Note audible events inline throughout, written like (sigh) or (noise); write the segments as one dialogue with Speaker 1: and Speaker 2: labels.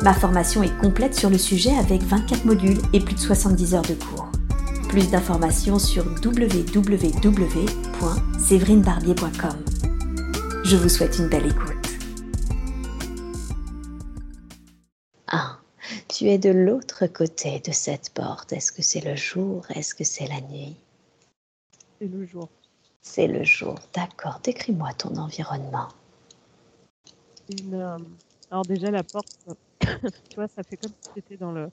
Speaker 1: Ma formation est complète sur le sujet avec 24 modules et plus de 70 heures de cours. Plus d'informations sur www.séverinebarbier.com. Je vous souhaite une belle écoute. Ah, tu es de l'autre côté de cette porte. Est-ce que c'est le jour? Est-ce que c'est la nuit?
Speaker 2: C'est le jour.
Speaker 1: C'est le jour, d'accord. Décris-moi ton environnement.
Speaker 2: Euh, alors déjà la porte, tu vois, ça fait comme si c'était dans le,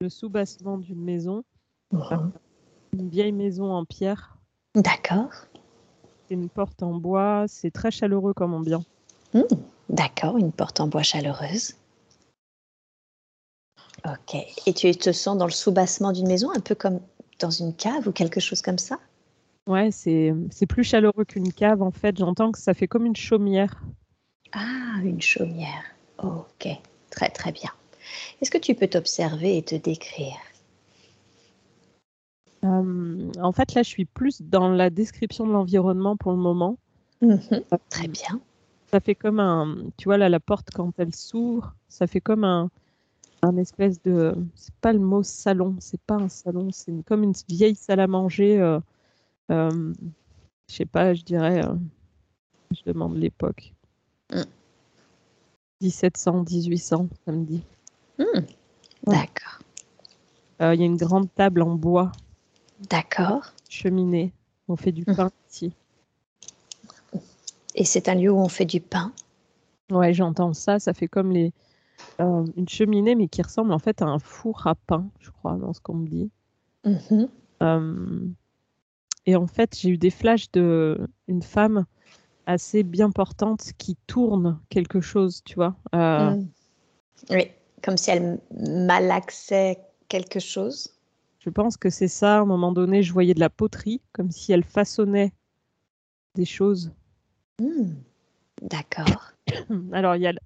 Speaker 2: le sous-bassement d'une maison. Une vieille maison en pierre.
Speaker 1: D'accord.
Speaker 2: C'est une porte en bois. C'est très chaleureux comme ambiance.
Speaker 1: Hmm, D'accord, une porte en bois chaleureuse. Ok. Et tu te sens dans le sous-bassement d'une maison, un peu comme dans une cave ou quelque chose comme ça?
Speaker 2: Ouais, c'est c'est plus chaleureux qu'une cave en fait. J'entends que ça fait comme une chaumière.
Speaker 1: Ah, une chaumière. Ok, très très bien. Est-ce que tu peux t'observer et te décrire?
Speaker 2: Euh, en fait, là, je suis plus dans la description de l'environnement pour le moment.
Speaker 1: Mhm, Très bien.
Speaker 2: Ça fait comme un, tu vois là, la porte quand elle s'ouvre, ça fait comme un, un espèce de, c'est pas le mot salon, c'est pas un salon, c'est une- comme une vieille salle à manger. Euh, euh, je sais pas, je dirais, euh, je demande l'époque.
Speaker 1: Mm.
Speaker 2: 1700, 1800, ça me dit. Ouais.
Speaker 1: D'accord.
Speaker 2: Euh, Il y a une grande table en bois,
Speaker 1: D'accord.
Speaker 2: cheminée. On fait du
Speaker 1: Mm.
Speaker 2: pain ici.
Speaker 1: Et c'est un lieu où on fait du pain?
Speaker 2: Ouais, j'entends ça. Ça fait comme les, euh, une cheminée, mais qui ressemble en fait à un four à pain, je crois, dans ce qu'on me dit.
Speaker 1: Mhm,
Speaker 2: Euh, et en fait, j'ai eu des flashs de une femme assez bien portante qui tourne quelque chose, tu vois. Euh,
Speaker 1: mm. Oui, comme si elle malaxait quelque chose.
Speaker 2: Je pense que c'est ça. À un moment donné, je voyais de la poterie, comme si elle façonnait des choses.
Speaker 1: Hmm, D'accord. (coughs)
Speaker 2: Alors, il y a le-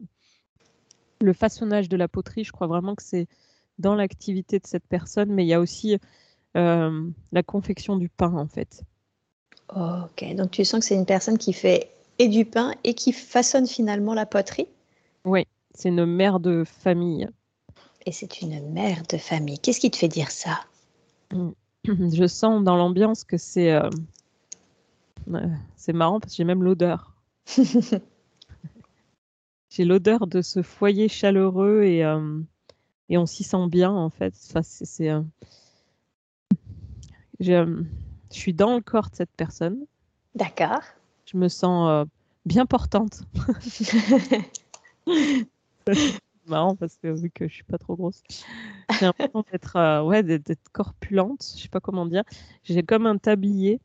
Speaker 2: le façonnage de la poterie, je crois vraiment que c'est dans l'activité de cette personne, mais il y a aussi euh, la confection du pain, en fait.
Speaker 1: Ok, donc tu sens que c'est une personne qui fait et du pain et qui façonne finalement la poterie.
Speaker 2: Oui, c'est une mère de famille.
Speaker 1: Et c'est une mère de famille. Qu'est-ce qui te fait dire ça?
Speaker 2: Je sens dans l'ambiance que c'est euh, euh, c'est marrant parce que j'ai même l'odeur. (laughs) J'ai l'odeur de ce foyer chaleureux et, euh, et on s'y sent bien en fait. Enfin, c'est, je suis dans le corps de cette personne.
Speaker 1: D'accord.
Speaker 2: Je me sens euh, bien portante. (laughs) marrant parce que vu que je suis pas trop grosse, j'ai l'impression (laughs) d'être euh, ouais d'être, corpulente. Je sais pas comment dire. J'ai comme un tablier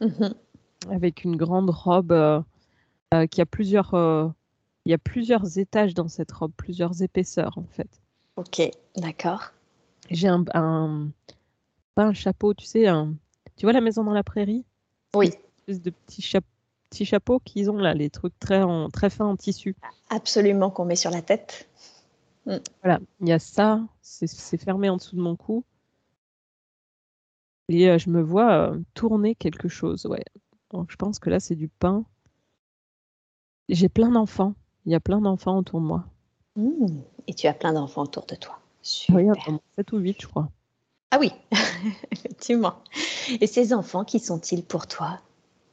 Speaker 1: Mhm.
Speaker 2: avec une grande robe euh, euh, qui a plusieurs il y a plusieurs étages dans cette robe, plusieurs épaisseurs en fait.
Speaker 1: Ok, d'accord.
Speaker 2: J'ai un, un pas un chapeau, tu sais, un, tu vois la maison dans la prairie,
Speaker 1: Oui,
Speaker 2: espèce de petits, cha- petits chapeaux qu'ils ont là, les trucs très en, très fins en tissu.
Speaker 1: absolument qu'on met sur la tête.
Speaker 2: Voilà, il y a ça, c'est fermé en dessous de mon cou. Et euh, je me vois euh, tourner quelque chose, ouais. Donc je pense que là c'est du pain. J'ai plein d'enfants. Il y a plein d'enfants autour de moi.
Speaker 1: Hmm, Et tu as plein d'enfants autour de toi.
Speaker 2: Oui,
Speaker 1: Super.
Speaker 2: 7 ou 8, je crois.
Speaker 1: Ah oui, (laughs) effectivement. Et ces enfants, qui sont-ils pour toi?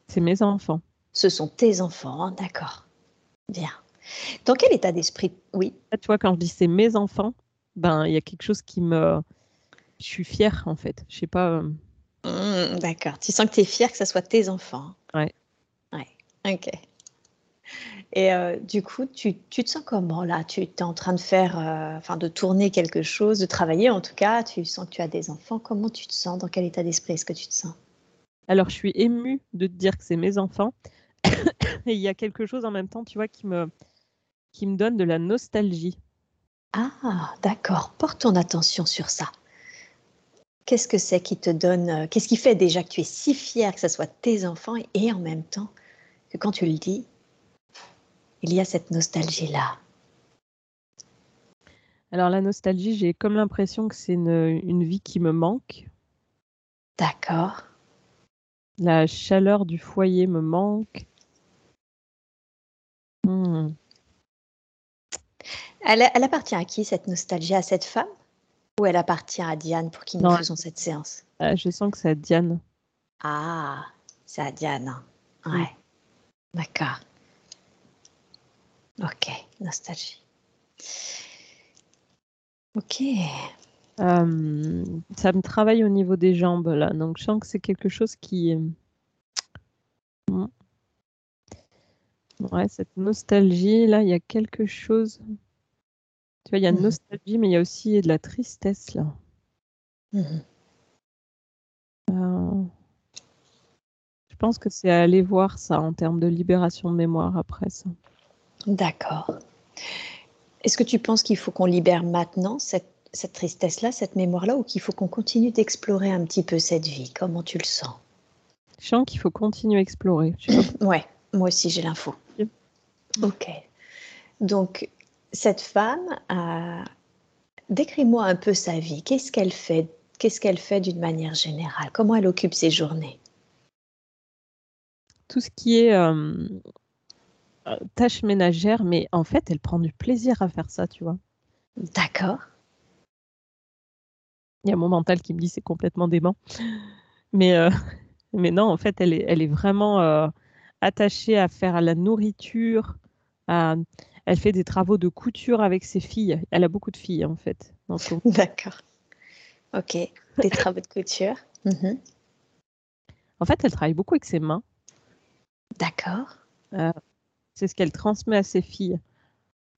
Speaker 2: C'est mes enfants.
Speaker 1: Ce sont tes enfants, hein, d'accord. Bien. Dans quel état d'esprit? Oui.
Speaker 2: Tu vois, quand je dis c'est mes enfants, ben il y a quelque chose qui me. Je suis fière en fait. Je sais pas. euh,
Speaker 1: Hmm, d'accord. Tu sens que tu es fier que ce soit tes enfants.
Speaker 2: Ouais.
Speaker 1: Ouais. Ok. Et euh, du coup, tu, tu te sens comment là? Tu es en train de faire, euh, enfin de tourner quelque chose, de travailler en tout cas? Tu sens que tu as des enfants? Comment tu te sens? Dans quel état d'esprit est-ce que tu te sens?
Speaker 2: Alors, je suis émue de te dire que c'est mes enfants. (coughs) Et il y a quelque chose en même temps, tu vois, qui me, qui me donne de la nostalgie.
Speaker 1: Ah, d'accord. Porte ton attention sur ça. Qu'est-ce que c'est qui te donne, euh, qu'est-ce qui fait déjà que tu es si fier que ce soit tes enfants et en même temps que quand tu le dis, il y a cette nostalgie-là
Speaker 2: Alors la nostalgie, j'ai comme l'impression que c'est une, vie qui me manque.
Speaker 1: D'accord.
Speaker 2: La chaleur du foyer me manque. Hmm.
Speaker 1: Elle, appartient à qui cette nostalgie? À cette femme? Ou elle appartient à Diane pour qui nous faisons cette séance?
Speaker 2: Ah, Je sens que c'est à Diane.
Speaker 1: Ah, c'est à Diane. Ouais. D'accord. Ok, nostalgie. Ok.
Speaker 2: Euh, ça me travaille au niveau des jambes là, donc je sens que c'est quelque chose qui. Ouais, cette nostalgie là, il y a quelque chose. Tu vois, il y a une mmh nostalgie, mais il y a aussi de la tristesse là. Mmh euh, je pense que c'est à aller voir ça en termes de libération de mémoire après ça.
Speaker 1: D'accord. Est-ce que tu penses qu'il faut qu'on libère maintenant cette, cette tristesse-là, cette mémoire-là, ou qu'il faut qu'on continue d'explorer un petit peu cette vie? Comment tu le sens?
Speaker 2: Je sens qu'il faut continuer à explorer.
Speaker 1: ouais, moi aussi j'ai l'info. Ok. Donc, cette femme, décris-moi un peu sa vie. Qu'est-ce qu'elle fait Qu'est-ce qu'elle fait d'une manière générale? Comment elle occupe ses journées?
Speaker 2: Tout ce qui est euh, euh, tâches ménagères, mais en fait, elle prend du plaisir à faire ça, tu vois.
Speaker 1: D'accord.
Speaker 2: Il y a mon mental qui me dit c'est complètement dément. Mais, euh, (laughs) mais non, en fait, elle est, elle est vraiment attachée à faire la nourriture, à, elle fait des travaux de couture avec ses filles. Elle a beaucoup de filles en fait. (laughs)
Speaker 1: D'accord. Ok. Des travaux de couture. Mhm.
Speaker 2: En fait, elle travaille beaucoup avec ses mains.
Speaker 1: D'accord.
Speaker 2: Euh, c'est ce qu'elle transmet à ses filles.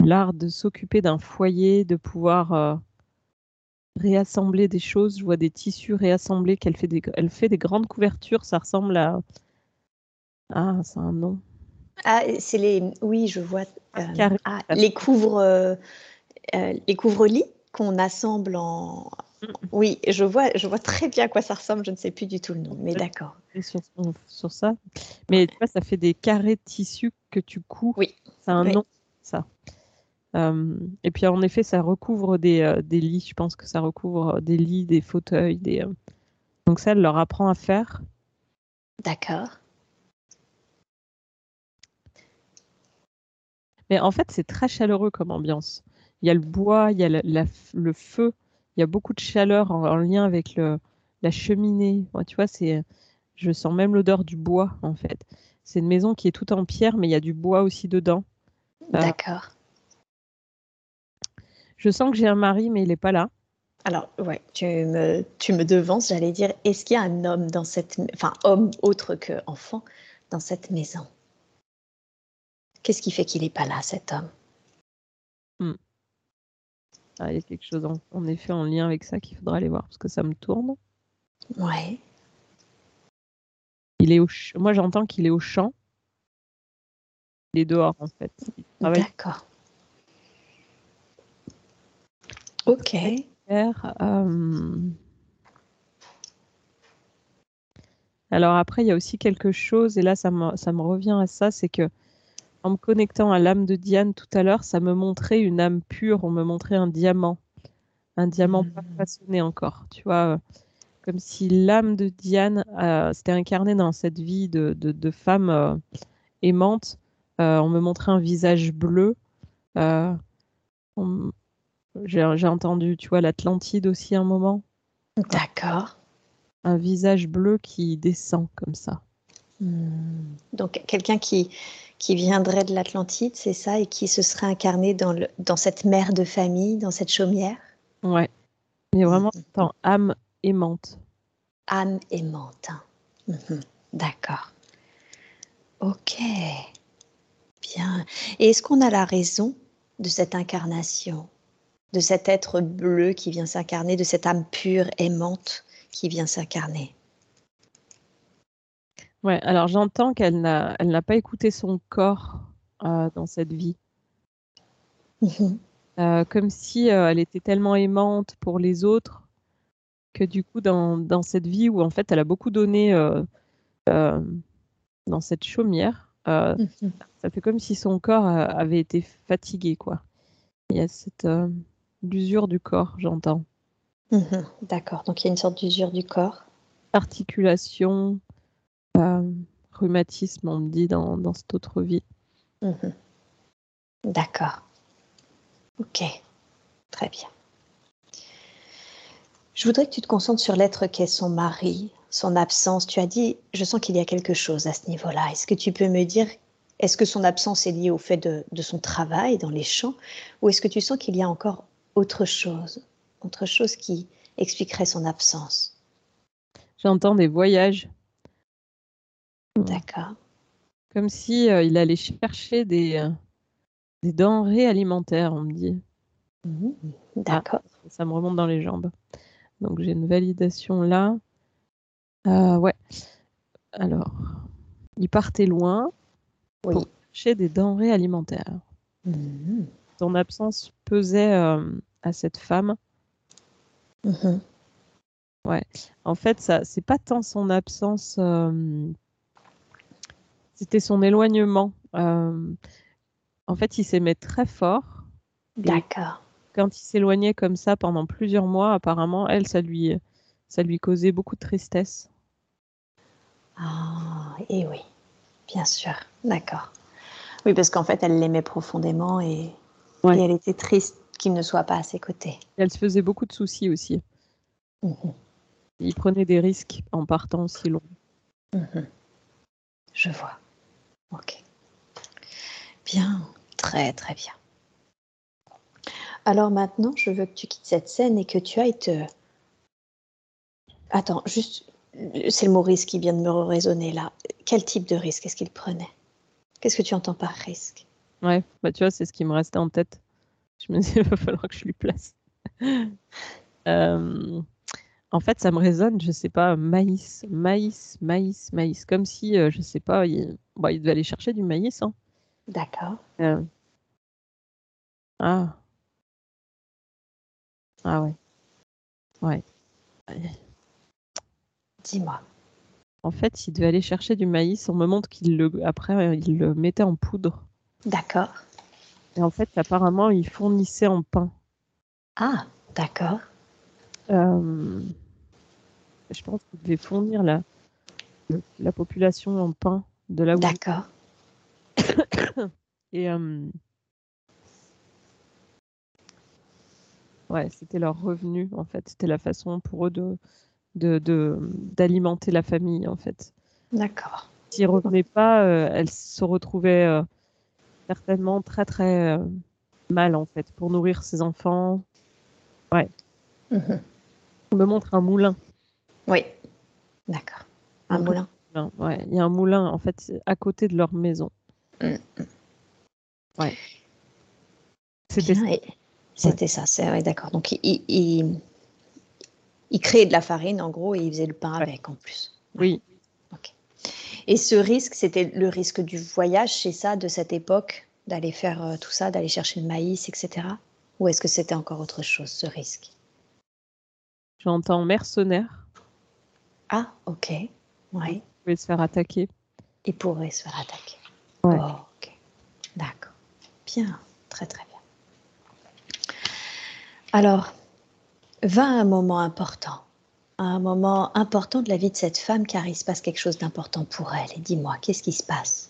Speaker 2: L'art de s'occuper d'un foyer, de pouvoir euh, réassembler des choses. Je vois des tissus réassemblés qu'elle fait des, elle fait des grandes couvertures. Ça ressemble à, ah, c'est un nom.
Speaker 1: Ah, c'est les. Oui, je vois. Euh, ah, les couvre, euh, euh, les couvre-lits qu'on assemble en. Oui, je vois, je vois très bien à quoi ça ressemble. Je ne sais plus du tout le nom, mais d'accord.
Speaker 2: Sur, sur, ça, mais tu vois, ça fait des carrés de tissu que tu couds.
Speaker 1: Oui.
Speaker 2: C'est un nom, ça. et puis en effet, ça recouvre des, des, lits. Je pense que ça recouvre des lits, des fauteuils, des. Donc ça, elle leur apprend à faire.
Speaker 1: D'accord.
Speaker 2: Mais en fait, c'est très chaleureux comme ambiance. Il y a le bois, il y a le feu, il y a beaucoup de chaleur en, lien avec le, la cheminée. tu vois, c'est, je sens même l'odeur du bois en fait. C'est une maison qui est toute en pierre, mais il y a du bois aussi dedans.
Speaker 1: Euh, D'accord.
Speaker 2: je sens que j'ai un mari, mais il n'est pas là.
Speaker 1: Alors, ouais, tu me, tu me devances, j'allais dire, est-ce qu'il y a un homme dans cette, enfin, homme autre que enfant dans cette maison? Qu'est-ce qui fait qu'il n'est pas là, cet homme?
Speaker 2: Ah, Il y a quelque chose en, effet en lien avec ça qu'il faudra aller voir parce que ça me tourne.
Speaker 1: Ouais.
Speaker 2: Il est au Moi, j'entends qu'il est au champ. Il est dehors, en fait.
Speaker 1: D'accord. Ok.
Speaker 2: Euh, alors après, il y a aussi quelque chose, et là, ça me, ça me revient à ça, c'est que en me connectant à l'âme de Diane tout à l'heure, ça me montrait une âme pure, on me montrait un diamant, un diamant pas mmh. façonné encore, tu vois, comme si l'âme de Diane euh, s'était incarnée dans cette vie de, femme euh, aimante. Euh, on me montrait un visage bleu. J'ai entendu, tu vois, l'Atlantide aussi un moment.
Speaker 1: D'accord.
Speaker 2: Un visage bleu qui descend comme ça.
Speaker 1: Mmh. Donc quelqu'un qui, qui viendrait de l'Atlantide, c'est ça, et qui se serait incarné dans, le, dans cette mère de famille, dans cette chaumière?
Speaker 2: Ouais. Mais vraiment, en mhm. âme aimante.
Speaker 1: Âme aimante. Hein. Mhm. D'accord. Ok. Bien. Et est-ce qu'on a la raison de cette incarnation, de cet être bleu qui vient s'incarner, de cette âme pure, aimante qui vient s'incarner?
Speaker 2: Ouais, alors j'entends qu'elle n'a, elle n'a pas écouté son corps euh, dans cette vie. Mmh euh, comme si euh, elle était tellement aimante pour les autres que du coup, dans, dans, cette vie où en fait, elle a beaucoup donné dans cette chaumière, mhm. ça fait comme si son corps avait été fatigué, quoi. Il y a cette l'usure du corps, j'entends.
Speaker 1: Mhm. D'accord, donc il y a une sorte d'usure du corps.
Speaker 2: Articulation, rhumatisme, on me dit dans, dans cette autre vie.
Speaker 1: Mhm. D'accord. Ok, très bien. Je voudrais que tu te concentres sur l'être qu'est son mari, son absence. Tu as dit, je sens qu'il y a quelque chose à ce niveau-là. Est-ce que tu peux me dire, est-ce que son absence est liée au fait de, son travail dans les champs, ou est-ce que tu sens qu'il y a encore autre chose, autre chose qui expliquerait son absence?
Speaker 2: J'entends des voyages.
Speaker 1: D'accord.
Speaker 2: Comme si euh, il allait chercher des, euh, des denrées alimentaires, on me dit.
Speaker 1: Mmh. D'accord.
Speaker 2: Ah, ça me remonte dans les jambes. Donc j'ai une validation là. Euh, ouais. Alors, il partait loin pour chercher des denrées alimentaires. Mmh. Ton absence pesait à cette femme. Mmh. Ouais. En fait, ça, c'est pas tant son absence, c'était son éloignement. en fait, il s'aimait très fort.
Speaker 1: D'accord
Speaker 2: quand il s'éloignait comme ça pendant plusieurs mois, apparemment, elle, ça lui, ça lui causait beaucoup de tristesse.
Speaker 1: Ah, et oui, bien sûr, d'accord. Oui, parce qu'en fait, elle l'aimait profondément et, elle était triste qu'il ne soit pas à ses côtés.
Speaker 2: elle se faisait beaucoup de soucis aussi. Mhm. Il prenait des risques en partant aussi loin.
Speaker 1: Mhm. Je vois. Ok. Bien, très très bien. Alors maintenant, je veux que tu quittes cette scène et que tu ailles te... Attends, juste, c'est le mot risque qui vient de me résonner là. Quel type de risque est-ce qu'il prenait? Qu'est-ce que tu entends par risque?
Speaker 2: Ouais, bah tu vois, c'est ce qui me restait en tête. Je me disais, (laughs) il va falloir que je lui place. (laughs) Euh, en fait, ça me résonne, je sais pas, maïs, maïs, maïs, maïs. Comme si, euh, je sais pas, il, il devait aller chercher du maïs. Hein.
Speaker 1: D'accord.
Speaker 2: Euh, ah, ah ouais. Ouais.
Speaker 1: Dis-moi.
Speaker 2: En fait, il devait aller chercher du maïs. On me montre qu'il le, après, il le mettait en poudre.
Speaker 1: D'accord.
Speaker 2: Et en fait, apparemment, il fournissait en pain.
Speaker 1: Ah, d'accord.
Speaker 2: Euh, je pense qu'il devait fournir la, la population en pain de la
Speaker 1: D'accord.
Speaker 2: Et euh, Ouais, c'était leur revenu, en fait. C'était la façon pour eux de, d'alimenter la famille, en fait.
Speaker 1: D'accord.
Speaker 2: S'ils ne revenaient pas, euh, elle se retrouvait euh, certainement très, très euh, mal, en fait, pour nourrir ses enfants. Ouais. Mhm. On me montre un moulin.
Speaker 1: Oui. D'accord. Un moulin.
Speaker 2: Ouais, il y a un moulin, en fait, à côté de leur maison. Mm. Ouais.
Speaker 1: C'était c'était ça, c'est d'accord. Donc il, il, créait de la farine en gros et il faisait le pain avec en plus.
Speaker 2: Oui.
Speaker 1: Et ce risque, c'était le risque du voyage, c'est ça, de cette époque, d'aller faire euh, tout ça, d'aller chercher le maïs, etc. Ou est-ce que c'était encore autre chose, ce risque?
Speaker 2: J'entends mercenaire.
Speaker 1: Ah, ok. Ouais.
Speaker 2: Il pourrait se faire attaquer.
Speaker 1: Il pourrait se faire attaquer.
Speaker 2: Ouais.
Speaker 1: ok. D'accord. Bien. Très, très bien. Alors, va à un moment important, un moment important de la vie de cette femme car il se passe quelque chose d'important pour elle. Et dis-moi, qu'est-ce qui se passe?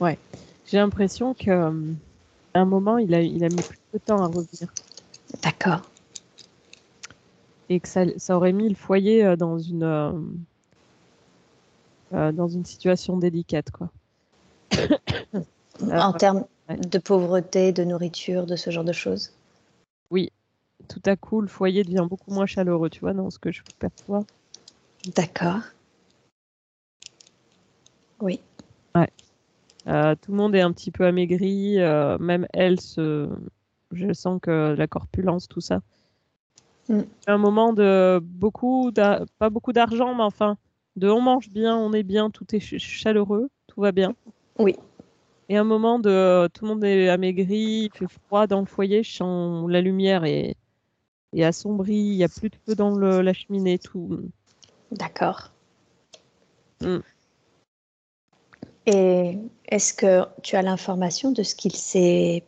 Speaker 2: Ouais, j'ai l'impression qu'à euh, un moment, il a, il a mis plus de temps à revenir.
Speaker 1: D'accord.
Speaker 2: Et que ça, ça, aurait mis le foyer euh, dans une, euh, dans une situation délicate. Quoi.
Speaker 1: en termes de pauvreté, de nourriture, de ce genre de choses?
Speaker 2: Oui, tout à coup, le foyer devient beaucoup moins chaleureux, tu vois, dans ce que je perçois.
Speaker 1: D'accord. Oui.
Speaker 2: Ouais. Euh, tout le monde est un petit peu amaigri, euh, même elle, se... je sens que la corpulence, tout ça. Mm. Un moment de beaucoup, pas beaucoup d'argent, mais enfin, de on mange bien, on est bien, tout est chaleureux, tout tout va bien.
Speaker 1: Oui.
Speaker 2: Et un moment de tout le monde est amaigri, il fait froid dans le foyer, je sens la lumière est, est assombrie, il n'y a plus de feu dans le- la cheminée, tout.
Speaker 1: D'accord.
Speaker 2: Mm.
Speaker 1: Et est-ce que tu as l'information de ce qu'il s'est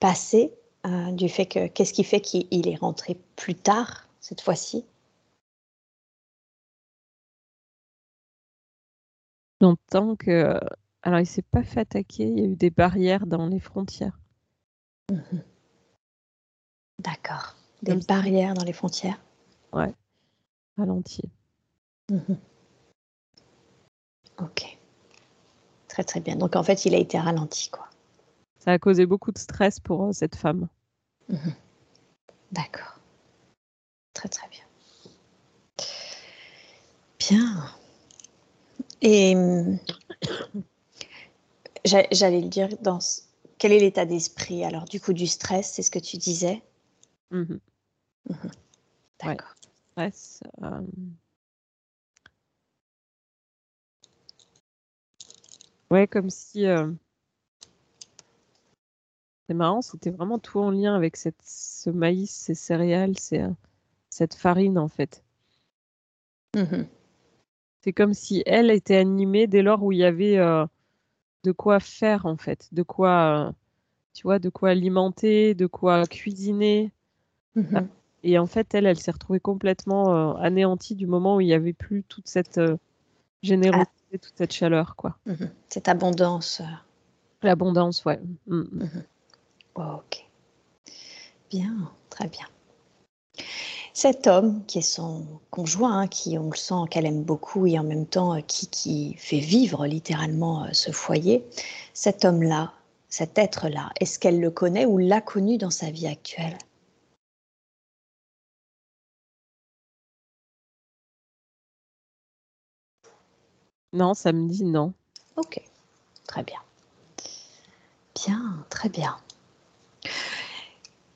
Speaker 1: passé, euh, du fait que qu'est-ce qui fait qu'il il est rentré plus tard cette fois-ci?
Speaker 2: J'entends que. Alors, il s'est pas fait attaquer, il y a eu des barrières dans les frontières.
Speaker 1: D'accord. Des
Speaker 2: Comme ça.
Speaker 1: barrières dans les frontières.
Speaker 2: Ralenti.
Speaker 1: Mhm. Ok. Très très bien. Donc en fait, il a été ralenti, quoi.
Speaker 2: Ça a causé beaucoup de stress pour euh, cette femme.
Speaker 1: D'accord. Très très bien. Bien. Et hum, (coughs) j'a- j'allais le dire, dans quel est l'état d'esprit alors du coup du stress, c'est ce que tu disais?
Speaker 2: Mhm.
Speaker 1: D'accord.
Speaker 2: Stress. euh, Ouais, comme si. euh, C'est marrant, c'était vraiment tout en lien avec cette... ce maïs, ces céréales, c'est, euh, cette farine en fait.
Speaker 1: Mhm.
Speaker 2: C'est comme si elle était animée dès lors où il y avait euh, de quoi faire en fait, de quoi, euh, tu vois, de quoi alimenter, de quoi cuisiner.
Speaker 1: Mhm.
Speaker 2: Et en fait, elle, elle s'est retrouvée complètement euh, anéantie du moment où il n'y avait plus toute cette euh, générosité, toute cette chaleur, quoi.
Speaker 1: Mhm. Cette abondance. euh,
Speaker 2: L'abondance, ouais. Mm, mm.
Speaker 1: Ok. Bien, très bien. Cet homme qui est son conjoint, hein, qui on le sent qu'elle aime beaucoup et en même temps euh, qui, qui fait vivre littéralement euh, ce foyer, cet homme-là, cet être-là, est-ce qu'elle le connaît ou l'a connu dans sa vie actuelle?
Speaker 2: Non, ça me dit non.
Speaker 1: Ok, très bien. Bien, très bien.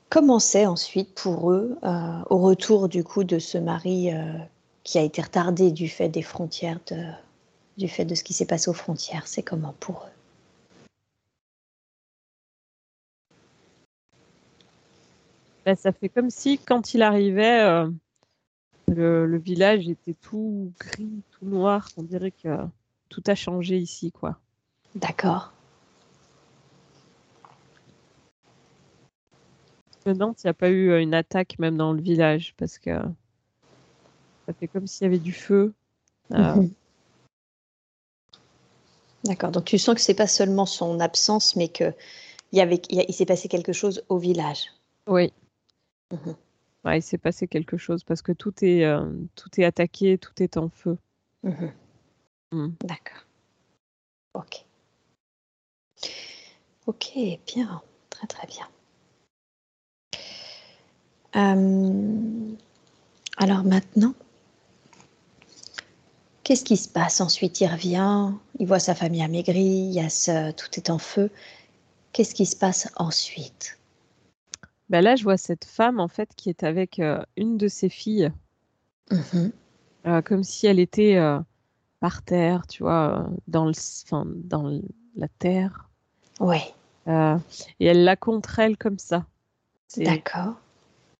Speaker 1: Comment c'est ensuite pour eux, euh, au retour du coup de ce mari euh, qui a été retardé du fait des frontières, de, du fait de ce qui s'est passé aux frontières? C'est comment pour eux?
Speaker 2: Ben, ça fait comme si quand il arrivait, euh, le, le village était tout gris, tout noir. On dirait que tout a changé ici, quoi.
Speaker 1: D'accord.
Speaker 2: Demande s'il n'y a pas eu euh, une attaque même dans le village, parce que ça fait comme s'il y avait du feu. Euh. (laughs)
Speaker 1: D'accord. Donc tu sens que c'est pas seulement son absence, mais que il y avait, il, il s'est passé quelque chose au village.
Speaker 2: Oui.
Speaker 1: Mhm.
Speaker 2: Ouais, il s'est passé quelque chose parce que tout est, euh, tout est attaqué, tout est en feu.
Speaker 1: Mhm.
Speaker 2: Mm.
Speaker 1: D'accord. Ok. Ok, bien. Très très bien. Euh, alors maintenant, qu'est-ce qui se passe? Ensuite Il revient, il voit sa famille amaigrie, il y a ce, tout est en feu. Qu'est-ce qui se passe ensuite?
Speaker 2: Ben là, je vois cette femme en fait qui est avec euh, une de ses filles,
Speaker 1: Mhm.
Speaker 2: euh, comme si elle était euh, par terre, tu vois, dans, le, enfin, dans le- la terre.
Speaker 1: Oui,
Speaker 2: et elle l'a contre elle comme ça.
Speaker 1: D'accord.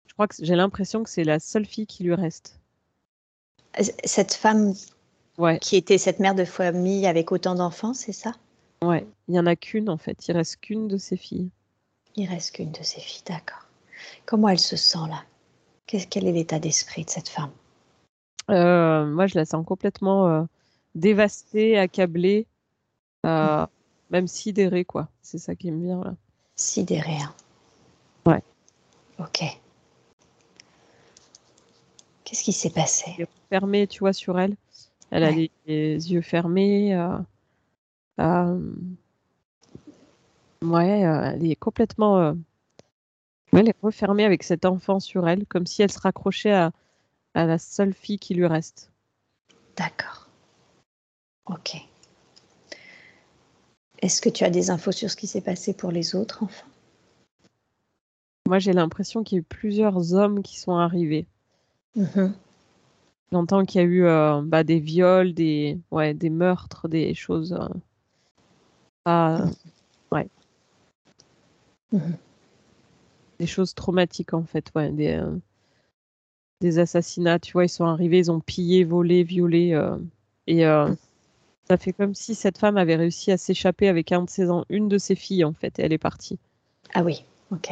Speaker 2: Je crois que j'ai l'impression que c'est la seule fille qui lui reste.
Speaker 1: Cette femme
Speaker 2: Ouais,
Speaker 1: qui était cette mère de famille avec autant d'enfants, c'est ça?
Speaker 2: Ouais. Il y en a qu'une en fait. Il reste qu'une de ses filles.
Speaker 1: Il reste qu'une de ses filles, d'accord. Comment elle se sent là? Quel est l'état d'esprit de cette femme?
Speaker 2: Euh, moi, je la sens complètement euh, dévastée, accablée, euh, même sidérée, quoi. C'est ça qui me vient là.
Speaker 1: Sidérée. hein?
Speaker 2: Ouais.
Speaker 1: Ok. Qu'est-ce qui s'est passé?
Speaker 2: Fermée, tu vois, sur elle. Elle a les, les yeux fermés. euh, euh, ouais, euh, elle est complètement. euh, ouais, elle est refermée avec cet enfant sur elle, comme si elle se raccrochait à, à la seule fille qui lui reste.
Speaker 1: D'accord. Ok. Est-ce que tu as des infos sur ce qui s'est passé pour les autres enfants?
Speaker 2: Moi, j'ai l'impression qu'il y a eu plusieurs hommes qui sont arrivés.
Speaker 1: Mhm.
Speaker 2: J'entends qu'il y a eu euh, bah, des viols, des, ouais, des meurtres, des choses. euh, pas. Ouais. Des choses traumatiques, en fait, ouais. Des, euh, des assassinats, tu vois, ils sont arrivés, ils ont pillé, volé, violé. euh, et euh, ça fait comme si cette femme avait réussi à s'échapper avec un de ses en- une de ses filles, en fait, et elle est partie.
Speaker 1: Ah oui, ok.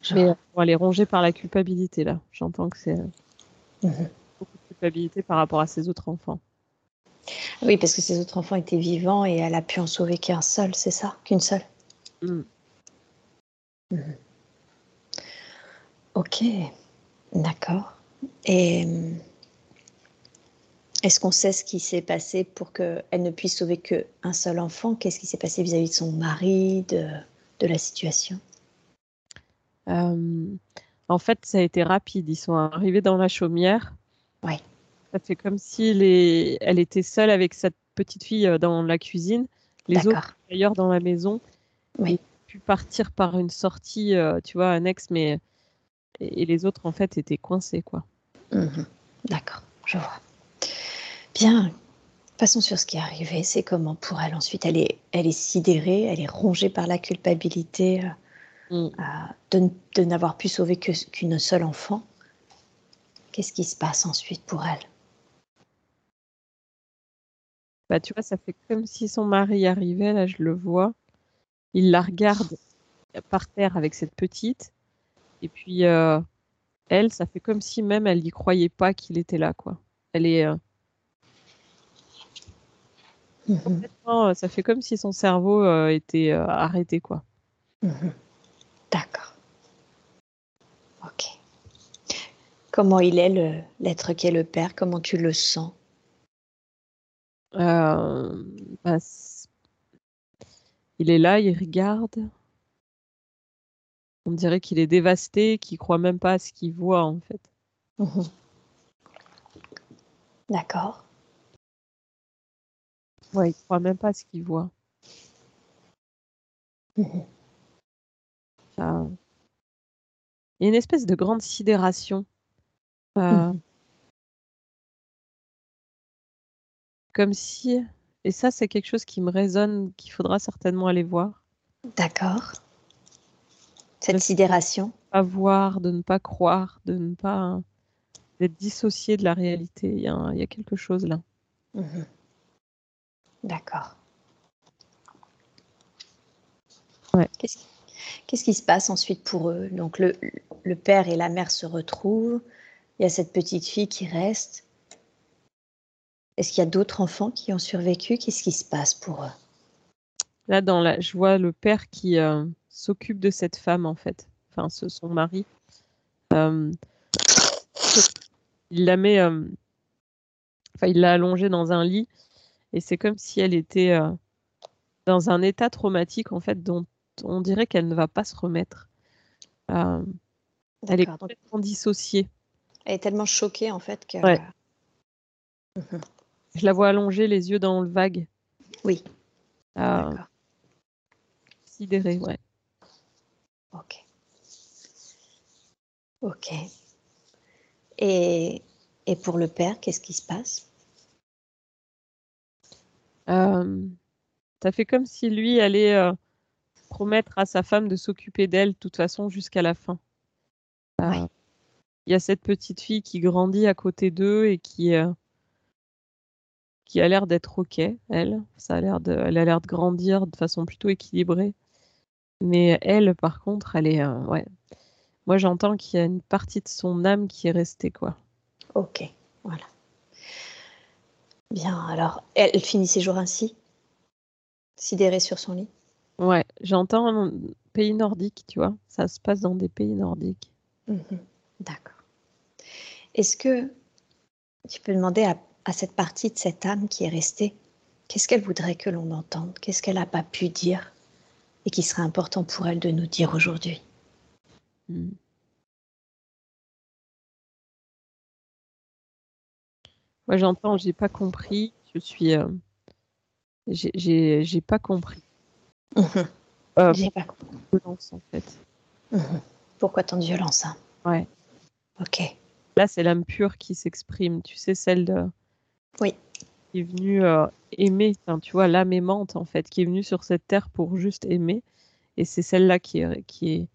Speaker 1: Je
Speaker 2: Mais bon, elle est rongée par la culpabilité, là. J'entends que c'est
Speaker 1: Mhm.
Speaker 2: beaucoup de culpabilité par rapport à ses autres enfants.
Speaker 1: Oui, parce que ses autres enfants étaient vivants et elle a pu en sauver qu'un seul, c'est ça? Qu'une seule?
Speaker 2: Mm.
Speaker 1: Ok, d'accord. Et euh, est-ce qu'on sait ce qui s'est passé pour qu'elle ne puisse sauver qu'un seul enfant? Qu'est-ce qui s'est passé vis-à-vis de son mari, de, de la situation?
Speaker 2: Euh, en fait, ça a été rapide. Ils sont arrivés dans la chaumière.
Speaker 1: Ouais.
Speaker 2: Ça fait comme si les... elle était seule avec cette petite fille euh, dans la cuisine. Les autres, d'ailleurs, dans la maison.
Speaker 1: Oui.
Speaker 2: Pu partir par une sortie, euh, tu vois, annexe, mais et et les autres, en fait, étaient coincés, quoi.
Speaker 1: Mhm. D'accord, je vois. Bien, passons sur ce qui est arrivé. C'est comment pour elle ensuite? Elle est, elle est sidérée, elle est rongée par la culpabilité euh,
Speaker 2: Mm.
Speaker 1: de, n'avoir pu sauver qu'une seule enfant. Qu'est-ce qui se passe ensuite pour elle?
Speaker 2: Bah, tu vois, ça fait comme si son mari arrivait, là, je le vois. Il la regarde par terre avec cette petite. Et puis, euh, elle, ça fait comme si même elle n'y croyait pas qu'il était là, quoi. Elle est. euh, euh, ça fait comme si son cerveau euh, était arrêté, quoi.
Speaker 1: mhm. D'accord. Ok. Comment il est, l'être qui est le père? Comment tu le sens?
Speaker 2: Bah, il est là, il regarde. On dirait qu'il est dévasté, qu'il croit même pas à ce qu'il voit, en fait.
Speaker 1: Mhm. D'accord.
Speaker 2: Ouais, il croit même pas à ce qu'il voit.
Speaker 1: Mhm.
Speaker 2: Ça- Il y a une espèce de grande sidération. Euh,
Speaker 1: Mhm.
Speaker 2: Comme si, et ça c'est quelque chose qui me résonne, qu'il faudra certainement aller voir.
Speaker 1: D'accord. Cette sidération
Speaker 2: Pas voir, de ne pas croire, de ne pas d'être dissocié de la réalité. Il y a, un- il y a quelque chose là.
Speaker 1: Mhm. D'accord.
Speaker 2: Ouais.
Speaker 1: Qu'est-ce qui, qu'est-ce qui se passe ensuite pour eux? Donc le, le père et la mère se retrouvent. Il y a cette petite fille qui reste. Est-ce qu'il y a d'autres enfants qui ont survécu? Qu'est-ce qui se passe pour eux?
Speaker 2: Là, dans la, je vois le père qui euh, s'occupe de cette femme en fait, enfin ce- son mari. Euh, il la met, euh, enfin il l'a allongée dans un lit et c'est comme si elle était dans un état traumatique en fait dont on dirait qu'elle ne va pas se remettre. Elle est complètement dissociée.
Speaker 1: elle est tellement choquée en fait que.
Speaker 2: Ouais. (laughs) Je la vois allongée, les yeux dans le vague,
Speaker 1: Oui.
Speaker 2: euh,
Speaker 1: D'accord.
Speaker 2: sidérée, ouais.
Speaker 1: Ok. Ok. Et, et pour le père, qu'est-ce qui se passe?
Speaker 2: Euh, ça fait comme si lui allait euh, promettre à sa femme de s'occuper d'elle de toute façon jusqu'à la fin. Euh,
Speaker 1: Ouais.
Speaker 2: Il y a cette petite fille qui grandit à côté d'eux et qui, euh, qui a l'air d'être ok, elle. Ça a l'air de, elle a l'air de grandir de façon plutôt équilibrée. Mais elle, par contre, elle est, euh, ouais. Moi, j'entends qu'il y a une partie de son âme qui est restée, quoi.
Speaker 1: Ok, voilà. Bien, alors, elle, finit ses jours ainsi Sidérée sur son lit?
Speaker 2: Ouais, j'entends un pays nordique, tu vois. Ça se passe dans des pays nordiques.
Speaker 1: Mhm. D'accord. Est-ce que tu peux demander à, à cette partie de cette âme qui est restée, qu'est-ce qu'elle voudrait que l'on entende? Qu'est-ce qu'elle n'a pas pu dire et qui serait important pour elle de nous dire aujourd'hui?
Speaker 2: Mm. Moi, j'entends, j'ai pas compris. Je suis, euh, j'ai- pas compris.
Speaker 1: Mhm.
Speaker 2: Euh,
Speaker 1: J'ai pas compris.
Speaker 2: violence, en fait?
Speaker 1: Mhm. Pourquoi tant de violence hein?
Speaker 2: Ouais.
Speaker 1: Ok.
Speaker 2: Là, c'est l'âme pure qui s'exprime. Tu sais, celle de,
Speaker 1: Oui.
Speaker 2: qui est venue euh, aimer, tu vois, l'âme aimante en fait, qui est venue sur cette terre pour juste aimer. Et c'est celle-là qui est, qui est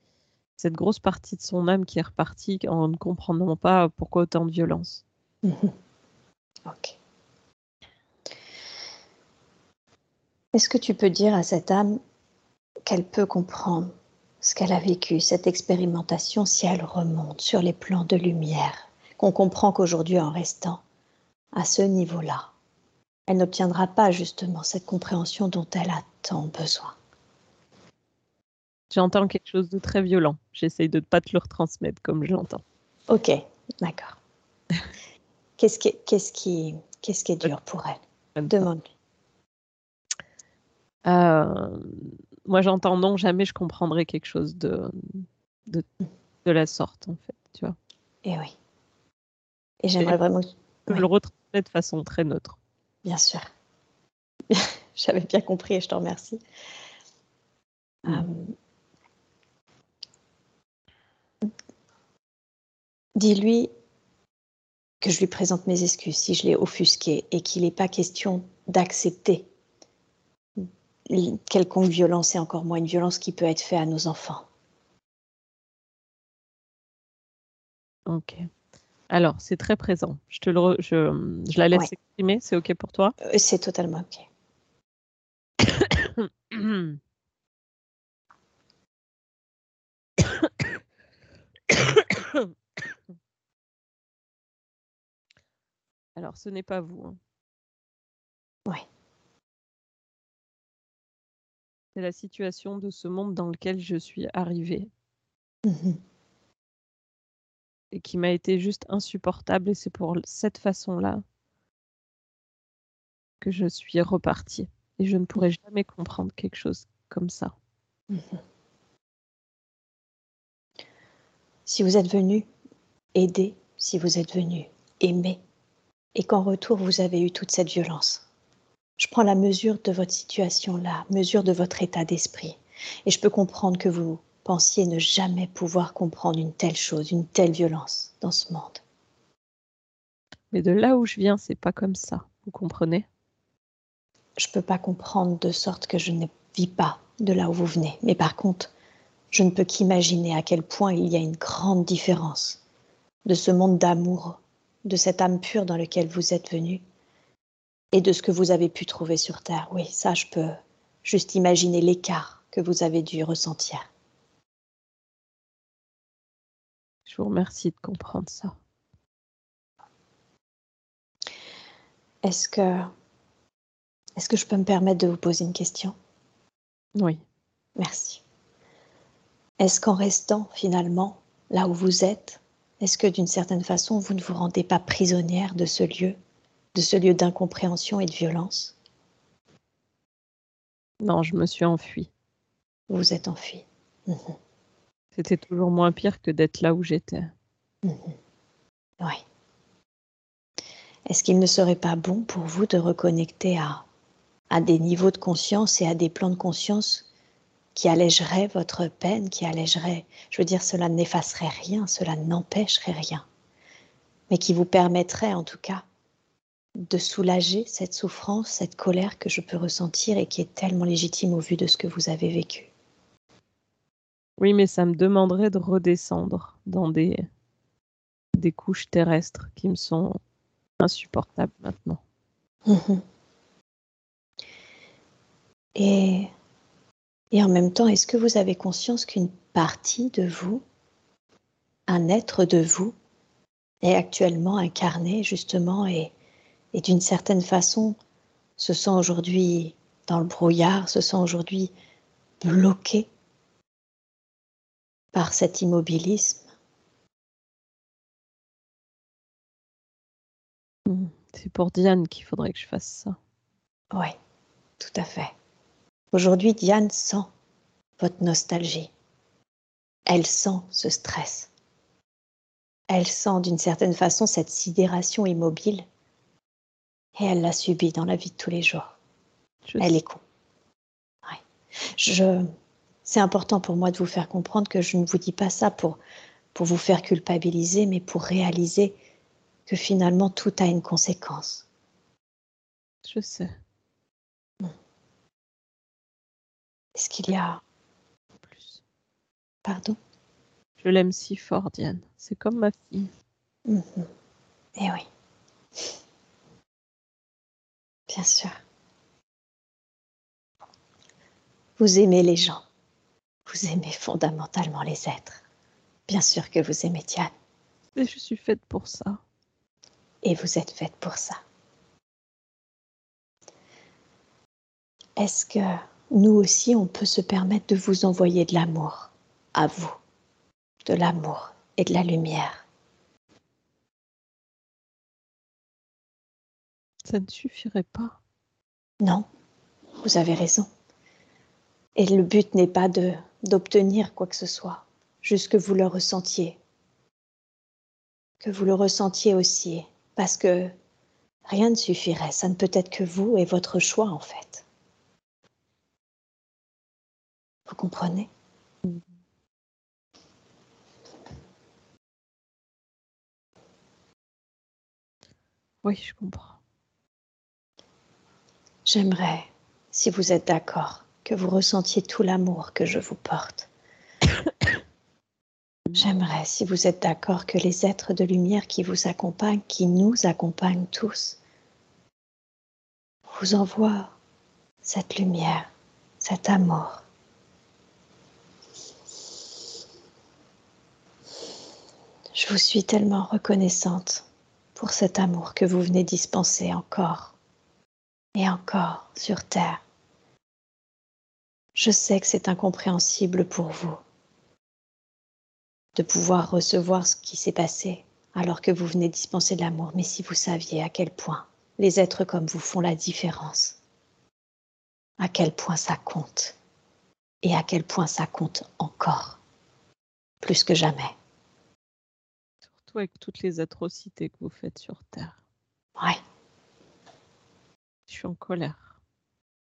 Speaker 2: cette grosse partie de son âme qui est repartie en ne comprenant pas pourquoi autant de violence. (laughs)
Speaker 1: Ok. Est-ce que tu peux dire à cette âme qu'elle peut comprendre ce qu'elle a vécu, cette expérimentation, si elle remonte sur les plans de lumière, qu'on comprend qu'aujourd'hui en restant à ce niveau-là, elle n'obtiendra pas justement cette compréhension dont elle a tant besoin.
Speaker 2: J'entends quelque chose de très violent. J'essaye de ne pas te le retransmettre comme j'entends.
Speaker 1: Ok, d'accord. (laughs) qu'est-ce qui, qu'est-ce qui, qu'est-ce qui est dur pour elle? Demande-lui.
Speaker 2: Euh, moi, j'entends non, jamais je comprendrai quelque chose de, de, de, la sorte, en fait, tu vois.
Speaker 1: Et oui. Et j'aimerais vraiment.
Speaker 2: Je le retransmettre de façon très neutre.
Speaker 1: Bien sûr. (laughs) J'avais bien compris et je te remercie. Mm. Euh, Dis-lui que je lui présente mes excuses si je l'ai offusqué et qu'il n'est pas question d'accepter quelconque violence et encore moins une violence qui peut être faite à nos enfants.
Speaker 2: Ok. Alors, c'est très présent. Je, te le je, je la laisse exprimer. C'est OK pour toi?
Speaker 1: Euh, C'est totalement OK. (coughs)
Speaker 2: Alors, ce n'est pas vous. Hein.
Speaker 1: Oui.
Speaker 2: C'est la situation de ce monde dans lequel je suis arrivée.
Speaker 1: Mmh
Speaker 2: et qui m'a été juste insupportable. Et c'est pour cette façon-là que je suis repartie. Et je ne pourrais jamais comprendre quelque chose comme ça. (laughs)
Speaker 1: Si vous êtes venu aider, si vous êtes venu aimer, et qu'en retour vous avez eu toute cette violence. Je prends la mesure de votre situation là, mesure de votre état d'esprit, et je peux comprendre que vous pensiez ne jamais pouvoir comprendre une telle chose, une telle violence dans ce monde.
Speaker 2: Mais de là où je viens, c'est pas comme ça, vous comprenez?
Speaker 1: Je peux pas comprendre de sorte que je ne vis pas de là où vous venez, mais par contre, je ne peux qu'imaginer à quel point il y a une grande différence de ce monde d'amour de cette âme pure dans laquelle vous êtes venu et de ce que vous avez pu trouver sur Terre. Oui, ça, je peux juste imaginer l'écart que vous avez dû ressentir.
Speaker 2: Je vous remercie de comprendre ça.
Speaker 1: Est-ce que, est-ce que je peux me permettre de vous poser une question?
Speaker 2: Oui.
Speaker 1: Merci. Est-ce qu'en restant finalement là où vous êtes, est-ce que d'une certaine façon, vous ne vous rendez pas prisonnière de ce lieu, de ce lieu d'incompréhension et de violence?
Speaker 2: Non, je me suis enfuie.
Speaker 1: Vous êtes enfuie. Mhm.
Speaker 2: C'était toujours moins pire que d'être là où j'étais.
Speaker 1: Mhm. Oui. Est-ce qu'il ne serait pas bon pour vous de reconnecter à, à des niveaux de conscience et à des plans de conscience qui allégerait votre peine, qui allégerait, je veux dire, cela n'effacerait rien, cela n'empêcherait rien, mais qui vous permettrait en tout cas de soulager cette souffrance, cette colère que je peux ressentir et qui est tellement légitime au vu de ce que vous avez vécu?
Speaker 2: Oui, mais ça me demanderait de redescendre dans des, couches terrestres qui me sont insupportables maintenant.
Speaker 1: Mhm. Et et en même temps, est-ce que vous avez conscience qu'une partie de vous, un être de vous, est actuellement incarné justement et, et d'une certaine façon se sent aujourd'hui dans le brouillard, se sent aujourd'hui bloqué par cet immobilisme
Speaker 2: hmm, C'est pour Diane qu'il faudrait que je fasse ça.
Speaker 1: Oui, tout à fait. Aujourd'hui, Diane sent votre nostalgie. Elle sent ce stress. Elle sent d'une certaine façon cette sidération immobile et elle l'a subie dans la vie de tous les jours. elle est con. Je, c'est important pour moi de vous faire comprendre que je ne vous dis pas ça pour, pour vous faire culpabiliser, mais pour réaliser que finalement tout a une conséquence.
Speaker 2: Je sais.
Speaker 1: Est-ce qu'il y a
Speaker 2: plus
Speaker 1: Pardon?
Speaker 2: Je l'aime si fort, Diane. C'est comme ma fille.
Speaker 1: Mhm. Eh oui. Bien sûr. Vous aimez les gens. Vous aimez fondamentalement les êtres. Bien sûr que vous aimez Diane.
Speaker 2: Et je suis faite pour ça.
Speaker 1: Et vous êtes faite pour ça. Est-ce que nous aussi, on peut se permettre de vous envoyer de l'amour à vous, de l'amour et de la lumière?
Speaker 2: Ça ne suffirait pas.
Speaker 1: Non, vous avez raison. Et le but n'est pas de d'obtenir quoi que ce soit, juste que vous le ressentiez. Que vous le ressentiez aussi, parce que rien ne suffirait, ça ne peut être que vous et votre choix en fait. Vous comprenez?
Speaker 2: Oui, je comprends.
Speaker 1: J'aimerais, si vous êtes d'accord, que vous ressentiez tout l'amour que je vous porte. (coughs) J'aimerais, si vous êtes d'accord, que les êtres de lumière qui vous accompagnent, qui nous accompagnent tous, vous envoient cette lumière, cet amour. Je vous suis tellement reconnaissante pour cet amour que vous venez dispenser encore et encore sur Terre. Je sais que c'est incompréhensible pour vous de pouvoir recevoir ce qui s'est passé alors que vous venez dispenser de l'amour, mais si vous saviez à quel point les êtres comme vous font la différence, à quel point ça compte, et à quel point ça compte encore, plus que jamais.
Speaker 2: Surtout avec toutes les atrocités que vous faites sur Terre.
Speaker 1: Ouais,
Speaker 2: Je suis en colère.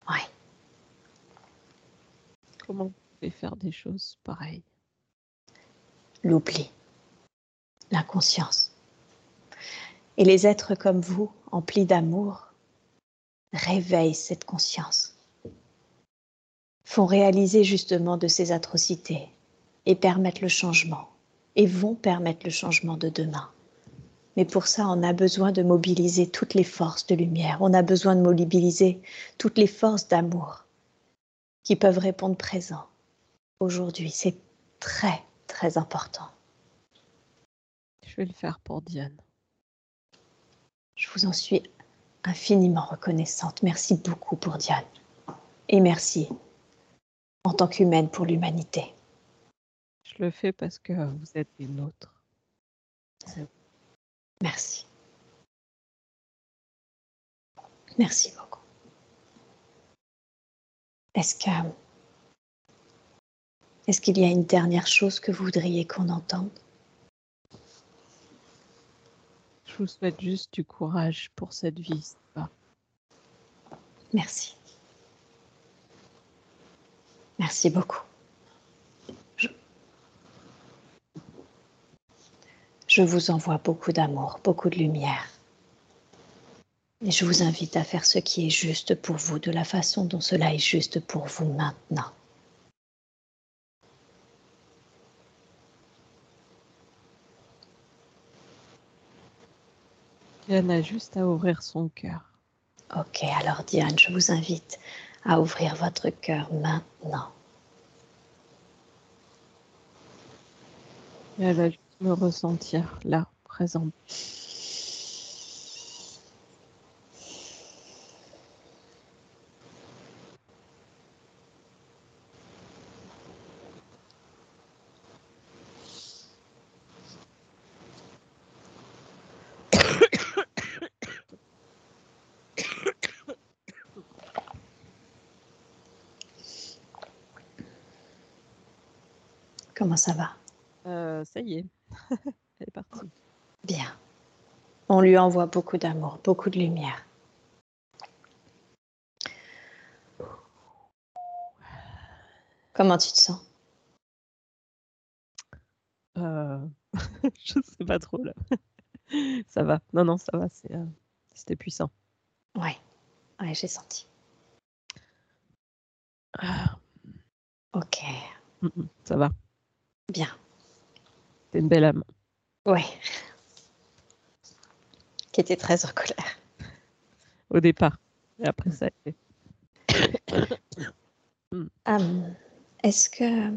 Speaker 1: ouais.
Speaker 2: Comment vous pouvez faire des choses pareilles
Speaker 1: l'oubli, l'inconscience. Et les êtres comme vous, emplis d'amour, réveillent cette conscience, font réaliser justement de ces atrocités et permettent le changement, et vont permettre le changement de demain. Mais pour ça, on a besoin de mobiliser toutes les forces de lumière, on a besoin de mobiliser toutes les forces d'amour qui peuvent répondre présent. Aujourd'hui, c'est très, très important.
Speaker 2: Je vais le faire pour Diane.
Speaker 1: Je vous en suis infiniment reconnaissante. Merci beaucoup pour Diane. Et merci en tant qu'humaine pour l'humanité.
Speaker 2: Je le fais parce que vous êtes les nôtres.
Speaker 1: Merci. Merci beaucoup. Est-ce que est-ce qu'il y a une dernière chose que vous voudriez qu'on entende?
Speaker 2: Je vous souhaite juste du courage pour cette vie.
Speaker 1: Merci. Merci beaucoup. Je, je vous envoie beaucoup d'amour, beaucoup de lumière. Et je vous invite à faire ce qui est juste pour vous, de la façon dont cela est juste pour vous maintenant.
Speaker 2: Diane a juste à ouvrir son cœur.
Speaker 1: Ok, alors Diane, je vous invite à ouvrir votre cœur maintenant.
Speaker 2: Et elle a juste me ressentir là, présente.
Speaker 1: Ça va
Speaker 2: Euh, ça y est, (laughs) elle est partie.
Speaker 1: Bien. On lui envoie beaucoup d'amour, beaucoup de lumière. Comment tu te sens
Speaker 2: Euh, (laughs) je sais pas trop là. (laughs) ça va. Non, non, ça va. euh, C'était puissant.
Speaker 1: Ouais, ouais, j'ai senti.
Speaker 2: Ah,
Speaker 1: Ok.
Speaker 2: Mm, mm, ça va.
Speaker 1: Bien.
Speaker 2: T'es une belle âme.
Speaker 1: Ouais. Qui était très en colère.
Speaker 2: Au départ. Et après, ça a été. (coughs)
Speaker 1: Hum, Est-ce que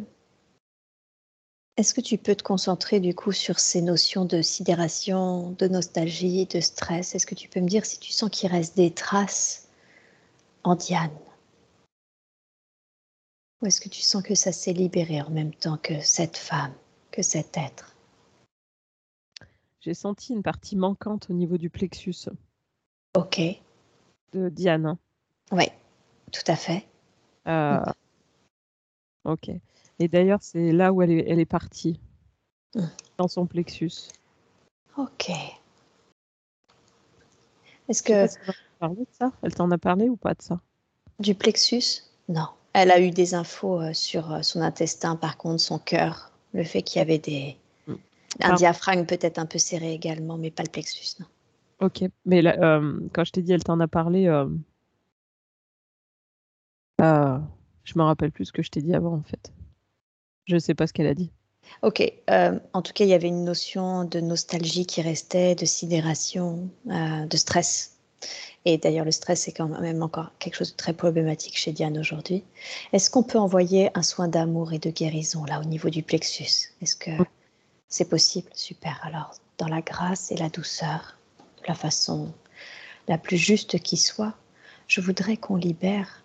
Speaker 1: est-ce que tu peux te concentrer du coup sur ces notions de sidération, de nostalgie, de stress? Est-ce que tu peux me dire si tu sens qu'il reste des traces en Diane? Ou est-ce que tu sens que ça s'est libéré en même temps que cette femme, que cet être?
Speaker 2: J'ai senti une partie manquante au niveau du plexus
Speaker 1: Ok,
Speaker 2: de Diane. hein.
Speaker 1: oui, tout à fait.
Speaker 2: Euh, Ok. Et d'ailleurs, c'est là où elle est, elle est partie.
Speaker 1: Mm.
Speaker 2: Dans son plexus.
Speaker 1: Ok. Est-ce que
Speaker 2: Elle t'en a parlé ou pas de ça?
Speaker 1: Du plexus? Non. Elle a eu des infos euh, sur euh, son intestin, par contre, son cœur, le fait qu'il y avait des...
Speaker 2: Mm.
Speaker 1: Un diaphragme peut-être un peu serré également, mais pas le plexus, non.
Speaker 2: Ok. Mais là, euh, quand je t'ai dit, elle t'en a parlé. Euh... euh, je me rappelle plus ce que je t'ai dit avant, en fait. Je sais pas ce qu'elle a dit.
Speaker 1: Ok, en tout cas, il y avait une notion de nostalgie qui restait, de sidération, de stress. Et d'ailleurs, le stress est quand même encore quelque chose de très problématique chez Diane aujourd'hui. Est-ce qu'on peut envoyer un soin d'amour et de guérison là au niveau du plexus? Est-ce que c'est possible? Super. Alors, dans la grâce et la douceur, de la façon la plus juste qui soit, je voudrais qu'on libère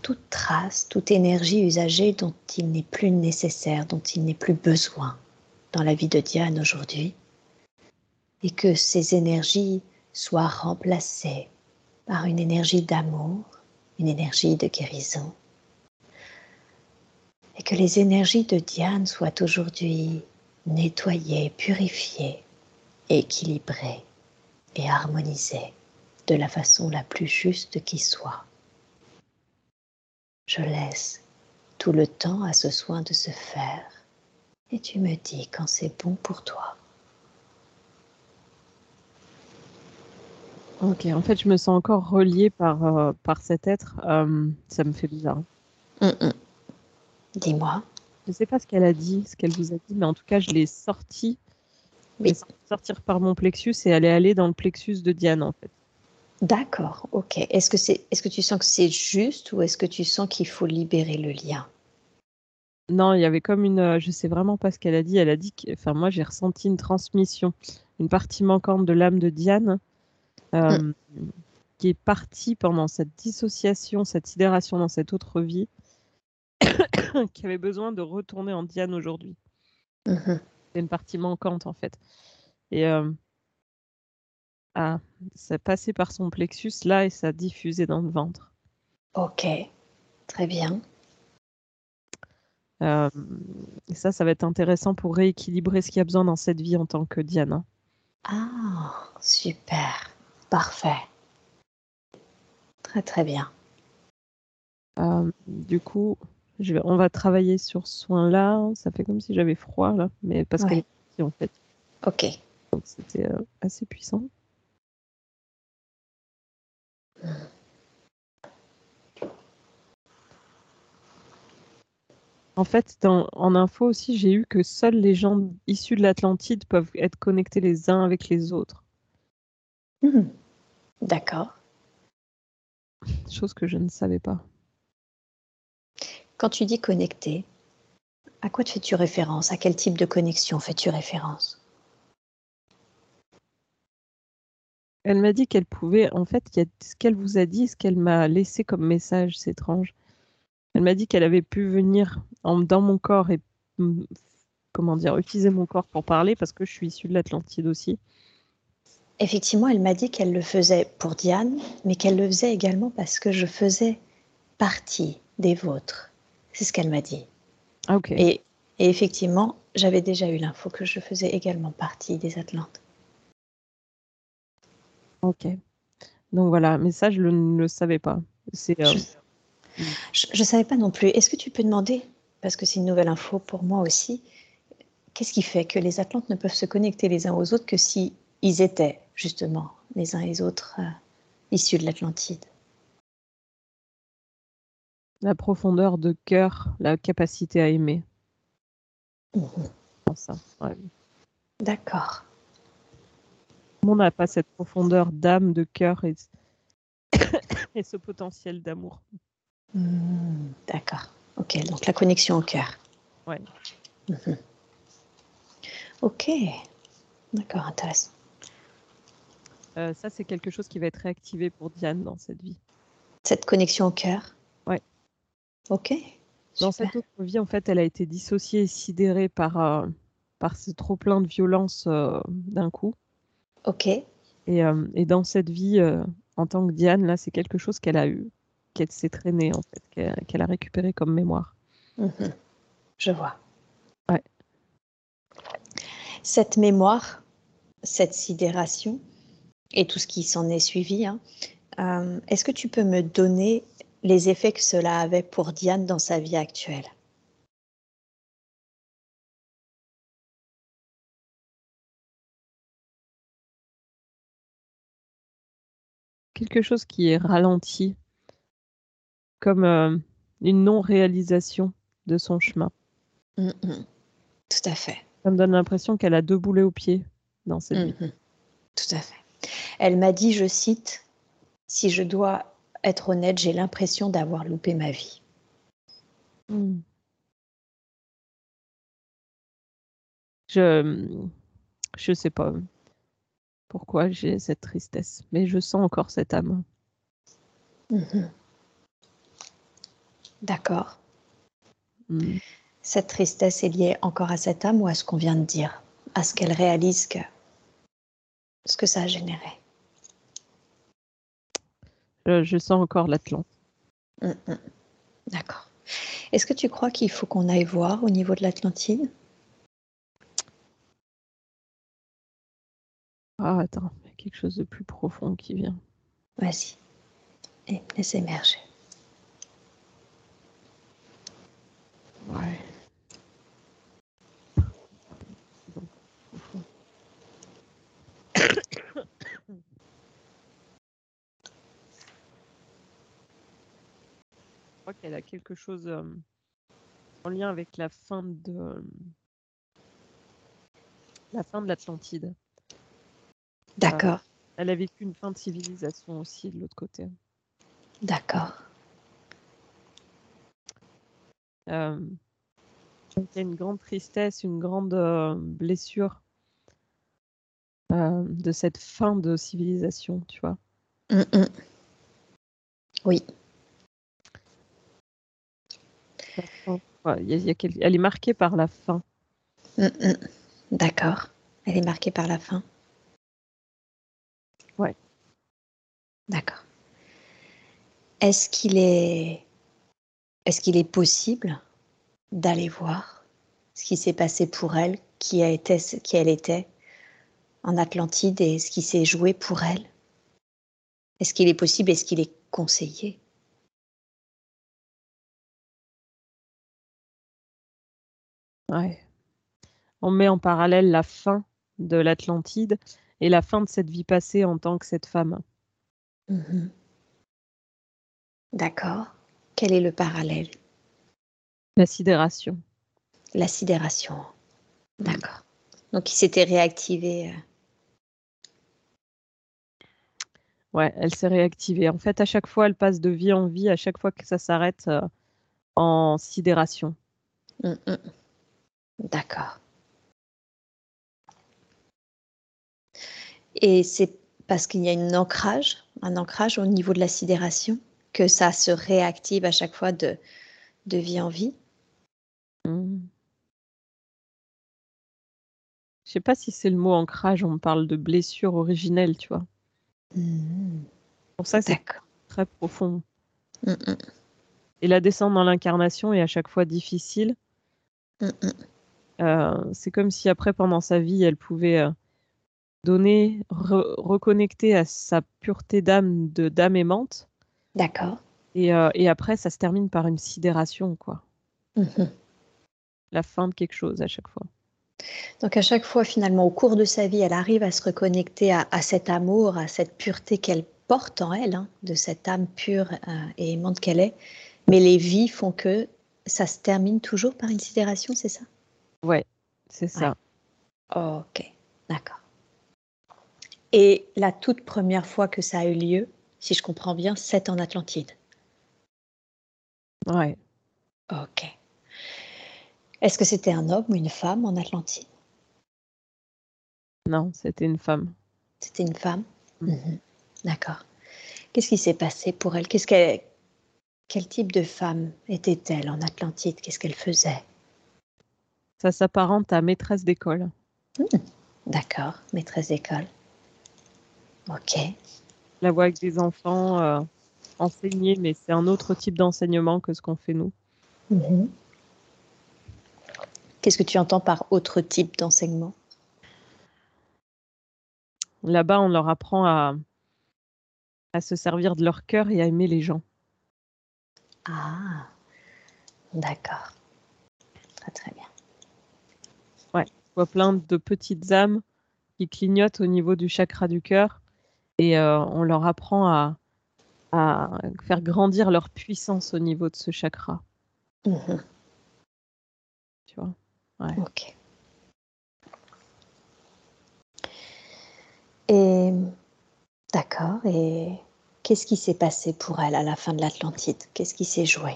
Speaker 1: toute trace, toute énergie usagée dont il n'est plus nécessaire, dont il n'est plus besoin dans la vie de Diane aujourd'hui, et que ces énergies soient remplacées par une énergie d'amour, une énergie de guérison, et que les énergies de Diane soient aujourd'hui nettoyées, purifiées, équilibrées et harmonisées de la façon la plus juste qui soit. Je laisse tout le temps à ce soin de se faire et tu me dis quand c'est bon pour toi.
Speaker 2: Ok. En fait, je me sens encore reliée par, euh, par cet être. Euh, ça me fait bizarre.
Speaker 1: Hum, hum. Dis-moi.
Speaker 2: Je sais pas ce qu'elle a dit, ce qu'elle vous a dit, mais en tout cas, je l'ai sortie.
Speaker 1: Oui.
Speaker 2: Sortir par mon plexus et elle est allée dans le plexus de Diane, en fait.
Speaker 1: D'accord, ok. Est-ce que, c'est, est-ce que tu sens que c'est juste ou est-ce que tu sens qu'il faut libérer le lien?
Speaker 2: Non, il y avait comme une. euh, Je sais vraiment pas ce qu'elle a dit. Elle a dit que. Enfin, moi, j'ai ressenti une transmission, une partie manquante de l'âme de Diane, euh, qui est partie pendant cette dissociation, cette sidération dans cette autre vie, (coughs) qui avait besoin de retourner en Diane aujourd'hui.
Speaker 1: Mhm.
Speaker 2: C'est une partie manquante, en fait. Et. euh, Ah, ça passait par son plexus là et ça diffusait dans le ventre.
Speaker 1: Ok, très bien.
Speaker 2: Euh, et ça, ça va être intéressant pour rééquilibrer ce qu'il y a besoin dans cette vie en tant que Diane. hein.
Speaker 1: Ah, super, parfait. Très très bien.
Speaker 2: Euh, du coup, je vais, on va travailler sur ce soin-là. Ça fait comme si j'avais froid là, mais parce
Speaker 1: Ouais.
Speaker 2: qu'elle est partie en fait.
Speaker 1: Ok,
Speaker 2: Donc c'était euh, assez puissant. En fait, dans- en info aussi, j'ai eu que seuls les gens issus de l'Atlantide peuvent être connectés les uns avec les autres.
Speaker 1: Mhm. d'accord.
Speaker 2: Chose que je ne savais pas.
Speaker 1: Quand tu dis connecté, à quoi te fais-tu référence? À quel type de connexion fais-tu référence?
Speaker 2: Elle m'a dit qu'elle pouvait, en fait, il y a ce qu'elle vous a dit, ce qu'elle m'a laissé comme message, c'est étrange. Elle m'a dit qu'elle avait pu venir en- dans mon corps et mm, comment dire, utiliser mon corps pour parler parce que je suis issue de l'Atlantide aussi.
Speaker 1: Effectivement, elle m'a dit qu'elle le faisait pour Diane, mais qu'elle le faisait également parce que je faisais partie des vôtres. C'est ce qu'elle m'a dit.
Speaker 2: Ah ok.
Speaker 1: Et, et effectivement, j'avais déjà eu l'info que je faisais également partie des Atlantes.
Speaker 2: Ok. Donc voilà, mais ça je le- ne le savais pas. C'est euh,
Speaker 1: Je ne savais pas non plus. Est-ce que tu peux demander, parce que c'est une nouvelle info pour moi aussi, qu'est-ce qui fait que les Atlantes ne peuvent se connecter les uns aux autres que si ils étaient justement les uns et les autres euh, issus de l'Atlantide
Speaker 2: La profondeur de cœur, la capacité à aimer.
Speaker 1: Mhm.
Speaker 2: Ça, ouais.
Speaker 1: D'accord.
Speaker 2: On n'a pas cette profondeur d'âme, de cœur et, (coughs) et ce potentiel d'amour.
Speaker 1: Hmm, D'accord. Ok, donc la connexion au cœur.
Speaker 2: Ouais.
Speaker 1: Mhm. Ok. D'accord, intéressant.
Speaker 2: Euh, ça, c'est quelque chose qui va être réactivé pour Diane dans cette vie.
Speaker 1: Cette connexion au cœur.
Speaker 2: Ouais.
Speaker 1: Ok.
Speaker 2: Dans
Speaker 1: super.
Speaker 2: cette autre vie, en fait, elle a été dissociée et sidérée par, euh, par ce trop plein de violence euh, d'un coup.
Speaker 1: Ok.
Speaker 2: Et, euh, et dans cette vie, en tant que Diane, là, c'est quelque chose qu'elle a eu, qu'elle s'est traînée, en fait, qu'elle qu'elle a récupéré comme mémoire.
Speaker 1: Mhm. Je vois.
Speaker 2: Ouais.
Speaker 1: Cette mémoire, cette sidération et tout ce qui s'en est suivi, hein, euh, est-ce que tu peux me donner les effets que cela avait pour Diane dans sa vie actuelle?
Speaker 2: Quelque chose qui est ralenti, comme euh, une non-réalisation de son chemin.
Speaker 1: Mhm. Tout à fait.
Speaker 2: Ça me donne l'impression qu'elle a deux boulets aux pieds dans cette vie.
Speaker 1: Mhm. Tout à fait. Elle m'a dit, je cite, Si je dois être honnête, j'ai l'impression d'avoir loupé ma vie.
Speaker 2: Mm. Je je sais pas pourquoi j'ai cette tristesse, mais je sens encore cette âme.
Speaker 1: Mhm. D'accord.
Speaker 2: Mm.
Speaker 1: Cette tristesse est liée encore à cette âme ou à ce qu'on vient de dire À ce qu'elle réalise que ce que ça a généré.
Speaker 2: Je, je sens encore l'Atlante.
Speaker 1: Mm, mm. D'accord. Est-ce que tu crois qu'il faut qu'on aille voir au niveau de l'Atlantide?
Speaker 2: Ah attends, il y a quelque chose de plus profond qui vient.
Speaker 1: Vas-y. Et laisse émerger.
Speaker 2: Ouais. Crois qu'elle a quelque chose euh, en lien avec la fin de la fin de l'Atlantide.
Speaker 1: D'accord.
Speaker 2: Elle a vécu une fin de civilisation aussi de l'autre côté.
Speaker 1: D'accord.
Speaker 2: Euh, donc il y a une grande tristesse, une grande euh, blessure euh, de cette fin de civilisation, tu vois.
Speaker 1: Mm, mm. Oui.
Speaker 2: La fin. Ouais, il y a- il y a quel- Elle est marquée par la fin.
Speaker 1: Mm, mm. D'accord. Elle est marquée par la fin.
Speaker 2: Ouais.
Speaker 1: D'accord. Est-ce qu'il est est-ce qu'il est possible d'aller voir ce qui s'est passé pour elle, qui a été qui elle était en Atlantide et ce qui s'est joué pour elle? Est-ce qu'il est possible? Est-ce qu'il est conseillé?
Speaker 2: Ouais. On met en parallèle la fin de l'Atlantide et la fin de cette vie passée en tant que cette femme.
Speaker 1: Mhm. D'accord. Quel est le parallèle?
Speaker 2: La sidération.
Speaker 1: La sidération. D'accord. Donc il s'était réactivé. euh,
Speaker 2: Ouais, elle s'est réactivée. En fait, à chaque fois, elle passe de vie en vie, à chaque fois que ça s'arrête euh, en sidération.
Speaker 1: mm, mm. D'accord. Et c'est parce qu'il y a un ancrage, un ancrage au niveau de la sidération, que ça se réactive à chaque fois de, de vie en vie?
Speaker 2: Hmm. Je sais pas si c'est le mot ancrage, on parle de blessure originelle, tu vois.
Speaker 1: Mhm.
Speaker 2: Pour ça, c'est très profond.
Speaker 1: Mm, mm,
Speaker 2: Et la descente dans l'incarnation est à chaque fois difficile. Euh, c'est comme si après, pendant sa vie, elle pouvait euh, donner, re- reconnecter à sa pureté d'âme, de d'âme aimante.
Speaker 1: D'accord.
Speaker 2: Et, euh, et après, ça se termine par une sidération, quoi.
Speaker 1: Mhm.
Speaker 2: La fin de quelque chose à chaque fois.
Speaker 1: Donc à chaque fois, finalement, au cours de sa vie, elle arrive à se reconnecter à, à cet amour, à cette pureté qu'elle porte en elle, hein, de cette âme pure et aimante qu'elle est. Mais les vies font que ça se termine toujours par une sidération, c'est ça?
Speaker 2: Ouais, c'est ça.
Speaker 1: Ok, d'accord. Et la toute première fois que ça a eu lieu, si je comprends bien, c'est en Atlantide.
Speaker 2: Ouais.
Speaker 1: Ok. Est-ce que c'était un homme ou une femme en Atlantide?
Speaker 2: Non, c'était une femme.
Speaker 1: C'était une femme? Mm. mhm. D'accord. Qu'est-ce qui s'est passé pour elle? Qu'est-ce qu'elle quel type de femme était-elle en Atlantide? Qu'est-ce qu'elle faisait?
Speaker 2: Ça s'apparente à maîtresse d'école.
Speaker 1: Hmm, d'accord, maîtresse d'école. Ok.
Speaker 2: la vois avec des enfants euh, enseignés, mais c'est un autre type d'enseignement que ce qu'on fait nous.
Speaker 1: Mhm. Qu'est-ce que tu entends par autre type d'enseignement?
Speaker 2: Là-bas, on leur apprend à, à se servir de leur cœur et à aimer les gens.
Speaker 1: Ah, d'accord. Très très bien.
Speaker 2: Plein de petites âmes qui clignotent au niveau du chakra du cœur et euh, on leur apprend à, à, faire grandir leur puissance au niveau de ce chakra.
Speaker 1: Mhm.
Speaker 2: Tu vois?
Speaker 1: Ouais. Ok. Et d'accord. Et Qu'est-ce qui s'est passé pour elle à la fin de l'Atlantide? Qu'est-ce qui s'est joué?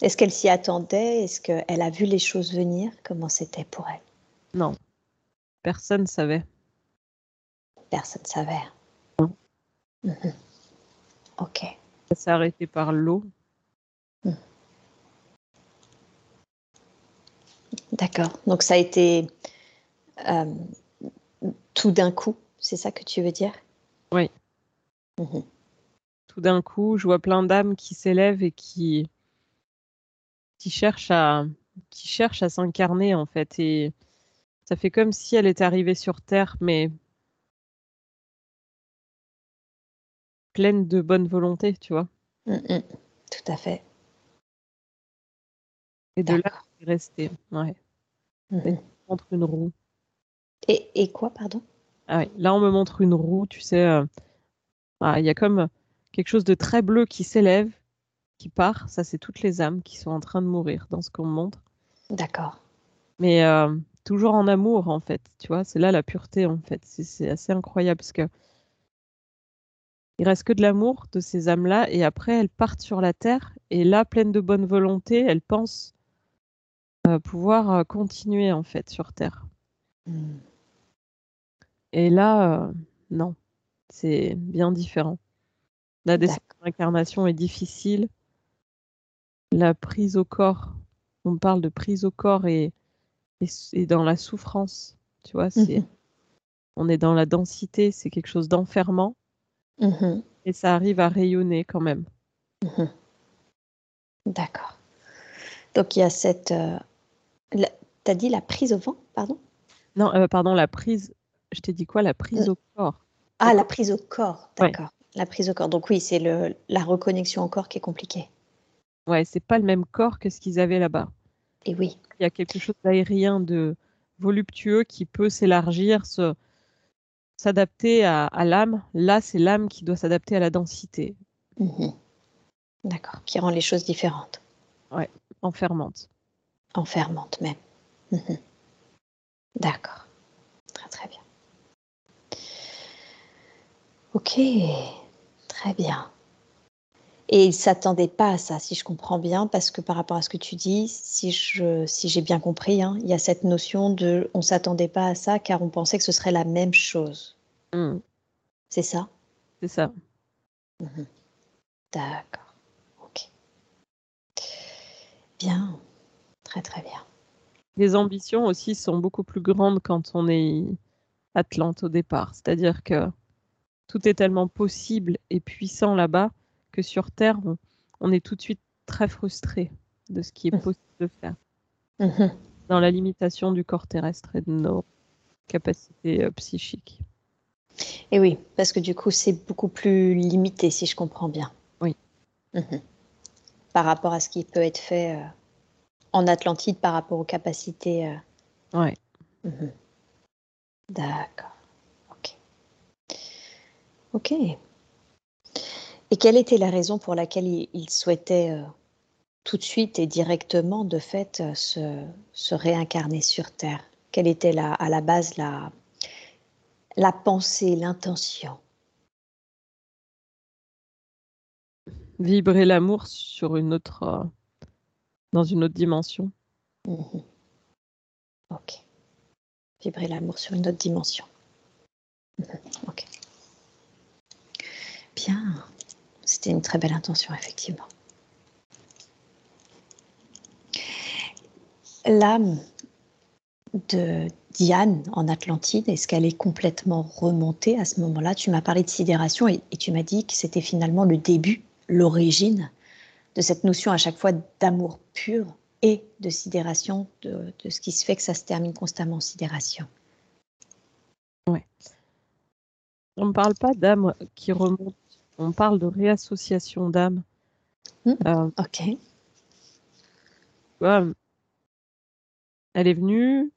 Speaker 1: Est-ce qu'elle s'y attendait? Est-ce qu'elle a vu les choses venir? Comment c'était pour elle?
Speaker 2: Non. Personne ne savait.
Speaker 1: Personne ne savait. Mhm. Ok.
Speaker 2: Ça s'est arrêté par l'eau. Mhm.
Speaker 1: D'accord. Donc ça a été euh, tout d'un coup, c'est ça que tu veux dire?
Speaker 2: Oui. Mhm. Tout d'un coup, je vois plein d'âmes qui s'élèvent et qui, qui cherchent à, qui cherchent à s'incarner en fait. Et ça fait comme si elle était arrivée sur Terre, mais pleine de bonne volonté, tu vois.
Speaker 1: Mm, mm. tout à fait.
Speaker 2: Et de là, restée. Ouais. Mm, montre une roue.
Speaker 1: Et, et quoi, pardon?
Speaker 2: Ah ouais. Là, on me montre une roue, tu sais. Euh, ah, il y a comme quelque chose de très bleu qui s'élève, qui part. Ça, c'est toutes les âmes qui sont en train de mourir dans ce qu'on montre.
Speaker 1: D'accord.
Speaker 2: Mais euh, toujours en amour, en fait. Tu vois, c'est là la pureté, en fait. C'est assez incroyable parce que il reste que de l'amour de ces âmes-là et après elles partent sur la terre et là, pleines de bonne volonté, elles pensent euh, pouvoir euh, continuer en fait sur terre. Hmm. Et là, non c'est bien différent. La désincarnation est difficile. La prise au corps, on parle de prise au corps et, et, dans la souffrance. Tu vois, c'est, mhm. on est dans la densité, c'est quelque chose d'enfermant. Mhm. Et ça arrive à rayonner quand même.
Speaker 1: Mhm. D'accord. Donc il y a cette. Euh, tu as dit la prise au vent, pardon?
Speaker 2: Non, euh, pardon, la prise. Je t'ai dit quoi? La prise euh, au corps.
Speaker 1: Ah, la prise au corps, d'accord. La prise au corps. Donc oui, c'est le la reconnexion au corps qui est compliquée.
Speaker 2: Ouais, c'est pas le même corps que ce qu'ils avaient là-bas.
Speaker 1: Et oui.
Speaker 2: Il y a quelque chose d'aérien, de voluptueux qui peut s'élargir, se, s'adapter à, l'âme. Là, c'est l'âme qui doit s'adapter à la densité.
Speaker 1: Mhm. D'accord. Qui rend les choses différentes.
Speaker 2: Ouais, enfermante.
Speaker 1: Enfermante même. Mhm. D'accord. Très très bien. Ok, très bien. Et il ne s'attendait pas à ça, si je comprends bien, parce que par rapport à ce que tu dis, si je, si j'ai bien compris, hein, il y a cette notion de on ne s'attendait pas à ça car on pensait que ce serait la même chose.
Speaker 2: Mmh.
Speaker 1: C'est ça?
Speaker 2: C'est ça.
Speaker 1: Mmh D'accord. Ok. Bien. Très très bien.
Speaker 2: Les ambitions aussi sont beaucoup plus grandes quand on est Atlante au départ. C'est-à-dire que tout est tellement possible et puissant là-bas que sur Terre, on, est tout de suite très frustré de ce qui est mmh. possible de faire. Mmh. Dans la limitation du corps terrestre et de nos capacités euh, psychiques.
Speaker 1: Et oui, parce que du coup, c'est beaucoup plus limité, si je comprends bien.
Speaker 2: Oui.
Speaker 1: Mmh. Par rapport à ce qui peut être fait euh, en Atlantide, par rapport aux capacités. Euh...
Speaker 2: Oui.
Speaker 1: D'accord. Ok. Et quelle était la raison pour laquelle il, souhaitait euh, tout de suite et directement, de fait, euh, se, se réincarner sur Terre? Quelle était la, à la base la, la pensée, l'intention?
Speaker 2: Vibrer l'amour sur une autre, euh, dans une autre dimension.
Speaker 1: Mhm. Ok. Vibrer l'amour sur une autre dimension. Mhm. Ok. Bien. C'était une très belle intention, effectivement. L'âme de Diane en Atlantide, est-ce qu'elle est complètement remontée à ce moment-là? Tu m'as parlé de sidération et, tu m'as dit que c'était finalement le début, l'origine de cette notion à chaque fois d'amour pur et de sidération, de, ce qui se fait que ça se termine constamment en sidération.
Speaker 2: Ouais. On ne parle pas d'âme qui remonte, on parle de réassociation d'âme.
Speaker 1: Hmm. Euh, ok.
Speaker 2: elle est venue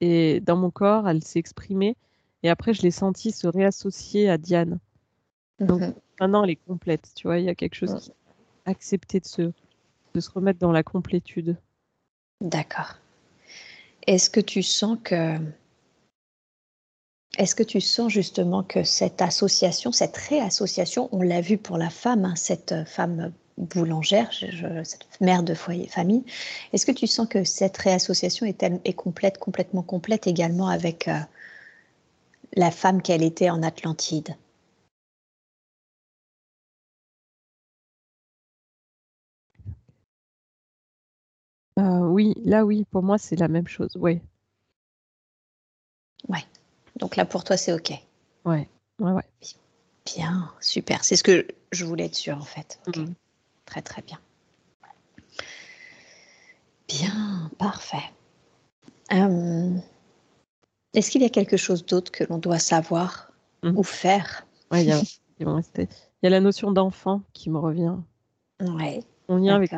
Speaker 2: et dans mon corps, elle s'est exprimée et après je l'ai sentie se réassocier à Diane. Donc mhm. maintenant elle est complète, tu vois, il y a quelque chose qui a accepté de se, de se remettre dans la complétude.
Speaker 1: D'accord. Est-ce que tu sens que est-ce que tu sens justement que cette association, cette réassociation, on l'a vu pour la femme, hein, cette femme boulangère, cette mère de foyer famille, est-ce que tu sens que cette réassociation est, est complète, complètement complète également avec euh, la femme qu'elle était en Atlantide?
Speaker 2: Euh, oui, là oui, pour moi c'est la même chose, oui.
Speaker 1: Ouais. Donc là pour toi c'est ok.
Speaker 2: Ouais, ouais, ouais.
Speaker 1: Bien, super. C'est ce que je voulais être sûre en fait. Mhm. Très très bien. Bien, parfait. Euh, est-ce qu'il y a quelque chose d'autre que l'on doit savoir mhm. ou faire?
Speaker 2: Oui, il y, a la notion d'enfant qui me revient.
Speaker 1: Ouais.
Speaker 2: On y avec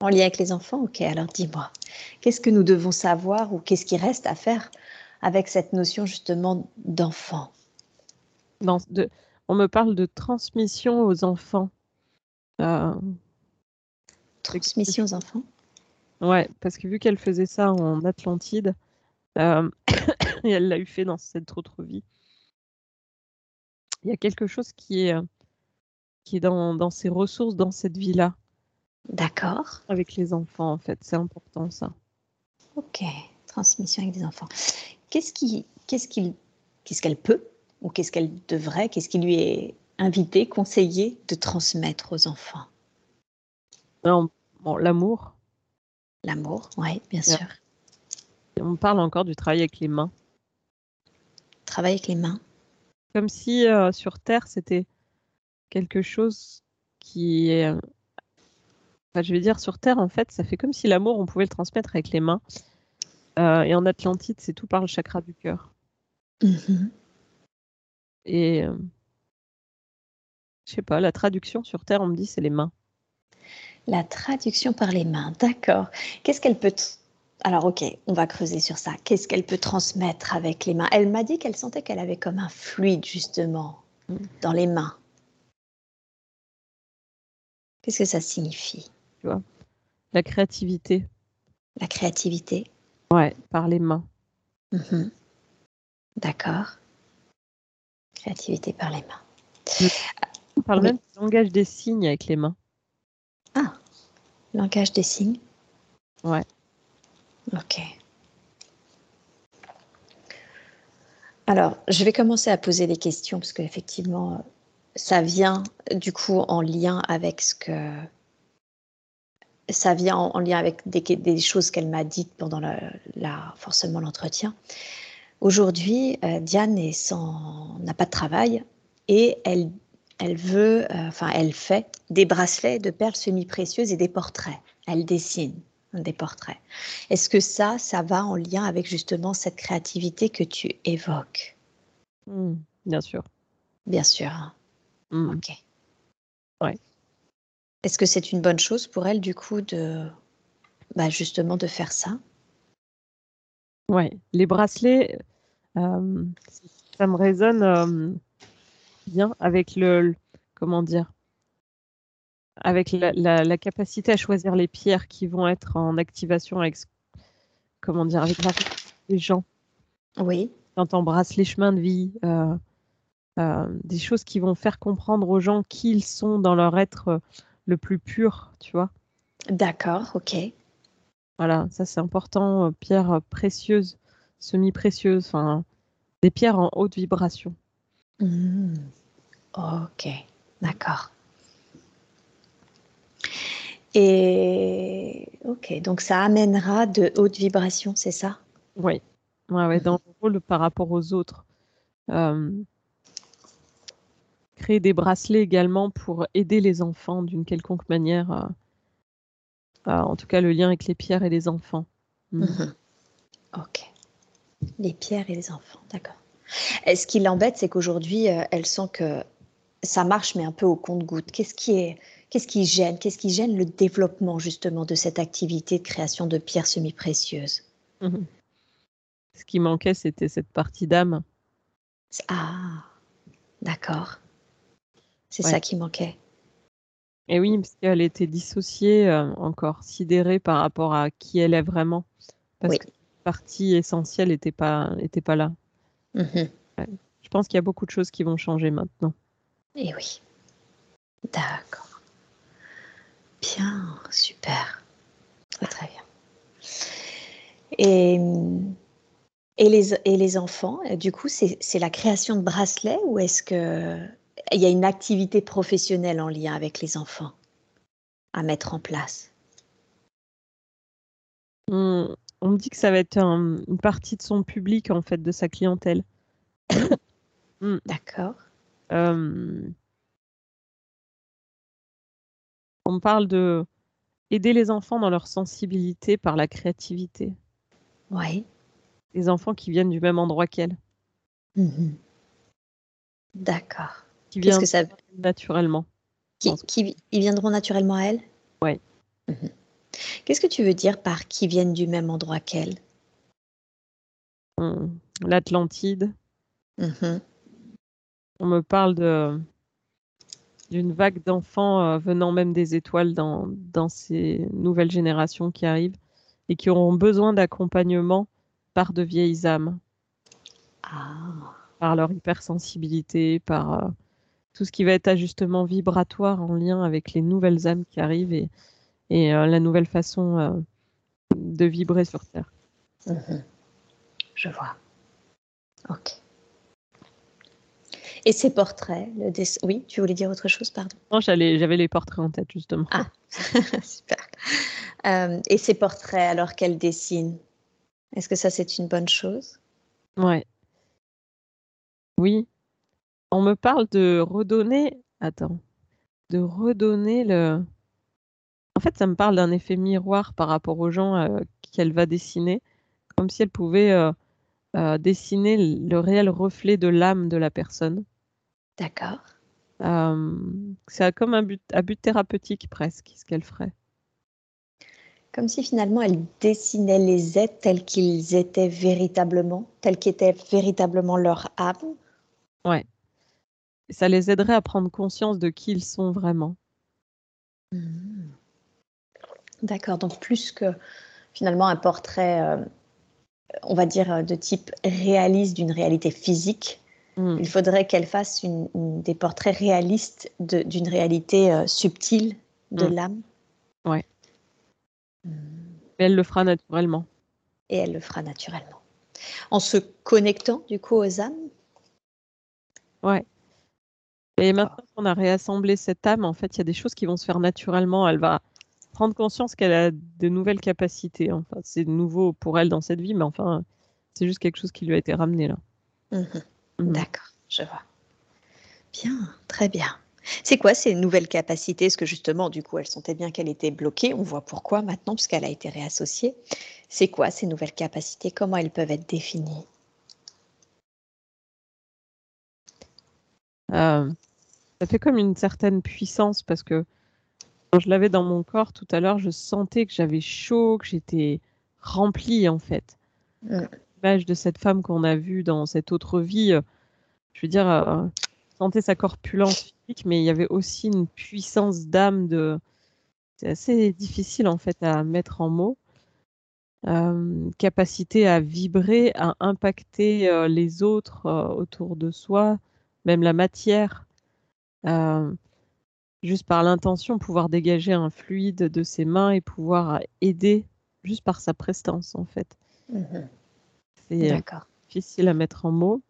Speaker 1: en lien avec les enfants? Ok, alors dis-moi, qu'est-ce que nous devons savoir ou qu'est-ce qui reste à faire avec cette notion justement d'enfant
Speaker 2: On me parle de transmission aux enfants.
Speaker 1: Euh, transmission aux enfants
Speaker 2: Ouais, parce que vu qu'elle faisait ça en Atlantide, euh, (coughs) et elle l'a eu fait dans cette autre vie, il y a quelque chose qui est, qui est dans, dans ses ressources dans cette vie-là.
Speaker 1: D'accord.
Speaker 2: Avec les enfants, en fait, c'est important ça.
Speaker 1: Ok, transmission avec des enfants. Qu'est-ce qui, qu'est-ce qu'il, qu'est-ce qu'elle peut ou qu'est-ce qu'elle devrait, qu'est-ce qui lui est invité, conseillé de transmettre aux enfants?
Speaker 2: Bon, L'amour.
Speaker 1: L'amour, oui, bien sûr.
Speaker 2: On parle encore du travail avec les mains.
Speaker 1: Travail avec les mains.
Speaker 2: Comme si euh, sur Terre, c'était quelque chose qui est je vais dire sur Terre, en fait, ça fait comme si l'amour, on pouvait le transmettre avec les mains. Euh, et en Atlantide, c'est tout par le chakra du cœur.
Speaker 1: Mm-hmm.
Speaker 2: Et euh, je sais pas, la traduction sur Terre, on me dit, c'est les mains.
Speaker 1: La traduction par les mains, d'accord. Qu'est-ce qu'elle peut alors ok, on va creuser sur ça. Qu'est-ce qu'elle peut transmettre avec les mains? Elle m'a dit qu'elle sentait qu'elle avait comme un fluide justement mm. dans les mains. Qu'est-ce que ça signifie?
Speaker 2: Tu vois? La créativité.
Speaker 1: La créativité.
Speaker 2: Ouais, par les mains.
Speaker 1: Mhm. D'accord. Créativité par les mains.
Speaker 2: On parle même du langage des signes avec les mains.
Speaker 1: Ah, langage des signes.
Speaker 2: Ouais.
Speaker 1: Ok. Alors, je vais commencer à poser des questions parce qu'effectivement, ça vient du coup en lien avec ce que ça vient en, lien avec des, choses qu'elle m'a dites pendant la, forcément l'entretien. Aujourd'hui, euh, Diane n'a pas de travail et elle, elle veut, euh, enfin, elle fait des bracelets de perles semi-précieuses et des portraits. Elle dessine des portraits. Est-ce que ça, ça va en lien avec justement cette créativité que tu évoques?
Speaker 2: Mmh, Bien sûr.
Speaker 1: Bien sûr.
Speaker 2: Mmh.
Speaker 1: Ok.
Speaker 2: Ouais.
Speaker 1: Est-ce que c'est une bonne chose pour elle, du coup, de bah, justement de faire ça?
Speaker 2: Ouais, les bracelets, euh, ça me résonne euh, bien avec le, comment dire, avec la, capacité à choisir les pierres qui vont être en activation avec, comment dire, avec les gens.
Speaker 1: Oui.
Speaker 2: Quand on embrasse les chemins de vie, euh, des choses qui vont faire comprendre aux gens qui ils sont dans leur être le plus pur, tu vois.
Speaker 1: D'accord, ok.
Speaker 2: Voilà, ça c'est important. Euh, pierres précieuses, semi-précieuses, enfin, des pierres en haute vibration.
Speaker 1: Mmh. Ok, d'accord. Et ok, donc ça amènera de hautes vibrations, c'est ça?
Speaker 2: Oui, ouais, ouais, dans le rôle par rapport aux autres. Euh, créer des bracelets également pour aider les enfants d'une quelconque manière. en tout cas, le lien avec les pierres et les enfants.
Speaker 1: Mmh. Mmh. Ok. Les pierres et les enfants, d'accord. Et ce qui l'embête, c'est qu'aujourd'hui, euh, elle sent que ça marche, mais un peu au compte-goutte. Qu'est-ce qui est, qu'est-ce qui gêne Qu'est-ce qui gêne le développement justement de cette activité de création de pierres semi-précieuses?
Speaker 2: Mmh. Ce qui manquait, c'était cette partie d'âme.
Speaker 1: Ah, d'accord. C'est ça qui manquait.
Speaker 2: Et oui, parce qu'elle était dissociée, euh, encore sidérée par rapport à qui elle est vraiment. Parce que la partie essentielle n'était pas, était pas là. Mmh Je pense qu'il y a beaucoup de choses qui vont changer maintenant.
Speaker 1: Et oui. D'accord. Bien, super. Très très bien. Et, et, les, et les enfants, du coup, c'est la création de bracelets ou est-ce que il y a une activité professionnelle en lien avec les enfants à mettre en place
Speaker 2: on, me dit que ça va être une partie de son public, en fait, de sa clientèle.
Speaker 1: Hmm. (coughs) D'accord.
Speaker 2: Euh, on parle de aider les enfants dans leur sensibilité par la créativité.
Speaker 1: Oui.
Speaker 2: Les enfants qui viennent du même endroit qu'elle.
Speaker 1: Mhm. D'accord.
Speaker 2: Qui Qu'est-ce que ça naturellement.
Speaker 1: Qui, ils viendront naturellement à elle?
Speaker 2: Oui.
Speaker 1: Mhm. Qu'est-ce que tu veux dire par qui viennent du même endroit qu'elle?
Speaker 2: Hmm. L'Atlantide.
Speaker 1: Mhm.
Speaker 2: On me parle de d'une vague d'enfants euh, venant même des étoiles dans, dans ces nouvelles générations qui arrivent et qui auront besoin d'accompagnement par de vieilles âmes.
Speaker 1: Ah.
Speaker 2: Par leur hypersensibilité, par euh, tout ce qui va être ajustement vibratoire en lien avec les nouvelles âmes qui arrivent et, et euh, la nouvelle façon euh, de vibrer sur Terre.
Speaker 1: Mhm. Je vois. Ok. Et ces portraits, le oui, tu voulais dire autre chose, pardon?
Speaker 2: Non, j'avais les portraits en tête, justement.
Speaker 1: Ah, (laughs) super. Euh, et ces portraits, alors qu'elle dessine, est-ce que ça, c'est une bonne chose?
Speaker 2: Ouais. Oui, on me parle de redonner attends, de redonner le en fait, ça me parle d'un effet miroir par rapport aux gens, euh, qu'elle va dessiner, comme si elle pouvait, euh, euh, dessiner le réel reflet de l'âme de la personne.
Speaker 1: D'accord.
Speaker 2: c'est comme un but but thérapeutique presque, ce qu'elle ferait.
Speaker 1: Comme si finalement elle dessinait les êtres tels qu'ils étaient véritablement, tels qu'était véritablement leur âme?
Speaker 2: Ouais ça les aiderait à prendre conscience de qui ils sont vraiment.
Speaker 1: Mmh. D'accord, donc plus que finalement un portrait, euh, on va dire, de type réaliste d'une réalité physique, mmh. il faudrait qu'elle fasse des portraits réalistes d'une réalité euh, subtile de mmh. l'âme.
Speaker 2: Ouais. Mais elle le fera naturellement.
Speaker 1: Et elle le fera naturellement. En se connectant du coup aux âmes?
Speaker 2: Ouais. Et maintenant qu'on a réassemblé cette âme, en fait, il y a des choses qui vont se faire naturellement. Elle va prendre conscience qu'elle a de nouvelles capacités. Enfin, c'est nouveau pour elle dans cette vie, mais enfin, c'est juste quelque chose qui lui a été ramené là.
Speaker 1: Mmh mmh D'accord, je vois. Bien, très bien. C'est quoi ces nouvelles capacités? Est-ce que justement, du coup, elle sentait bien qu'elle était bloquée? On voit pourquoi maintenant, puisqu'elle a été réassociée. C'est quoi ces nouvelles capacités? Comment elles peuvent être définies?
Speaker 2: Euh, ça fait comme une certaine puissance parce que quand je l'avais dans mon corps tout à l'heure, je sentais que j'avais chaud, que j'étais remplie en fait. L'image de cette femme qu'on a vue dans cette autre vie, euh, je veux dire, euh, sentais sa corpulence physique, mais il y avait aussi une puissance d'âme de. C'est assez difficile en fait à mettre en mots. Euh, capacité à vibrer, à impacter euh, les autres euh, autour de soi, même la matière. Juste par l'intention, pouvoir dégager un fluide de ses mains et pouvoir aider juste par sa prestance en fait. Mmh C'est difficile à mettre en mots.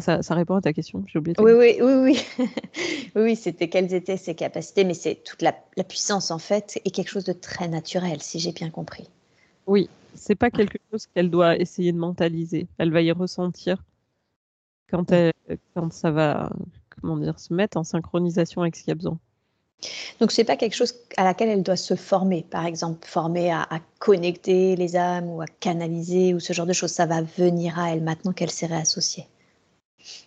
Speaker 2: Ça, répond à ta question, j'ai oublié.
Speaker 1: Oui, oui, oui, oui. (laughs) oui, c'était quelles étaient ses capacités, mais c'est toute la, puissance en fait et quelque chose de très naturel, si j'ai bien compris.
Speaker 2: Oui, c'est pas quelque chose qu'elle doit essayer de mentaliser. Elle va y ressentir quand, elle, quand ça va, comment dire, se mettre en synchronisation avec ce qu'il y a besoin.
Speaker 1: Donc, c'est pas quelque chose à laquelle elle doit se former, par exemple, former à, connecter les âmes ou à canaliser ou ce genre de choses. Ça va venir à elle maintenant qu'elle s'est réassociée.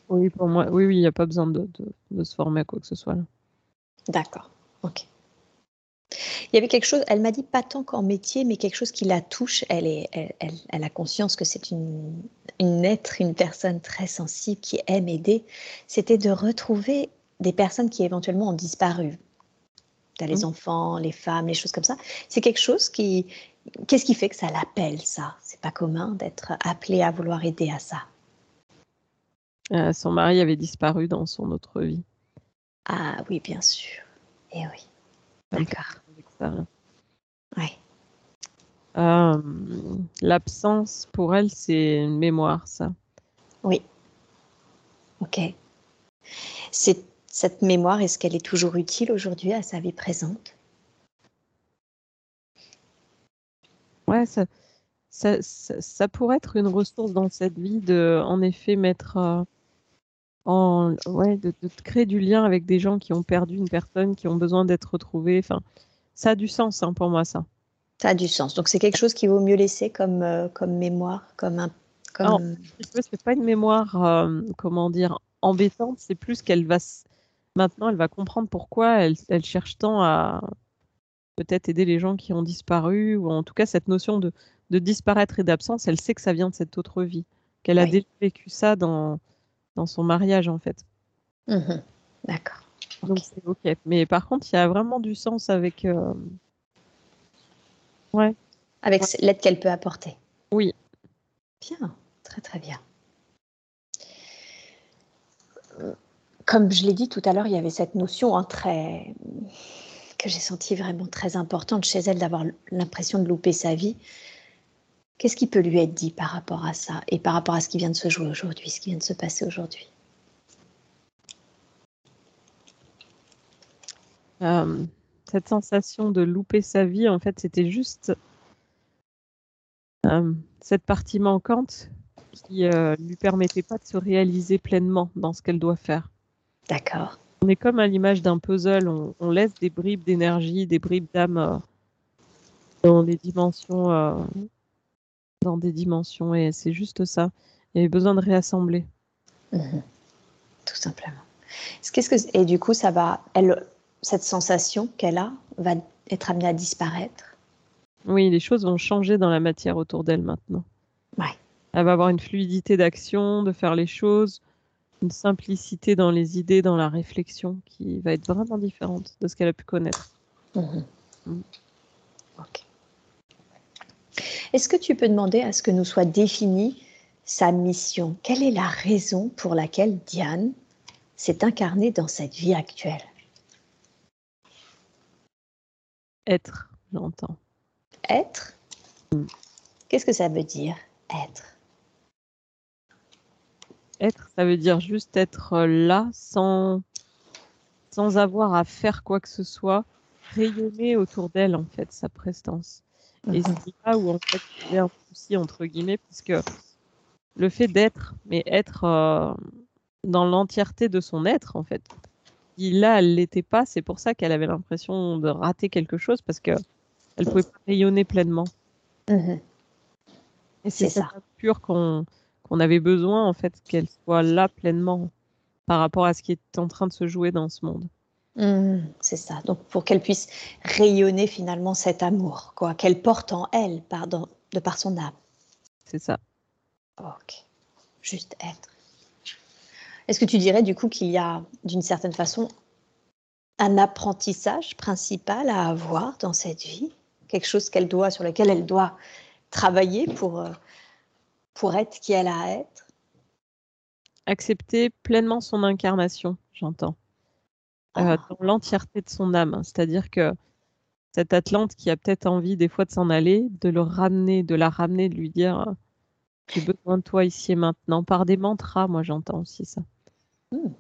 Speaker 2: Oui, pour moi, oui, oui, il n'y a pas besoin de, se former à quoi que ce soit.
Speaker 1: D'accord, ok. Il y avait quelque chose, elle m'a dit pas tant qu'en métier, mais quelque chose qui la touche. Elle, est, elle, elle, a conscience que c'est une, une être, une personne très sensible qui aime aider. C'était de retrouver des personnes qui éventuellement ont disparu les mmh. enfants, les femmes, les choses comme ça. C'est quelque chose qui. Qu'est-ce qui fait que ça l'appelle, ça? C'est pas commun d'être appelé à vouloir aider à ça.
Speaker 2: Euh, son mari avait disparu dans son autre vie.
Speaker 1: Ah oui, bien sûr. Et eh oui. D'accord.
Speaker 2: Euh, l'absence, pour elle, c'est une mémoire, ça.
Speaker 1: Oui. Ok. C'est cette mémoire, est-ce qu'elle est toujours utile aujourd'hui à sa vie présente?
Speaker 2: Ouais, ça, ça, pourrait être une ressource dans cette vie de, en effet, mettre euh, en, ouais, de, créer du lien avec des gens qui ont perdu une personne, qui ont besoin d'être retrouvés. Enfin, ça a du sens hein, pour moi, ça.
Speaker 1: Ça a du sens. Donc c'est quelque chose qu'il vaut mieux laisser comme, euh, comme mémoire, comme un. Comme...
Speaker 2: c'est pas une mémoire, euh, comment dire, embêtante. C'est plus qu'elle va Maintenant, elle va comprendre pourquoi elle, cherche tant à peut-être aider les gens qui ont disparu, ou en tout cas cette notion de, disparaître et d'absence, elle sait que ça vient de cette autre vie, qu'elle a déjà vécu ça dans, dans son mariage en fait.
Speaker 1: Mmh D'accord.
Speaker 2: Donc c'est ok. Mais par contre, il y a vraiment du sens avec. Euh, ouais.
Speaker 1: Avec l'aide qu'elle peut apporter.
Speaker 2: Oui.
Speaker 1: Bien, très très bien comme je l'ai dit tout à l'heure, il y avait cette notion hein, très, que j'ai sentie vraiment très importante chez elle d'avoir l'impression de louper sa vie. Qu'est-ce qui peut lui être dit par rapport à ça et par rapport à ce qui vient de se jouer aujourd'hui, ce qui vient de se passer aujourd'hui?
Speaker 2: Euh, Cette sensation de louper sa vie, en fait, c'était juste euh, cette partie manquante qui euh, lui permettait pas de se réaliser pleinement dans ce qu'elle doit faire.
Speaker 1: D'accord.
Speaker 2: On est comme à l'image d'un puzzle, on, laisse des bribes d'énergie, des bribes d'âme dans des dimensions, dans des dimensions, et c'est juste ça. Il y avait besoin de réassembler.
Speaker 1: Mhm. Tout simplement. Qu'est-ce que et du coup, ça va, elle, cette sensation qu'elle a va être amenée à disparaître.
Speaker 2: Oui, les choses vont changer dans la matière autour d'elle maintenant.
Speaker 1: Ouais.
Speaker 2: Elle va avoir une fluidité d'action, de faire les choses, une simplicité dans les idées, dans la réflexion qui va être vraiment différente de ce qu'elle a pu connaître. Mhm. Mm.
Speaker 1: Est-ce que tu peux demander à ce que nous soit définie sa mission? Quelle est la raison pour laquelle Diane s'est incarnée dans cette vie actuelle?
Speaker 2: Être, j'entends.
Speaker 1: Être? Mm. Qu'est-ce que ça veut dire, être?
Speaker 2: Être, ça veut dire juste être euh, là sans, sans avoir à faire quoi que ce soit, rayonner autour d'elle, en fait, sa prestance. Et mhm. c'est là où, en fait, il y a un souci, entre guillemets, puisque le fait d'être, mais être euh, dans l'entièreté de son être, en fait. Là, elle l'était pas, c'est pour ça qu'elle avait l'impression de rater quelque chose, parce que elle pouvait pas rayonner pleinement.
Speaker 1: Mhm.
Speaker 2: Et c'est ça pur qu'on on avait besoin en fait qu'elle soit là pleinement par rapport à ce qui est en train de se jouer dans ce monde.
Speaker 1: Mmh, c'est ça. Donc pour qu'elle puisse rayonner finalement cet amour, quoi, qu'elle porte en elle, pardon, de par son âme.
Speaker 2: C'est ça.
Speaker 1: Ok. juste être. Est-ce que tu dirais du coup qu'il y a d'une certaine façon un apprentissage principal à avoir dans cette vie, quelque chose qu'elle doit, sur lequel elle doit travailler pour, euh, pour être qui elle a à être?
Speaker 2: Accepter pleinement son incarnation, j'entends, euh, ah. dans l'entièreté de son âme. C'est-à-dire que cette Atlante qui a peut-être envie des fois de s'en aller, de le ramener, de la ramener, de lui dire j'ai besoin de toi ici et maintenant, par des mantras, moi j'entends aussi ça.
Speaker 1: Hmm.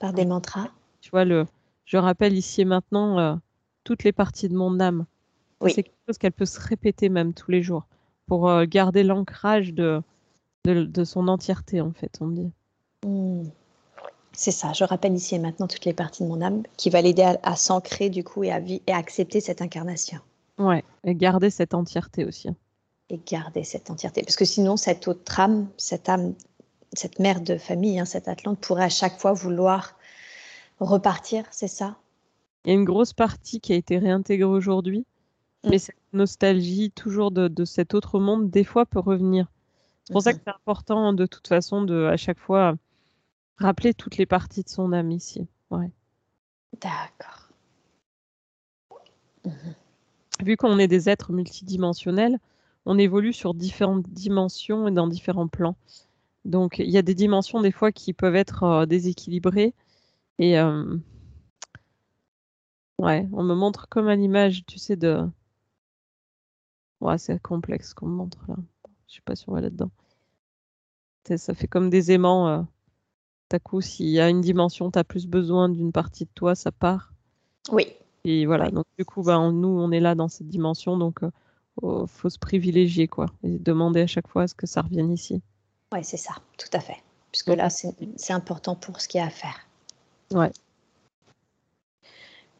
Speaker 1: par des mantras
Speaker 2: Tu vois, le, je rappelle ici et maintenant euh, toutes les parties de mon âme. C'est quelque chose qu'elle peut se répéter même tous les jours pour euh, garder l'ancrage de, de, son entièreté, en fait, on dit.
Speaker 1: Hmm. C'est ça, je rappelle ici et maintenant toutes les parties de mon âme qui va l'aider à, s'ancrer du coup et à, et à accepter cette incarnation.
Speaker 2: Ouais, et garder cette entièreté aussi.
Speaker 1: Et garder cette entièreté. Parce que sinon, cette autre âme, cette âme, cette mère de famille, hein, cette Atlante, pourrait à chaque fois vouloir repartir, c'est ça?
Speaker 2: Il y a une grosse partie qui a été réintégrée aujourd'hui, mm. mais cette nostalgie toujours de, cet autre monde, des fois, peut revenir. C'est pour ça que c'est important, de toute façon, de à chaque fois rappeler toutes les parties de son âme ici. Ouais.
Speaker 1: D'accord.
Speaker 2: Vu qu'on est des êtres multidimensionnels, on évolue sur différentes dimensions et dans différents plans. Donc, il y a des dimensions des fois qui peuvent être euh, déséquilibrées et euh, ouais, on me montre comme à l'image, tu sais, de. Ouais, c'est complexe qu'on me montre là. Je sais pas si on va là-dedans. Ça fait comme des aimants. Euh, T'as coup, s'il y a une dimension, tu as plus besoin d'une partie de toi, ça part.
Speaker 1: Oui.
Speaker 2: Et voilà, donc du coup, bah, nous, on est là dans cette dimension, donc euh, oh, faut se privilégier, quoi, et demander à chaque fois à ce que ça revienne ici.
Speaker 1: Oui, c'est ça, tout à fait. Puisque là, c'est important pour ce qu'il y a à faire.
Speaker 2: Ouais.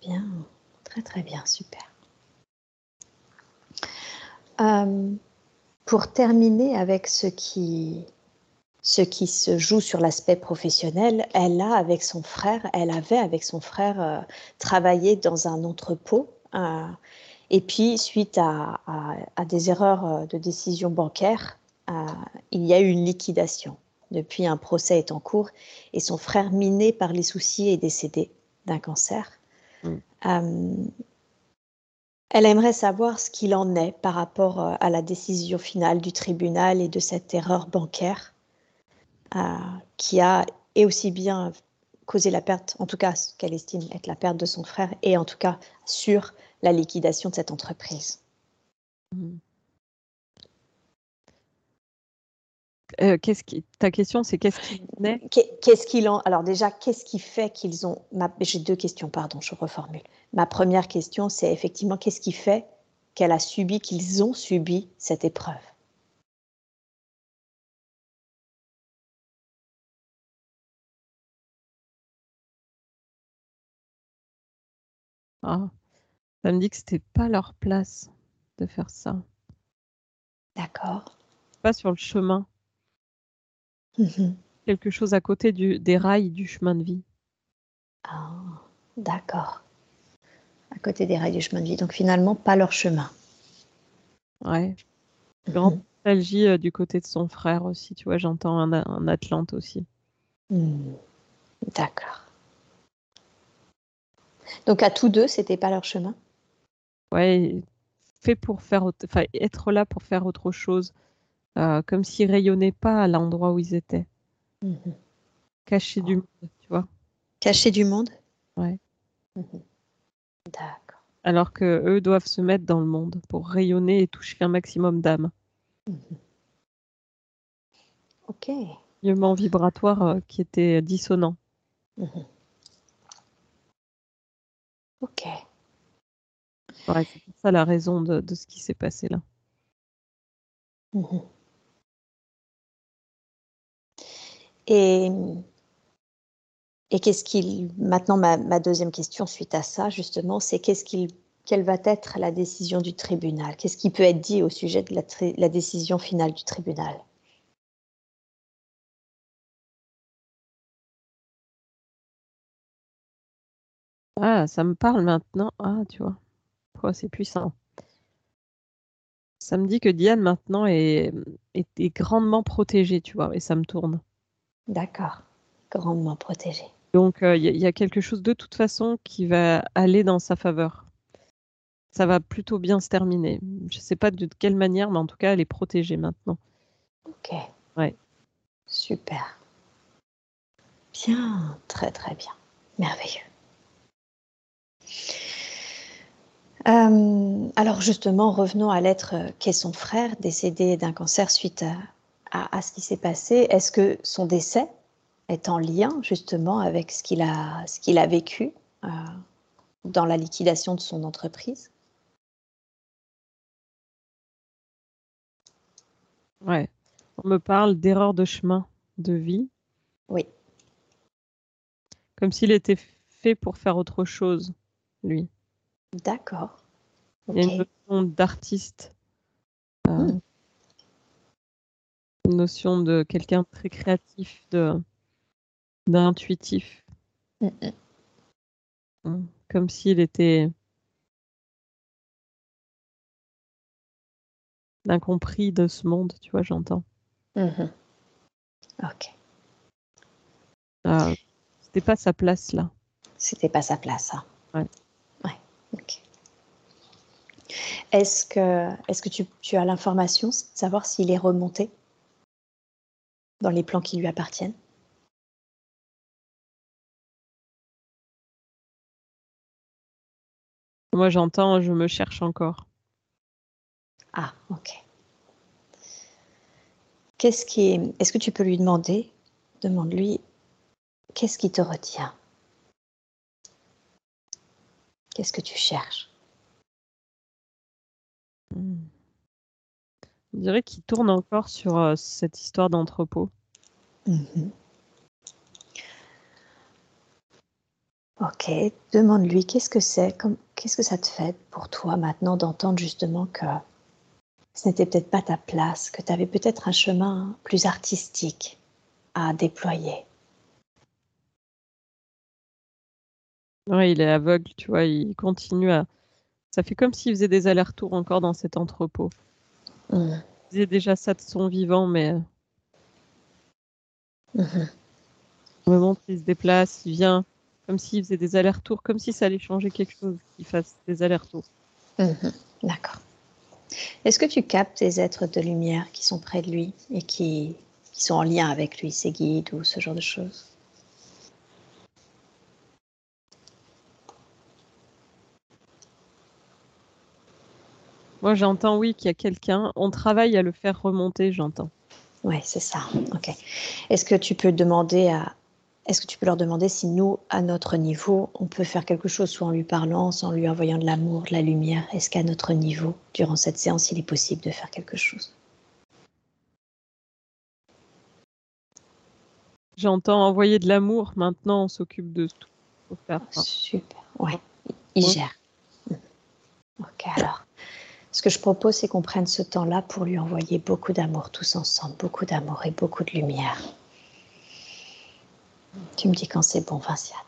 Speaker 1: Bien, très très bien, super. Euh, pour terminer avec ce qui, ce qui se joue sur l'aspect professionnel, elle a avec son frère, elle avait avec son frère euh, travaillé dans un entrepôt. Euh, et puis, suite à, à, des erreurs de décision bancaire, il y a eu une liquidation. Depuis, un procès est en cours et son frère, miné par les soucis, est décédé d'un cancer. Mm. Euh, elle aimerait savoir ce qu'il en est par rapport euh, à la décision finale du tribunal et de cette erreur bancaire euh, qui a et aussi bien causé la perte, en tout cas ce qu'elle estime être la perte de son frère, et en tout cas sur la liquidation de cette entreprise.
Speaker 2: Euh, qu'est-ce qui, ta question, c'est qu'est-ce qui
Speaker 1: Qu'est-ce qu'il en Alors déjà, qu'est-ce qui fait qu'ils ont J'ai deux questions, pardon, je reformule. Ma première question, c'est effectivement qu'est-ce qui fait qu'elle a subi, qu'ils ont subi cette épreuve?
Speaker 2: Ah, ça me dit que c'était pas leur place de faire ça.
Speaker 1: D'accord.
Speaker 2: Pas sur le chemin. Mhm. Quelque chose à côté du, des rails du chemin de vie.
Speaker 1: Ah, d'accord. À côté des rails du chemin de vie. Donc finalement, pas leur chemin.
Speaker 2: Ouais. Mhm. Grande nostalgie euh, du côté de son frère aussi. Tu vois, j'entends un, Atlante aussi.
Speaker 1: Hmm. D'accord. Donc à tous deux, c'était pas leur chemin?
Speaker 2: Ouais, fait pour faire, enfin, être là pour faire autre chose, euh, comme s'ils rayonnaient pas à l'endroit où ils étaient. Mhm. Cachés du monde, tu vois.
Speaker 1: Cachés du monde?
Speaker 2: Ouais.
Speaker 1: Mhm. D'accord.
Speaker 2: Alors que eux doivent se mettre dans le monde pour rayonner et toucher un maximum d'âmes.
Speaker 1: Mhm. Ok.
Speaker 2: Mouvement vibratoire euh, qui était dissonant.
Speaker 1: Ok.
Speaker 2: C'est ça la raison de, de ce qui s'est passé là.
Speaker 1: Et, et qu'est-ce qu'il. Maintenant, ma, ma, deuxième question suite à ça, justement, c'est qu'est-ce qu'il, quelle va être la décision du tribunal? Qu'est-ce qui peut être dit au sujet de la, la décision finale du tribunal?
Speaker 2: Ah, ça me parle maintenant. Ah, tu vois. C'est puissant. Ça me dit que Diane maintenant est, est, est, grandement protégée, tu vois, et ça me tourne.
Speaker 1: D'accord. Grandement protégé.
Speaker 2: Donc, il y, a quelque chose de toute façon qui va aller dans sa faveur. Ça va plutôt bien se terminer. Je ne sais pas de quelle manière, mais en tout cas, elle est protégée maintenant.
Speaker 1: Ok.
Speaker 2: Ouais.
Speaker 1: Super. Bien, très très bien. Merveilleux. Euh, alors justement, revenons à l'être qu'est son frère, décédé d'un cancer suite à, ce qui s'est passé. Est-ce que son décès est en lien justement avec ce qu'il a, ce qu'il a vécu euh, dans la liquidation de son entreprise?
Speaker 2: Ouais. On me parle d'erreur de chemin de vie.
Speaker 1: Oui.
Speaker 2: Comme s'il était fait pour faire autre chose, lui.
Speaker 1: D'accord.
Speaker 2: Il y a une notion d'artiste. Euh, hmm. Une notion de quelqu'un très créatif, de d'intuitif. Hmm, hmm. Comme s'il était l'incompris de ce monde, tu vois, j'entends.
Speaker 1: Mhm. Ok.
Speaker 2: Euh, c'était pas sa place là.
Speaker 1: C'était pas sa place. Hein.
Speaker 2: Ouais.
Speaker 1: Est-ce que, est-ce que tu, tu as l'information de savoir s'il est remonté dans les plans qui lui appartiennent?
Speaker 2: Moi j'entends, je me cherche encore.
Speaker 1: Ah, ok. Qu'est-ce qui est... Est-ce que tu peux lui demander? Demande-lui, qu'est-ce qui te retient? Qu'est-ce que tu cherches?
Speaker 2: Hmm. On dirait qu'il tourne encore sur euh, cette histoire d'entrepôt.
Speaker 1: Mhm. Ok, demande-lui qu'est-ce que c'est, qu'est-ce que ça te fait pour toi maintenant d'entendre justement que ce n'était peut-être pas ta place, que tu avais peut-être un chemin plus artistique à déployer?
Speaker 2: Oui, il est aveugle, tu vois, il continue à. Ça fait comme s'il faisait des allers-retours encore dans cet entrepôt.
Speaker 1: Mmh.
Speaker 2: Il faisait déjà ça de son vivant, mais.
Speaker 1: Mmh.
Speaker 2: Au moment où il se déplace, il vient comme s'il faisait des allers-retours, comme si ça allait changer quelque chose, qu'il fasse des allers-retours.
Speaker 1: Mmh. D'accord. Est-ce que tu captes des êtres de lumière qui sont près de lui et qui, qui sont en lien avec lui, ses guides ou ce genre de choses?
Speaker 2: Moi, j'entends, oui, qu'il y a quelqu'un. On travaille à le faire remonter, j'entends.
Speaker 1: Oui, c'est ça. Ok. Est-ce que tu peux demander à, est-ce que tu peux leur demander si nous, à notre niveau, on peut faire quelque chose, soit en lui parlant, soit en lui envoyant de l'amour, de la lumière? Est-ce qu'à notre niveau, durant cette séance, il est possible de faire quelque chose?
Speaker 2: J'entends envoyer de l'amour, maintenant on s'occupe de tout.
Speaker 1: faire. Super, ouais, il gère. Ok, alors, ce que je propose, c'est qu'on prenne ce temps-là pour lui envoyer beaucoup d'amour tous ensemble, beaucoup d'amour et beaucoup de lumière. Tu me dis quand c'est bon, Vinciane.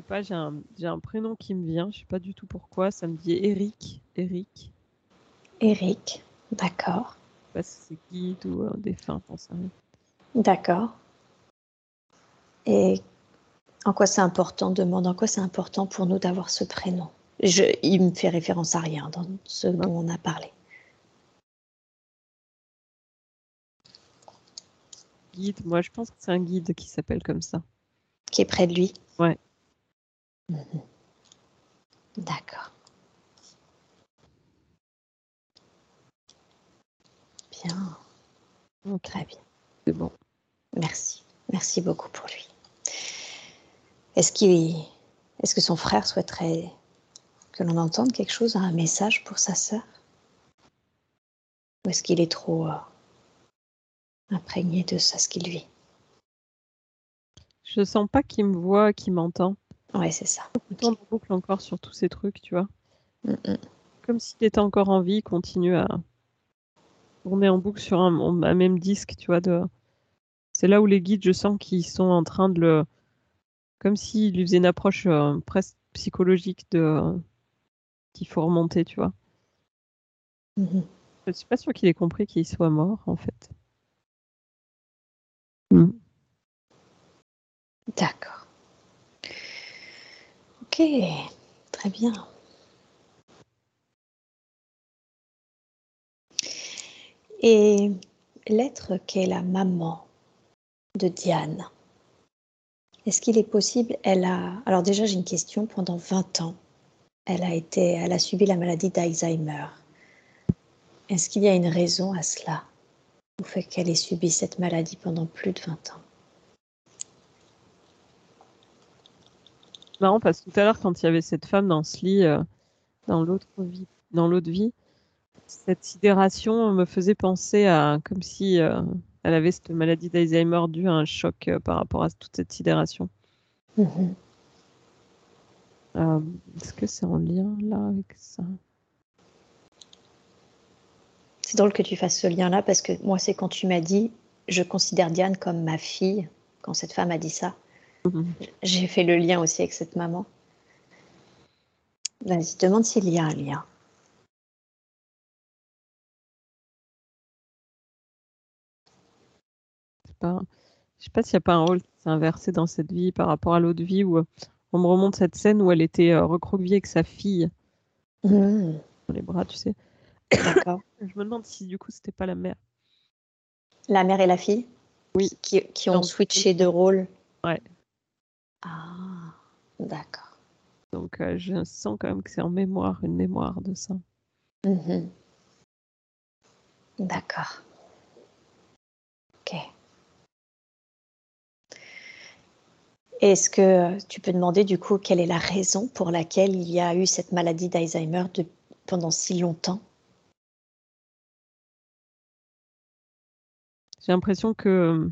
Speaker 2: Sais pas, j'ai un, un prénom qui me vient, je sais pas du tout pourquoi, ça me dit Eric. Eric.
Speaker 1: Eric, d'accord.
Speaker 2: Je sais pas si c'est guide ou un défunt,
Speaker 1: D'accord. Et en quoi c'est important, demande en quoi c'est important pour nous d'avoir ce prénom? Je, il me fait référence à rien dans ce dont on a parlé.
Speaker 2: Guide, moi je pense que c'est un guide qui s'appelle comme ça.
Speaker 1: Qui est près de lui
Speaker 2: Ouais.
Speaker 1: Mhm. D'accord. Bien. Très bien.
Speaker 2: C'est bon.
Speaker 1: Merci. Merci beaucoup pour lui. Est-ce qu'il est-ce que son frère souhaiterait que l'on entende quelque chose, un message pour sa sœur? Ou est-ce qu'il est trop euh, imprégné de ça, ce qu'il vit?
Speaker 2: Je sens pas qu'il me voit, qu'il m'entend.
Speaker 1: Ouais, c'est ça.
Speaker 2: Il tourne en boucle encore sur tous ces trucs, tu vois.
Speaker 1: Mm, mm.
Speaker 2: Comme s'il était encore en vie, il continue à tourner en boucle sur un, un même disque, tu vois. De... C'est là où les guides, je sens qu'ils sont en train de le. Comme s'ils lui faisaient une approche euh, presque psychologique de qu'il faut remonter, tu vois.
Speaker 1: Mhm.
Speaker 2: Je suis pas sûre qu'il ait compris qu'il soit mort, en fait. Mm.
Speaker 1: D'accord. Ok, très bien. Et l'être qu'est la maman de Diane, est-ce qu'il est possible, elle a... Alors déjà j'ai une question, pendant 20 ans, elle a, été, elle a subi la maladie d'Alzheimer. Est-ce qu'il y a une raison à cela, au fait qu'elle ait subi cette maladie pendant plus de 20 ans?
Speaker 2: Marrant parce que tout à l'heure, quand il y avait cette femme dans ce lit, euh, dans l'autre vie, dans l'autre vie, cette sidération me faisait penser à comme si euh, elle avait cette maladie d'Alzheimer due à un choc euh, par rapport à toute cette sidération.
Speaker 1: Mhm.
Speaker 2: Est-ce que c'est en lien là avec ça?
Speaker 1: C'est drôle que tu fasses ce lien-là parce que moi, c'est quand tu m'as dit je considère Diane comme ma fille, quand cette femme a dit ça. J'ai fait le lien aussi avec cette maman. Vas-y, demande s'il y a un lien.
Speaker 2: Pas- Je sais pas s'il n'y a pas un rôle qui s'est inversé dans cette vie par rapport à l'autre vie où euh, on me remonte cette scène où elle était euh, recroquevillée avec sa fille
Speaker 1: Mhm.
Speaker 2: dans les bras, tu sais.
Speaker 1: D'accord. (coughs)
Speaker 2: Je me demande si du coup c'était pas la mère.
Speaker 1: La mère et la fille
Speaker 2: Oui.
Speaker 1: Qui, qui ont switché de rôle
Speaker 2: Ouais.
Speaker 1: Ah, d'accord.
Speaker 2: Donc euh, je sens quand même que c'est en mémoire, une mémoire de ça.
Speaker 1: Mhm. D'accord. Ok. Est-ce que tu peux demander du coup quelle est la raison pour laquelle il y a eu cette maladie d'Alzheimer pendant si longtemps?
Speaker 2: J'ai l'impression que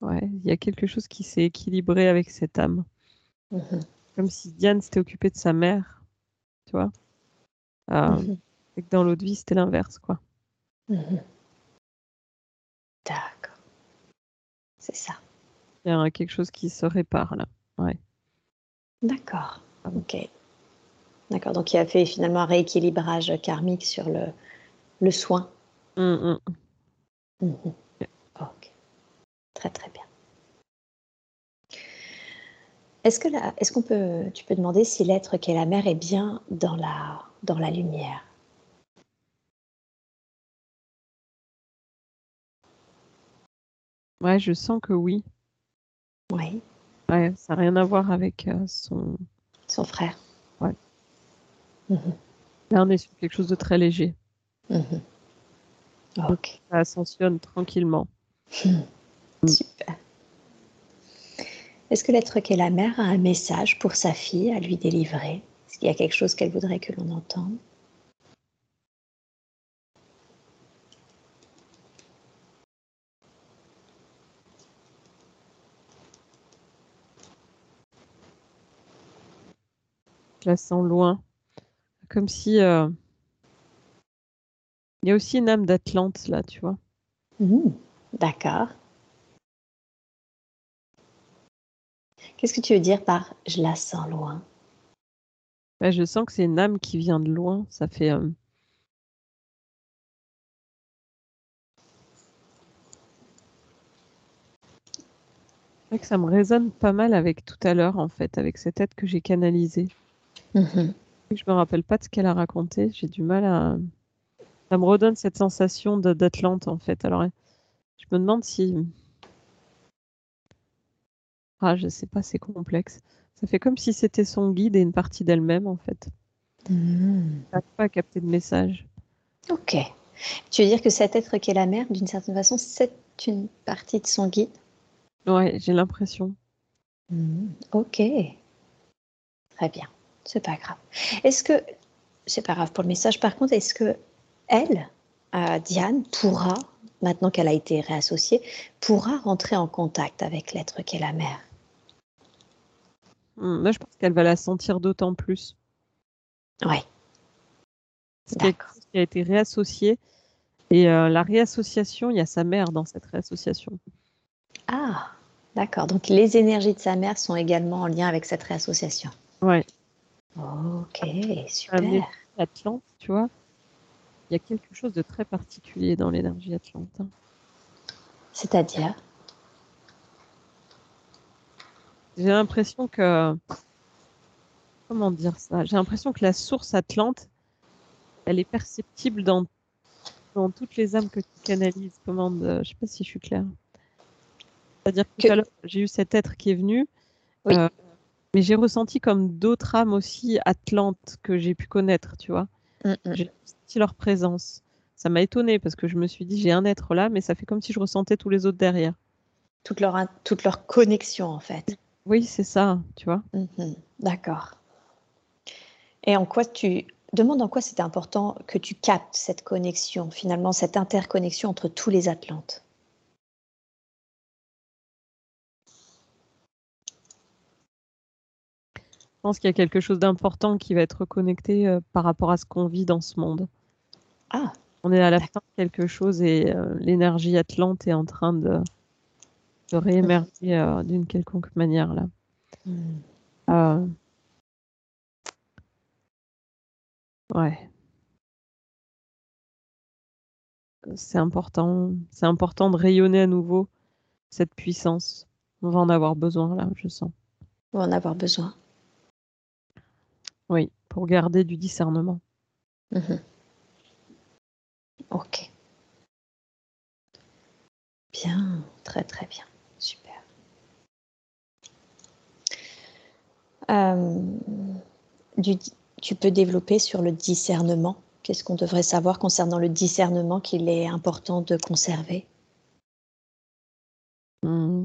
Speaker 2: ouais, il y a quelque chose qui s'est équilibré avec cette âme.
Speaker 1: Mhm.
Speaker 2: Comme si Diane s'était occupée de sa mère, tu vois. Euh,
Speaker 1: Mhm.
Speaker 2: Et que dans l'autre vie, c'était l'inverse, quoi.
Speaker 1: Mhm. D'accord. C'est ça.
Speaker 2: Il y a quelque chose qui se répare là.
Speaker 1: D'accord.
Speaker 2: Ah bon.
Speaker 1: Ok. D'accord. Donc il a fait finalement un rééquilibrage karmique sur le, le soin.
Speaker 2: Hum, hum.
Speaker 1: Ok. Très très bien. Est-ce que la- est-ce qu'on peut, tu peux demander si l'être qu'est la mère est bien dans la, dans la lumière?
Speaker 2: Ouais, je sens que oui.
Speaker 1: Oui.
Speaker 2: Ouais, ça n'a rien à voir avec euh, son.
Speaker 1: Son frère.
Speaker 2: Ouais.
Speaker 1: Mhm.
Speaker 2: Là, on est sur quelque chose de très léger.
Speaker 1: Mhm. Ok.
Speaker 2: Ça ascensionne tranquillement. (laughs)
Speaker 1: Super. Est-ce que l'être qu'est la mère a un message pour sa fille à lui délivrer? Est-ce qu'il y a quelque chose qu'elle voudrait que l'on entende?
Speaker 2: Je la sens loin. Comme si. euh, Il y a aussi une âme d'Atlante là, tu vois.
Speaker 1: D'accord. Qu'est-ce que tu veux dire par je la sens loin
Speaker 2: Ouais, je sens que c'est une âme qui vient de loin. Ça fait. euh, c'est vrai que ça me résonne pas mal avec tout à l'heure, en fait, avec cette aide que j'ai canalisée.
Speaker 1: Mhm.
Speaker 2: Je me rappelle pas de ce qu'elle a raconté. J'ai du mal à. Ça me redonne cette sensation d'Atlante, en fait. Alors, je me demande si. Ah, je sais pas, c'est complexe. Ça fait comme si c'était son guide et une partie d'elle-même, en fait.
Speaker 1: Mhm.
Speaker 2: J'arrive pas à capter le message.
Speaker 1: Ok. Tu veux dire que cet être qui est la mère, d'une certaine façon, c'est une partie de son guide?
Speaker 2: Ouais, j'ai l'impression.
Speaker 1: Hmm, ok. Très bien. C'est pas grave. Est-ce que, c'est pas grave pour le message, par contre, est-ce que elle, euh, Diane, pourra, maintenant qu'elle a été réassociée, pourra rentrer en contact avec l'être qu'est la mère?
Speaker 2: Hmm, Moi, je pense qu'elle va la sentir d'autant plus.
Speaker 1: Oui.
Speaker 2: C'est quelque chose qui a été réassocié. Et euh, la réassociation, il y a sa mère dans cette réassociation.
Speaker 1: Ah, d'accord. Donc les énergies de sa mère sont également en lien avec cette réassociation.
Speaker 2: Ouais.
Speaker 1: Ok, super.
Speaker 2: Atlante, tu vois, il y a quelque chose de très particulier dans l'énergie Atlante. Hein.
Speaker 1: C'est-à-dire?
Speaker 2: J'ai l'impression que. Comment dire ça? J'ai l'impression que la source Atlante, elle est perceptible dans, dans toutes les âmes que tu canalises. Comment Je sais pas si je suis claire. C'est-à-dire que, tout à l'heure, j'ai eu cet être qui est venu. Euh, mais j'ai ressenti comme d'autres âmes aussi atlantes que j'ai pu connaître, tu vois. Mm, mm. J'ai senti leur présence. Ça m'a étonnée parce que je me suis dit, j'ai un être là, mais ça fait comme si je ressentais tous les autres derrière.
Speaker 1: Toute leur, toute leur connexion, en fait.
Speaker 2: Oui, c'est ça, tu vois.
Speaker 1: Mm-hmm. D'accord. Et en quoi tu. Demande en quoi c'était important que tu captes cette connexion, finalement, cette interconnexion entre tous les Atlantes.
Speaker 2: Je pense qu'il y a quelque chose d'important qui va être connecté euh, par rapport à ce qu'on vit dans ce monde.
Speaker 1: Ah.
Speaker 2: On est à la fin de quelque chose et euh, l'énergie atlante est en train de, de réémerger euh, d'une quelconque manière là. Hmm. ouais. C'est important, c'est important de rayonner à nouveau cette puissance. On va en avoir besoin là, je sens.
Speaker 1: On va en avoir besoin.
Speaker 2: Oui, pour garder du discernement.
Speaker 1: Mhm. Ok. Bien, très très bien, super. Euh, tu peux développer sur le discernement. Qu'est-ce qu'on devrait savoir concernant le discernement qu'il est important de conserver?
Speaker 2: Hmm.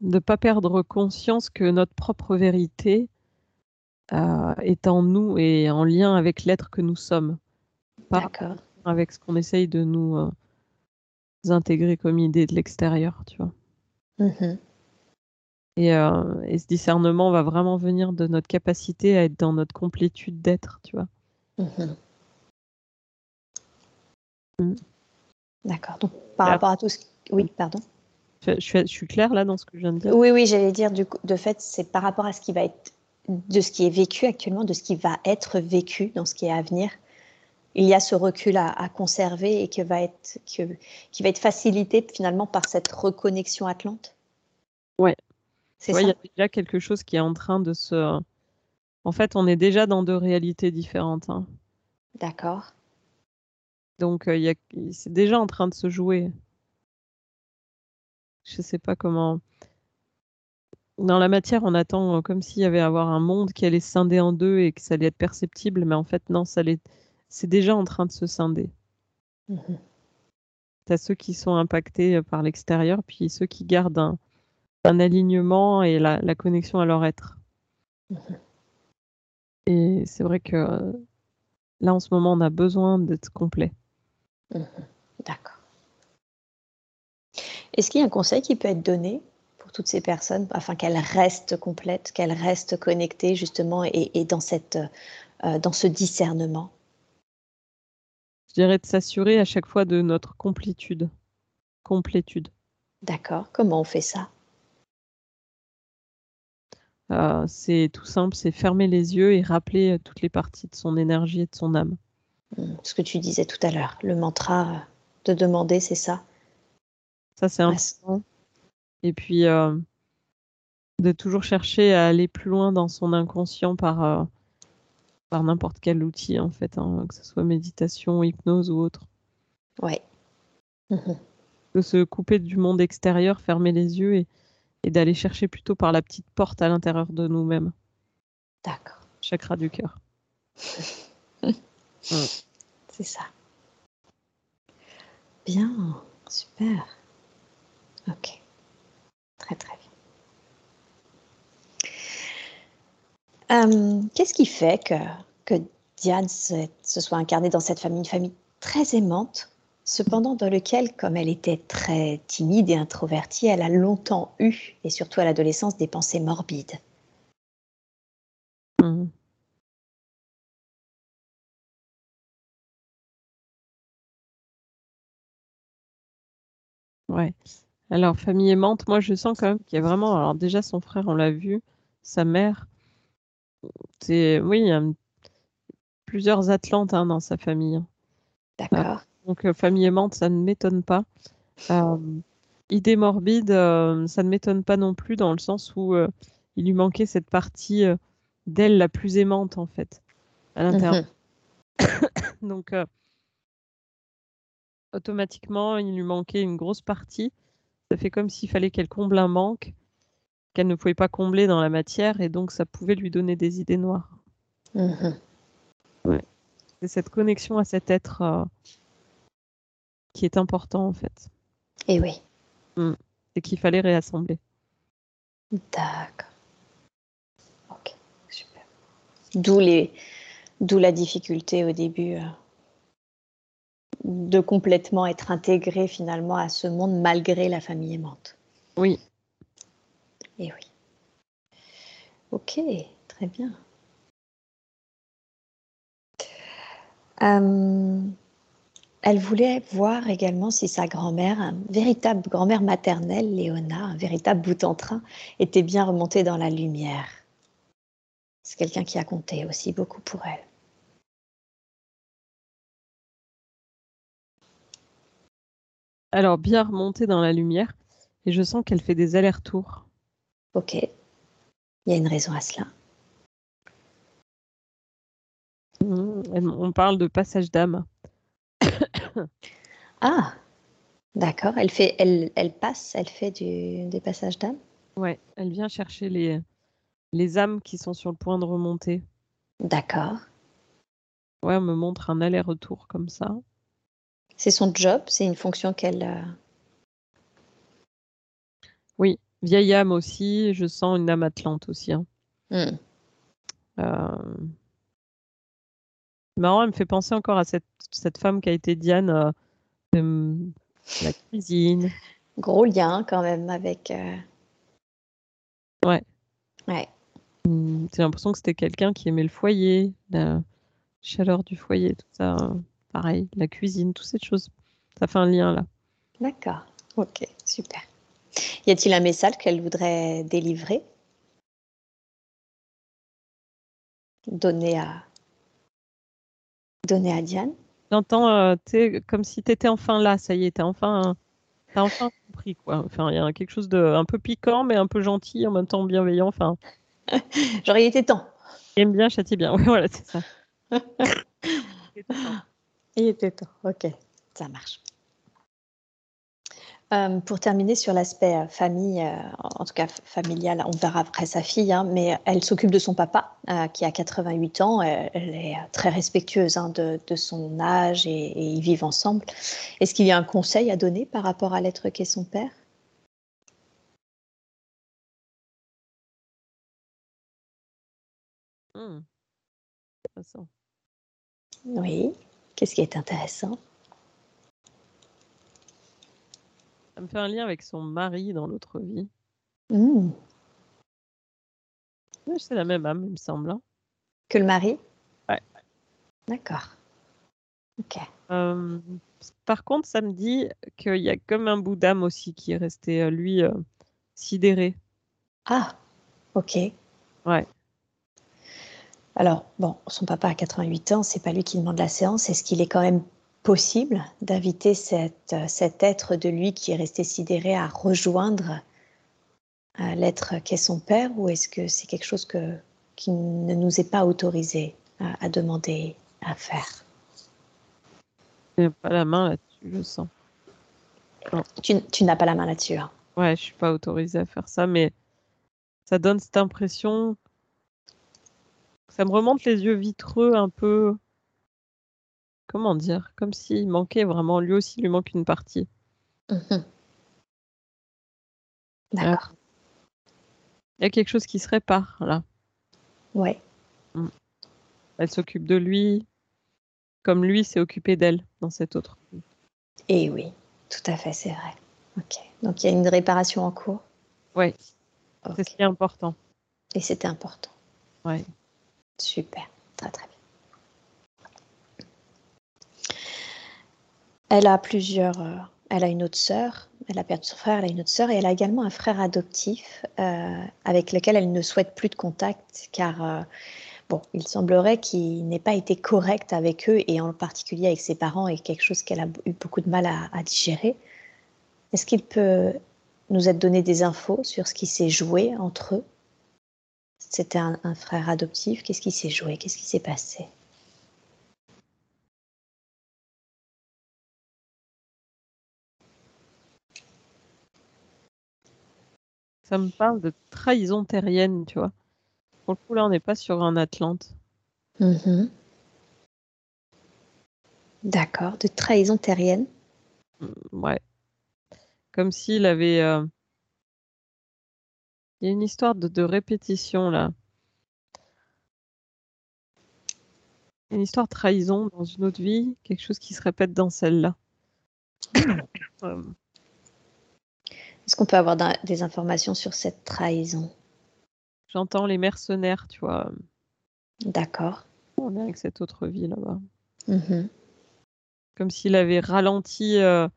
Speaker 2: De ne pas perdre conscience que notre propre vérité euh, est en nous et en lien avec l'être que nous sommes.
Speaker 1: Pas
Speaker 2: avec ce qu'on essaye de nous euh, intégrer comme idée de l'extérieur, tu vois. Euh, et, ce discernement va vraiment venir de notre capacité à être dans notre complétude d'être, tu vois.
Speaker 1: Mm-hmm. Mm. D'accord. Donc, par rapport à tout ce. Oui, pardon.
Speaker 2: Je, je, suis claire là dans ce que je viens de dire?
Speaker 1: Oui, oui, j'allais dire, du coup, de fait, c'est par rapport à ce qui va être de ce qui est vécu actuellement, de ce qui va être vécu dans ce qui est à venir, il y a ce recul à, conserver et qui va, être, qui va être facilité finalement par cette reconnexion atlante?
Speaker 2: Ouais. C'est ça. Il y a déjà quelque chose qui est en train de se. En fait, on est déjà dans deux réalités différentes. Hein.
Speaker 1: D'accord.
Speaker 2: Donc, euh, c'est déjà en train de se jouer. Je sais pas comment dans la matière, on attend euh, comme s'il y avait avoir un monde qui allait se scinder en deux et que ça allait être perceptible, mais en fait, non, ça c'est déjà en train de se scinder.
Speaker 1: Mhm.
Speaker 2: Tu as ceux qui sont impactés euh, par l'extérieur, puis ceux qui gardent un, alignement et la, connexion à leur être.
Speaker 1: Mhm.
Speaker 2: Et c'est vrai que là, en ce moment, on a besoin d'être complet.
Speaker 1: Mhm. D'accord. Est-ce qu'il y a un conseil qui peut être donné toutes ces personnes afin qu'elles restent complètes, qu'elles restent connectées justement et, dans, cette, euh, dans ce discernement?
Speaker 2: Je dirais de s'assurer à chaque fois de notre complétude. Complétude.
Speaker 1: D'accord. Comment on fait ça?
Speaker 2: Euh, C'est tout simple, c'est fermer les yeux et rappeler euh, toutes les parties de son énergie et de son âme.
Speaker 1: Hmm, ce que tu disais tout à l'heure, le mantra de demander, c'est ça?
Speaker 2: Ça, c'est important. Et puis, euh, de toujours chercher à aller plus loin dans son inconscient par, euh, par n'importe quel outil, en fait, hein, que ce soit méditation, hypnose ou autre.
Speaker 1: Ouais. Mhm.
Speaker 2: De se couper du monde extérieur, fermer les yeux et, et d'aller chercher plutôt par la petite porte à l'intérieur de nous-mêmes.
Speaker 1: D'accord.
Speaker 2: Chakra du cœur. (laughs)
Speaker 1: C'est ça. Bien, super. Ok. Très très bien. Euh, qu'est-ce qui fait que, que Diane se, se soit incarnée dans cette famille, une famille très aimante, cependant dans lequel, comme elle était très timide et introvertie, elle a longtemps eu, et surtout à l'adolescence, des pensées morbides
Speaker 2: Mhm. Ouais. Alors, famille aimante, moi, je sens quand même qu'il y a vraiment. Alors, déjà, son frère, on l'a vu, sa mère. C'est. Oui, il y a plusieurs Atlantes hein, dans sa famille.
Speaker 1: D'accord.
Speaker 2: Donc, euh, famille aimante, ça ne m'étonne pas. Euh, idée morbide, euh, ça ne m'étonne pas non plus dans le sens où euh, il lui manquait cette partie d'elle la plus aimante, en fait, à l'intérieur.
Speaker 1: Mhm. (coughs)
Speaker 2: Donc, automatiquement, il lui manquait une grosse partie. Ça fait comme s'il fallait qu'elle comble un manque qu'elle ne pouvait pas combler dans la matière, et donc ça pouvait lui donner des idées noires.
Speaker 1: Mhm.
Speaker 2: C'est cette connexion à cet être qui est important, en fait,
Speaker 1: Et oui,
Speaker 2: et qu'il fallait réassembler.
Speaker 1: d'accord. Ok, super. D'où les, d'où la difficulté au début euh, de complètement être intégré finalement à ce monde malgré la famille aimante.
Speaker 2: Oui,
Speaker 1: Et oui. Ok, très bien. Euh, elle voulait voir également si sa grand-mère, une véritable grand-mère maternelle, Léona, un véritable bout en train, était bien remontée dans la lumière. C'est quelqu'un qui a compté aussi beaucoup pour elle.
Speaker 2: alors bien remontée dans la lumière, et je sens qu'elle fait des allers-retours.
Speaker 1: Ok, il y a une raison à cela.
Speaker 2: Elle- On parle de passage d'âme.
Speaker 1: Ah, d'accord. Elle fait, elle, elle passe, elle fait du, des passages d'âme.
Speaker 2: Ouais, elle vient chercher les, les âmes qui sont sur le point de remonter.
Speaker 1: D'accord.
Speaker 2: Ouais, on me montre un aller-retour comme ça.
Speaker 1: C'est son job, c'est une fonction qu'elle. euh,
Speaker 2: Oui, vieille âme aussi, je sens une âme atlante aussi. hein.
Speaker 1: hmm.
Speaker 2: Euh, Marrant, elle me fait penser encore à cette, cette femme qui a été Diane, euh, de la cuisine.
Speaker 1: Gros lien quand même avec. euh,
Speaker 2: Ouais.
Speaker 1: Ouais.
Speaker 2: Hum, J'ai l'impression que c'était quelqu'un qui aimait le foyer, la chaleur du foyer, tout ça. euh, Pareil, la cuisine, toutes ces choses. Ça fait un lien là.
Speaker 1: D'accord. Ok, super. Y a-t-il un message qu'elle voudrait délivrer? Donner à. Donner à Diane
Speaker 2: J'entends, euh, comme si tu étais enfin là, ça y est, t'as enfin, t'as enfin compris quoi. Enfin, il y a quelque chose de un peu piquant, mais un peu gentil, en même temps bienveillant. Enfin, (laughs)
Speaker 1: J'aurais été temps.
Speaker 2: aime bien, châtie bien. (laughs) Ouais, voilà, c'est ça. (laughs)
Speaker 1: Il était temps. Ok, ça marche. Euh, pour terminer sur l'aspect euh, famille, euh, en tout cas f- familial, on verra après sa fille, hein, mais elle s'occupe de son papa euh, qui a 88 ans. Elle, elle est très respectueuse hein, de, de son âge et, et ils vivent ensemble. Est-ce qu'il y a un conseil à donner par rapport à l'être qu'est son père?
Speaker 2: Intéressant.
Speaker 1: Oui. Qu'est-ce qui est intéressant?
Speaker 2: Ça me fait un lien avec son mari dans l'autre vie. C'est la même âme, il me semble. hein.
Speaker 1: Que le mari?
Speaker 2: Ouais.
Speaker 1: D'accord. Ok.
Speaker 2: Euh, par contre, ça me dit qu'il y a comme un bout d'âme aussi qui est resté, euh, lui, euh, sidéré.
Speaker 1: Ah, ok.
Speaker 2: Ouais.
Speaker 1: Alors, bon, son papa a 88 ans, c'est pas lui qui demande la séance. Est-ce qu'il est quand même possible d'inviter cet, euh, cet être de lui qui est resté sidéré à rejoindre euh, l'être qu'est son père ou est-ce que c'est quelque chose que, qui ne nous est pas autorisé à, à demander à faire?
Speaker 2: J'ai pas la main là-dessus, je sens.
Speaker 1: Tu n'as pas la main là-dessus. hein?
Speaker 2: Ouais, je suis pas autorisée à faire ça, mais ça donne cette impression. Ça me remonte les yeux vitreux un peu. Comment dire Comme s'il manquait vraiment. Lui aussi, il lui manque une partie.
Speaker 1: Mhm. D'accord.
Speaker 2: Il y a quelque chose qui se répare là.
Speaker 1: Ouais.
Speaker 2: Elle s'occupe de lui, comme lui s'est occupé d'elle dans cette autre.
Speaker 1: Et oui, tout à fait, c'est vrai. Ok. Donc il y a une réparation en cours?
Speaker 2: Oui, c'est ce qui est important.
Speaker 1: Et c'était important.
Speaker 2: Oui.
Speaker 1: Super, très très bien. Elle a plusieurs. euh, elle a une autre sœur. Elle a perdu son frère. Elle a une autre sœur et elle a également un frère adoptif euh, avec lequel elle ne souhaite plus de contact car euh, bon, il semblerait qu'il n'ait pas été correct avec eux et en particulier avec ses parents et quelque chose qu'elle a eu beaucoup de mal à, digérer. Est-ce qu'il peut nous a donné des infos sur ce qui s'est joué entre eux? C'était un frère adoptif. Qu'est-ce qui s'est joué? Qu'est-ce qui s'est passé?
Speaker 2: Ça me parle de trahison terrienne, tu vois. Pour le coup, là, on n'est pas sur un Atlante.
Speaker 1: Mhm. D'accord, de trahison terrienne.
Speaker 2: Mm, Ouais. Comme s'il avait. euh, Il y a une histoire de, de répétition, là. Une histoire de trahison dans une autre vie, quelque chose qui se répète dans celle-là. (coughs) Euh,
Speaker 1: Est-ce qu'on peut avoir des informations sur cette trahison?
Speaker 2: J'entends les mercenaires, tu vois.
Speaker 1: D'accord.
Speaker 2: On est avec cette autre vie là-bas.
Speaker 1: Mhm.
Speaker 2: Comme s'il avait ralenti euh,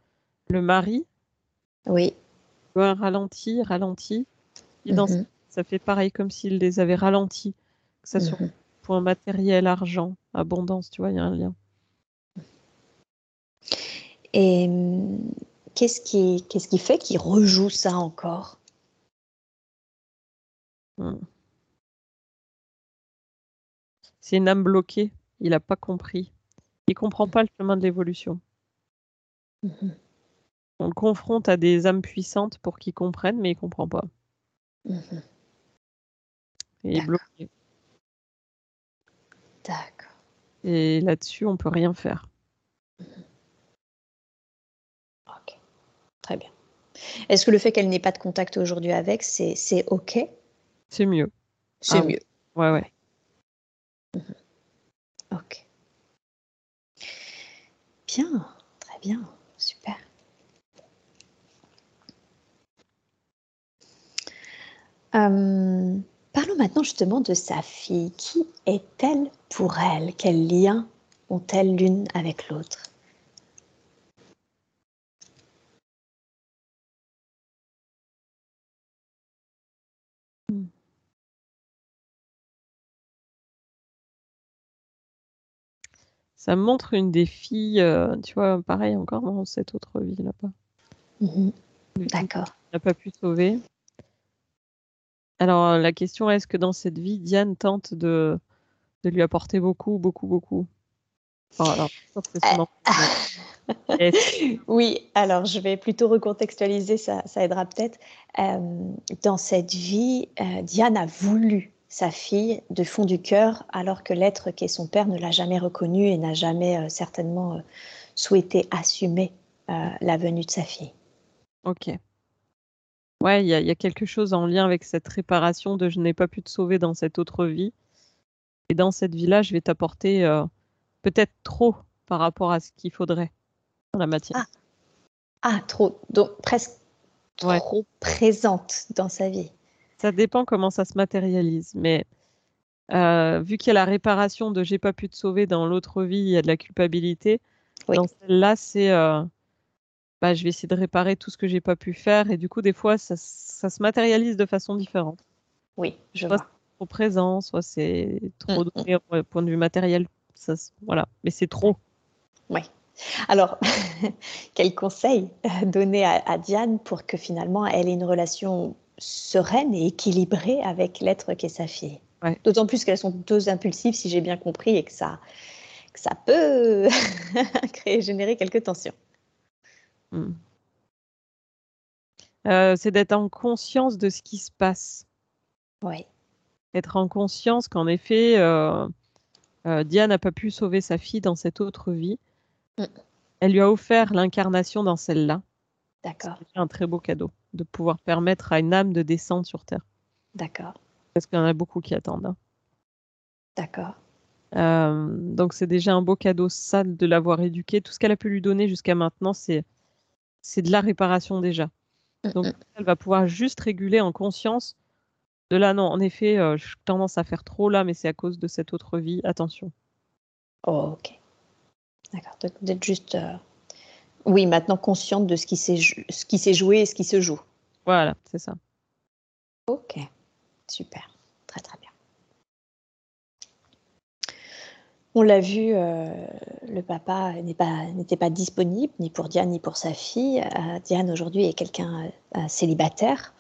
Speaker 2: le mari.
Speaker 1: Oui.
Speaker 2: Tu vois, ralenti, ralenti. Et dans
Speaker 1: Mhm.
Speaker 2: ça fait pareil comme s'il les avait ralentis. Que ça soit pour un matériel, argent, abondance, tu vois, il y a un lien.
Speaker 1: Et hum, qu'est-ce qui, qu'est-ce qui fait qu'il rejoue ça encore?
Speaker 2: Hmm. C'est une âme bloquée. Il n'a pas compris. Il comprend pas le chemin de l'évolution.
Speaker 1: Mhm.
Speaker 2: On le confronte à des âmes puissantes pour qu'il comprenne, mais il comprend pas.
Speaker 1: Mhm.
Speaker 2: Et il est bloqué.
Speaker 1: D'accord.
Speaker 2: Et là-dessus, on peut rien faire.
Speaker 1: Ok. Très bien. Est-ce que le fait qu'elle n'ait pas de contact aujourd'hui avec, c'est, c'est OK?
Speaker 2: C'est mieux.
Speaker 1: C'est
Speaker 2: Ah
Speaker 1: mieux.
Speaker 2: Ouais, ouais.
Speaker 1: Ok. Bien, très bien, super. Euh, parlons maintenant justement de sa fille. Qui est-elle pour elle? Quels liens ont-elles l'une avec l'autre?
Speaker 2: Ça montre une des filles, euh, tu vois, pareil encore dans cette autre vie là-bas. Fille
Speaker 1: D'accord.
Speaker 2: n'a pas pu sauver. Alors, euh, la question est, est-ce que dans cette vie, Diane tente de, de lui apporter beaucoup, beaucoup, beaucoup? Enfin, alors, que. (laughs) Est-ce-
Speaker 1: Oui, alors je vais plutôt recontextualiser, ça, ça aidera peut-être. Euh, dans cette vie, euh, Diane a voulu sa fille de fond du cœur, alors que l'être qui est son père ne l'a jamais reconnu et n'a jamais euh, certainement euh, souhaité assumer euh, la venue de sa fille.
Speaker 2: Ok. Ouais, il y, a- il y a quelque chose en lien avec cette réparation de je n'ai pas pu te sauver dans cette autre vie. Et dans cette vie-là, je vais t'apporter peut-être trop par rapport à ce qu'il faudrait dans la matière.
Speaker 1: Ah, trop, donc presque
Speaker 2: Ouais.
Speaker 1: trop présente dans sa vie.
Speaker 2: Ça dépend comment ça se matérialise. Mais euh, vu qu'il y a la réparation de j'ai pas pu te sauver dans l'autre vie, il y a de la culpabilité.
Speaker 1: Oui.
Speaker 2: Dans celle-là, c'est euh, bah, je vais essayer de réparer tout ce que j'ai pas pu faire. Et du coup, des fois, ça, ça se matérialise de façon différente.
Speaker 1: Oui, je
Speaker 2: Soit
Speaker 1: vois.
Speaker 2: c'est trop présent, soit c'est trop
Speaker 1: Mm,
Speaker 2: donné au point de vue matériel. Ça, voilà. Mais c'est trop.
Speaker 1: Oui. Alors, (laughs) quel conseil euh, donner à, à Diane pour que finalement elle ait une relation sereine et équilibrée avec l'être qui est sa fille
Speaker 2: Ouais.
Speaker 1: D'autant plus qu'elles sont deux impulsives, si j'ai bien compris, et que ça, que ça peut (laughs) créer, générer quelques tensions.
Speaker 2: Mm. Euh, c'est d'être en conscience de ce qui se passe.
Speaker 1: Oui.
Speaker 2: être en conscience qu'en effet, euh, euh, Diane n'a pas pu sauver sa fille dans cette autre vie.
Speaker 1: Mm.
Speaker 2: Elle lui a offert l'incarnation dans celle-là.
Speaker 1: D'accord,
Speaker 2: C'est un très beau cadeau de pouvoir permettre à une âme de descendre sur Terre.
Speaker 1: d'accord,
Speaker 2: Parce qu'il y en a beaucoup qui attendent. hein.
Speaker 1: d'accord.
Speaker 2: Euh, donc c'est déjà un beau cadeau sale de l'avoir éduqué. Tout ce qu'elle a pu lui donner jusqu'à maintenant, c'est c'est de la réparation déjà.
Speaker 1: Mm,
Speaker 2: Donc
Speaker 1: mm.
Speaker 2: elle va pouvoir juste réguler en conscience de là non, en effet, euh, j'ai tendance à faire trop là, mais c'est à cause de cette autre vie. Attention.
Speaker 1: Oh, ok. D'accord. D'être juste, euh, oui, maintenant consciente de ce qui s'est joué et ce qui se joue.
Speaker 2: Voilà, c'est ça.
Speaker 1: Ok. Super. Très très bien. On l'a vu, euh, le papa pas- n'était pas, disponible ni pour Diane ni pour sa fille. Euh, Diane aujourd'hui est quelqu'un euh, célibataire.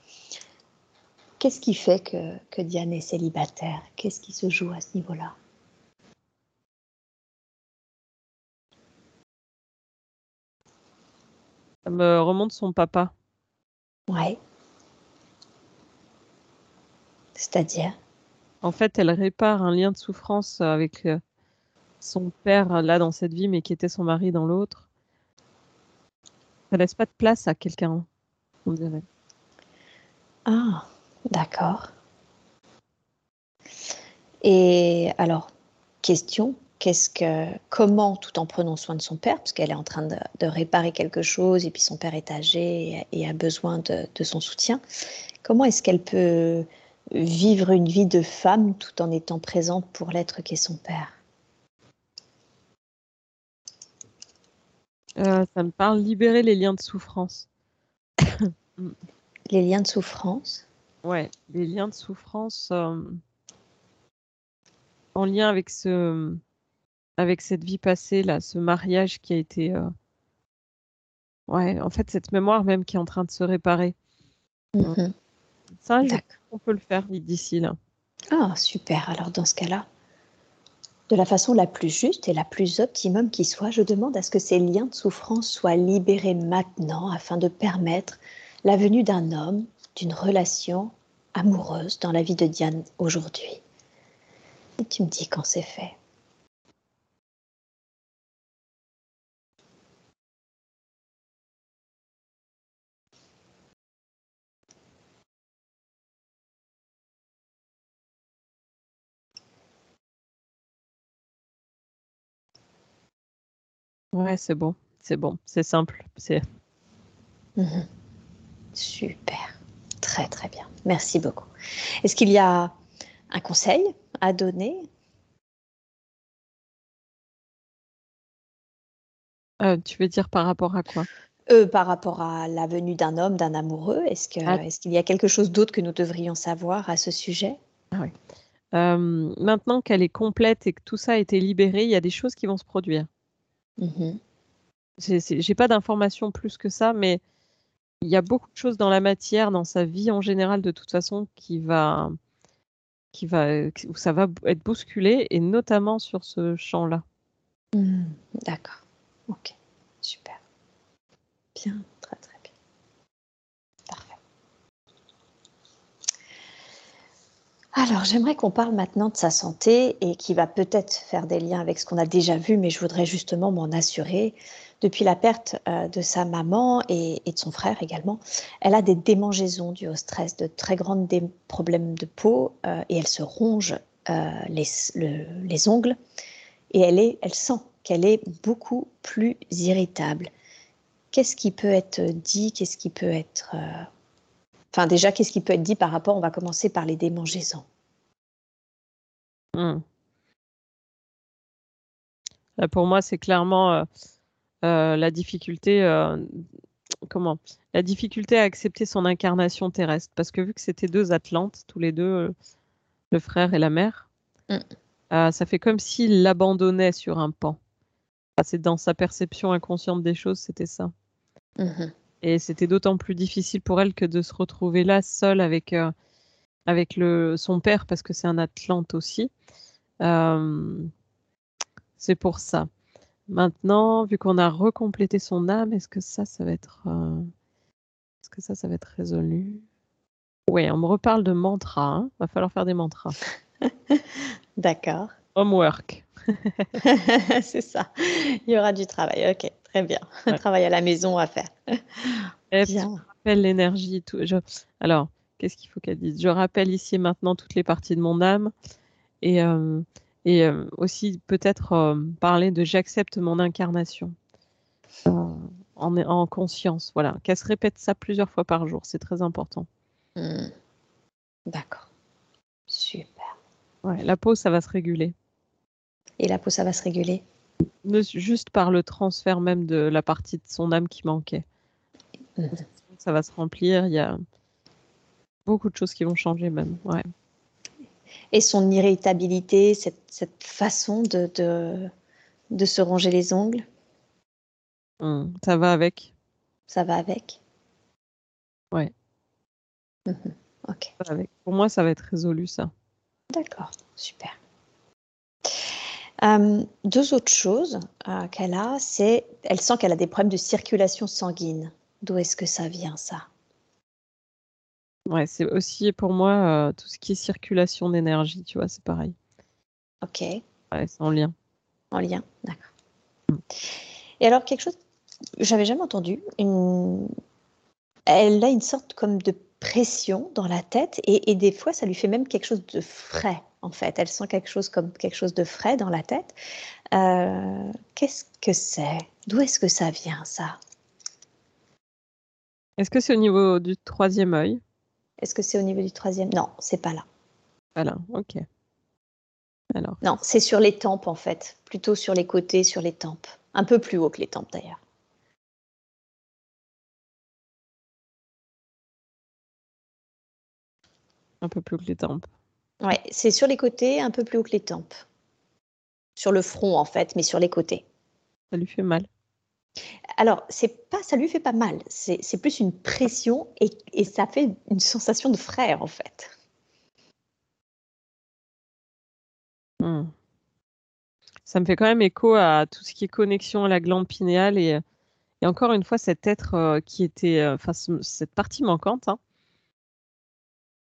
Speaker 1: Qu'est-ce qui fait que, que Diane est célibataire? Qu'est-ce qui se joue à ce niveau-là?
Speaker 2: Ça me remonte son papa.
Speaker 1: Ouais. C'est-à-dire?
Speaker 2: En fait, elle répare un lien de souffrance avec euh, son père là dans cette vie, mais qui était son mari dans l'autre. Ça laisse pas de place à quelqu'un, on dirait.
Speaker 1: Ah, d'accord. Et alors, question, qu'est-ce que, comment, tout en prenant soin de son père, parce qu'elle est en train de, de réparer quelque chose, et puis son père est âgé et, et a besoin de, de son soutien, comment est-ce qu'elle peut vivre une vie de femme tout en étant présente pour l'être qu'est son père?
Speaker 2: Euh, ça me parle libérer les liens de souffrance.
Speaker 1: Les liens de souffrance?
Speaker 2: Ouais, les liens de souffrance euh, en lien avec ce, avec cette vie passée là, ce mariage qui a été, euh, ouais, en fait cette mémoire même qui est en train de se réparer.
Speaker 1: Mhm.
Speaker 2: Ça, je- on peut le faire d'ici là.
Speaker 1: Ah, super. Alors, dans ce cas-là, de la façon la plus juste et la plus optimum qui soit, je demande à ce que ces liens de souffrance soient libérés maintenant afin de permettre la venue d'un homme, d'une relation amoureuse dans la vie de Diane aujourd'hui. Et tu me dis quand c'est fait.
Speaker 2: Ouais, c'est bon, c'est bon, c'est simple. C'est
Speaker 1: Mhm. Super. Très, très bien. Merci beaucoup. Est-ce qu'il y a un conseil à donner?
Speaker 2: Euh, tu veux dire par rapport à quoi?
Speaker 1: Euh, par rapport à la venue d'un homme, d'un amoureux, est-ce
Speaker 2: Ah.
Speaker 1: est-ce qu'il y a quelque chose d'autre que nous devrions savoir à ce sujet?
Speaker 2: Euh, Maintenant qu'elle est complète et que tout ça a été libéré, il y a des choses qui vont se produire.
Speaker 1: Mhm.
Speaker 2: J'ai pas d'informations plus que ça, mais il y a beaucoup de choses dans la matière, dans sa vie en général, de toute façon, qui va, qui va, où ça va être bousculé, et notamment sur ce champ-là.
Speaker 1: Mhm. D'accord. Ok. Super. Bien. Parfait. Alors, j'aimerais qu'on parle maintenant de sa santé et qui va peut-être faire des liens avec ce qu'on a déjà vu, mais je voudrais justement m'en assurer. Depuis la perte euh, de sa maman et, de son frère également, elle a des démangeaisons dues au stress, de très grandes dé- problèmes de peau euh, et elle se ronge euh, les, le- les ongles et elle, elle sent qu'elle est beaucoup plus irritable. Qu'est-ce qui peut être dit? Qu'est-ce qui peut être... Enfin déjà, qu'est-ce qui peut être dit par rapport On va commencer par les démangeaisons.
Speaker 2: Hmm. Là, pour moi, c'est clairement euh, euh, la difficulté, euh, comment? La difficulté à accepter son incarnation terrestre, parce que vu que c'était deux Atlantes, tous les deux, le frère et la mère,
Speaker 1: Mm.
Speaker 2: euh, ça fait comme s'il l'abandonnait sur un pan. Enfin, c'est dans sa perception inconsciente des choses, c'était ça.
Speaker 1: Mhm.
Speaker 2: Et c'était d'autant plus difficile pour elle que de se retrouver là, seule avec, euh, avec le, son père, parce que c'est un Atlante aussi. Euh, c'est pour ça. Maintenant, vu qu'on a recomplété son âme, est-ce que ça, ça va être, euh, est-ce que ça, ça va être résolu? Oui, on me reparle de mantra. Hein. Va falloir faire des mantras. (laughs)
Speaker 1: D'accord.
Speaker 2: Homework. (laughs)
Speaker 1: c'est ça. Il y aura du travail. Ok, très bien. Un
Speaker 2: Ouais.
Speaker 1: travail à la maison à faire.
Speaker 2: Et
Speaker 1: Bien.
Speaker 2: je rappelle l'énergie. Tout... je- Alors, qu'est-ce qu'il faut qu'elle dise? Je rappelle ici et maintenant toutes les parties de mon âme et, euh, Et euh, aussi peut-être euh, parler de j'accepte mon incarnation en, en, conscience. Voilà, qu'elle se répète ça plusieurs fois par jour, c'est très important.
Speaker 1: Hmm. D'accord. Super.
Speaker 2: Ouais, la peau, ça va se réguler.
Speaker 1: Et la peau, ça va se réguler
Speaker 2: Juste par le transfert même de la partie de son âme qui manquait. Ça va se remplir, il y a beaucoup de choses qui vont changer même. Ouais
Speaker 1: et son irritabilité, cette, cette façon de, de, de, se ronger les ongles.
Speaker 2: Mmh, ça va avec.
Speaker 1: Ça va avec.
Speaker 2: Ouais.
Speaker 1: Mmh.
Speaker 2: Pour moi, ça va être résolu, ça.
Speaker 1: D'accord, super. Euh, deux autres choses euh, qu'elle a, c'est elle sent qu'elle a des problèmes de circulation sanguine. D'où est-ce que ça vient, ça?
Speaker 2: Ouais, c'est aussi pour moi euh, tout ce qui est circulation d'énergie, tu vois, c'est pareil.
Speaker 1: Ok.
Speaker 2: Ouais, c'est en lien.
Speaker 1: En lien, d'accord. Mm. Et alors, quelque chose, j'avais jamais entendu, une... elle a une sorte comme de pression dans la tête et, et, des fois, ça lui fait même quelque chose de frais, en fait. Elle sent quelque chose comme quelque chose de frais dans la tête. Euh, Qu'est-ce que c'est? D'où est-ce que ça vient, ça?
Speaker 2: Est-ce que c'est au niveau du troisième œil?
Speaker 1: Est-ce que c'est au niveau du troisième? Non, c'est pas là.
Speaker 2: Voilà, ok. Alors.
Speaker 1: Non, c'est sur les tempes en fait, plutôt sur les côtés, sur les tempes. Un peu plus haut que les tempes d'ailleurs.
Speaker 2: Un peu plus haut que les tempes.
Speaker 1: Ouais, c'est sur les côtés, un peu plus haut que les tempes. Sur le front en fait, mais sur les côtés.
Speaker 2: Ça lui fait mal.
Speaker 1: Alors, c'est pas, ça lui fait pas mal. C'est plus une pression et, ça fait une sensation de frère en fait.
Speaker 2: Hmm. Ça me fait quand même écho à tout ce qui est connexion à la glande pinéale et, encore une fois cet être euh, qui était, euh, enfin cette partie manquante. Hein.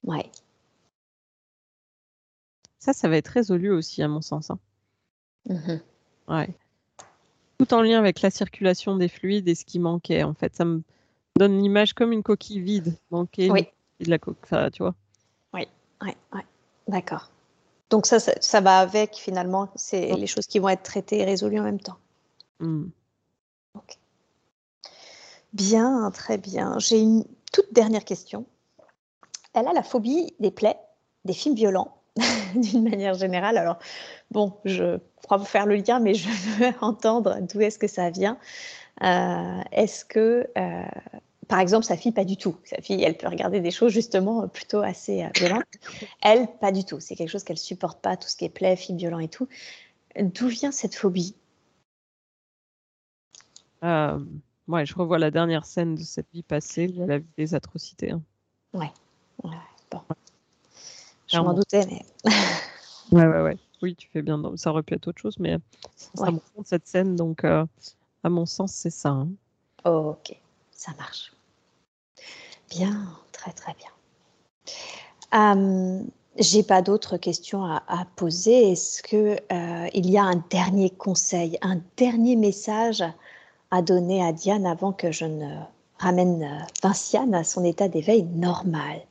Speaker 1: Ouais.
Speaker 2: Ça, ça va être résolu aussi à mon sens. Hein.
Speaker 1: Mmh
Speaker 2: ouais tout en lien avec la circulation des fluides et ce qui manquait. En fait, ça me donne l'image comme une coquille vide, manquée
Speaker 1: oui.
Speaker 2: de la coque, enfin, tu vois.
Speaker 1: Oui, oui, oui. D'accord. Donc ça, ça, va avec finalement, c'est les choses qui vont être traitées et résolues en même temps.
Speaker 2: Hmm.
Speaker 1: Bien, très bien. J'ai une toute dernière question. Elle a la phobie des plaies, des films violents (laughs) d'une manière générale. Alors, bon, je crois vous faire le lien, mais je (laughs) veux entendre d'où est-ce que ça vient. Euh, est-ce que, euh, par exemple, sa fille, pas du tout. Sa fille, elle peut regarder des choses justement plutôt assez euh, violentes. Elle, pas du tout. C'est quelque chose qu'elle supporte pas, tout ce qui est plaie, film violent et tout. D'où vient cette phobie?
Speaker 2: Ouais, je revois la dernière scène de cette vie passée, elle a vu des atrocités. Hein.
Speaker 1: Ouais. ouais. Bon. Je m'en doutais, mais.
Speaker 2: ouais, ouais, ouais. Oui, tu fais bien. Ça aurait pu être autre chose, mais ça me rend cette scène, donc euh, à mon sens, c'est ça. Hein.
Speaker 1: ok, ça marche. Bien, très très bien. Euh, J'ai pas d'autres questions à, poser. Est-ce que euh, il y a un dernier conseil, un dernier message à donner à Diane avant que je ne ramène euh, Vinciane à son état d'éveil normal?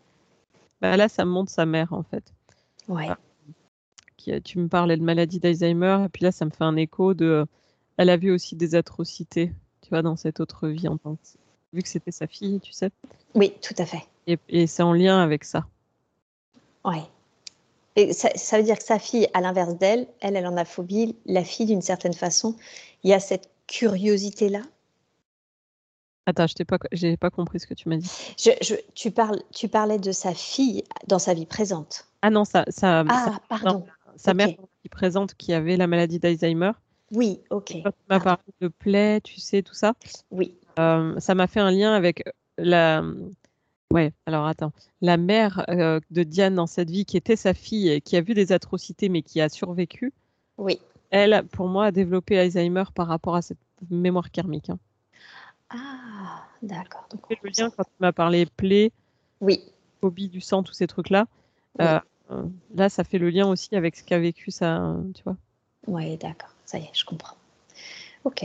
Speaker 2: Bah Là, ça me montre sa mère, en fait.
Speaker 1: Ouais. Ah
Speaker 2: tu me parlais de maladie d'Alzheimer, et puis là, ça me fait un écho de. Elle a vu aussi des atrocités, tu vois, dans cette autre vie en tant que. Vu que c'était sa fille, tu sais.
Speaker 1: Oui, tout à fait.
Speaker 2: Et, c'est en lien avec ça.
Speaker 1: Oui. Et ça, veut dire que sa fille, à l'inverse d'elle, elle, elle en a phobie. La fille, d'une certaine façon, il y a cette curiosité-là.
Speaker 2: Attends, je n'ai pas, j'ai pas compris ce que tu m'as dit.
Speaker 1: Je, tu, parles, tu parlais de sa fille dans sa vie présente.
Speaker 2: Ah non, ça, ça,
Speaker 1: ah, pardon
Speaker 2: sa mère qui présente qui avait la maladie d'Alzheimer.
Speaker 1: Oui, ok.
Speaker 2: Quand tu m'as parlé de plaies, tu sais, tout ça.
Speaker 1: Oui.
Speaker 2: Euh, ça m'a fait un lien avec la. Ouais, alors attends. La mère euh, de Diane dans cette vie, qui était sa fille, qui a vu des atrocités, mais qui a survécu.
Speaker 1: Oui.
Speaker 2: Elle, pour moi, a développé Alzheimer par rapport à cette mémoire karmique. Hein.
Speaker 1: Ah, d'accord.
Speaker 2: Donc, le lien quand tu m'as parlé plaies,
Speaker 1: oui.
Speaker 2: phobie du sang, tous ces trucs-là. Euh, euh, là, ça fait le lien aussi avec ce qu'a vécu ça, tu vois.
Speaker 1: Oui, d'accord, ça y est, je comprends. Ok.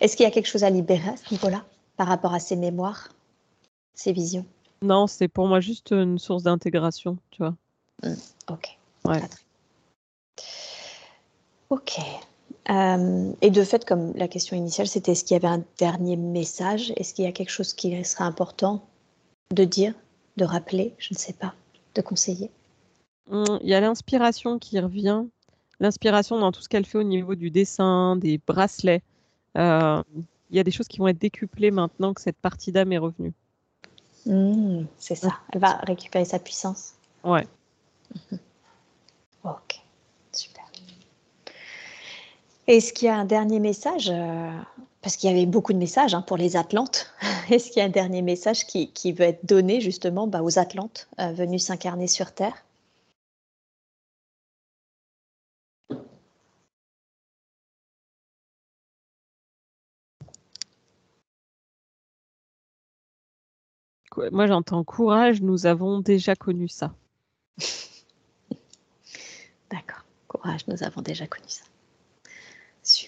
Speaker 1: Est-ce qu'il y a quelque chose à libérer à ce niveau-là, par rapport à ces mémoires, ces visions?
Speaker 2: Non, c'est pour moi juste une source d'intégration, tu vois.
Speaker 1: Hmm, ok.
Speaker 2: Ouais.
Speaker 1: Ok. Euh, et de fait, comme la question initiale, c'était est-ce qu'il y avait un dernier message? Est-ce qu'il y a quelque chose qui serait important de dire, de rappeler? Je ne sais pas, de conseiller
Speaker 2: hum, Il y a l'inspiration qui revient. L'inspiration dans tout ce qu'elle fait au niveau du dessin, des bracelets. Euh, il y a des choses qui vont être décuplées maintenant que cette partie d'âme est revenue.
Speaker 1: Mmh, c'est ça. Elle va récupérer sa puissance.
Speaker 2: Ouais. (laughs)
Speaker 1: Ok. Est-ce qu'il y a un dernier message euh, Parce qu'il y avait beaucoup de messages hein, pour les Atlantes. (laughs) Est-ce qu'il y a un dernier message qui, veut être donné justement bah, aux Atlantes euh, venus s'incarner sur Terre?
Speaker 2: Moi, j'entends courage, nous avons déjà connu ça. (laughs)
Speaker 1: D'accord, courage, nous avons déjà connu ça.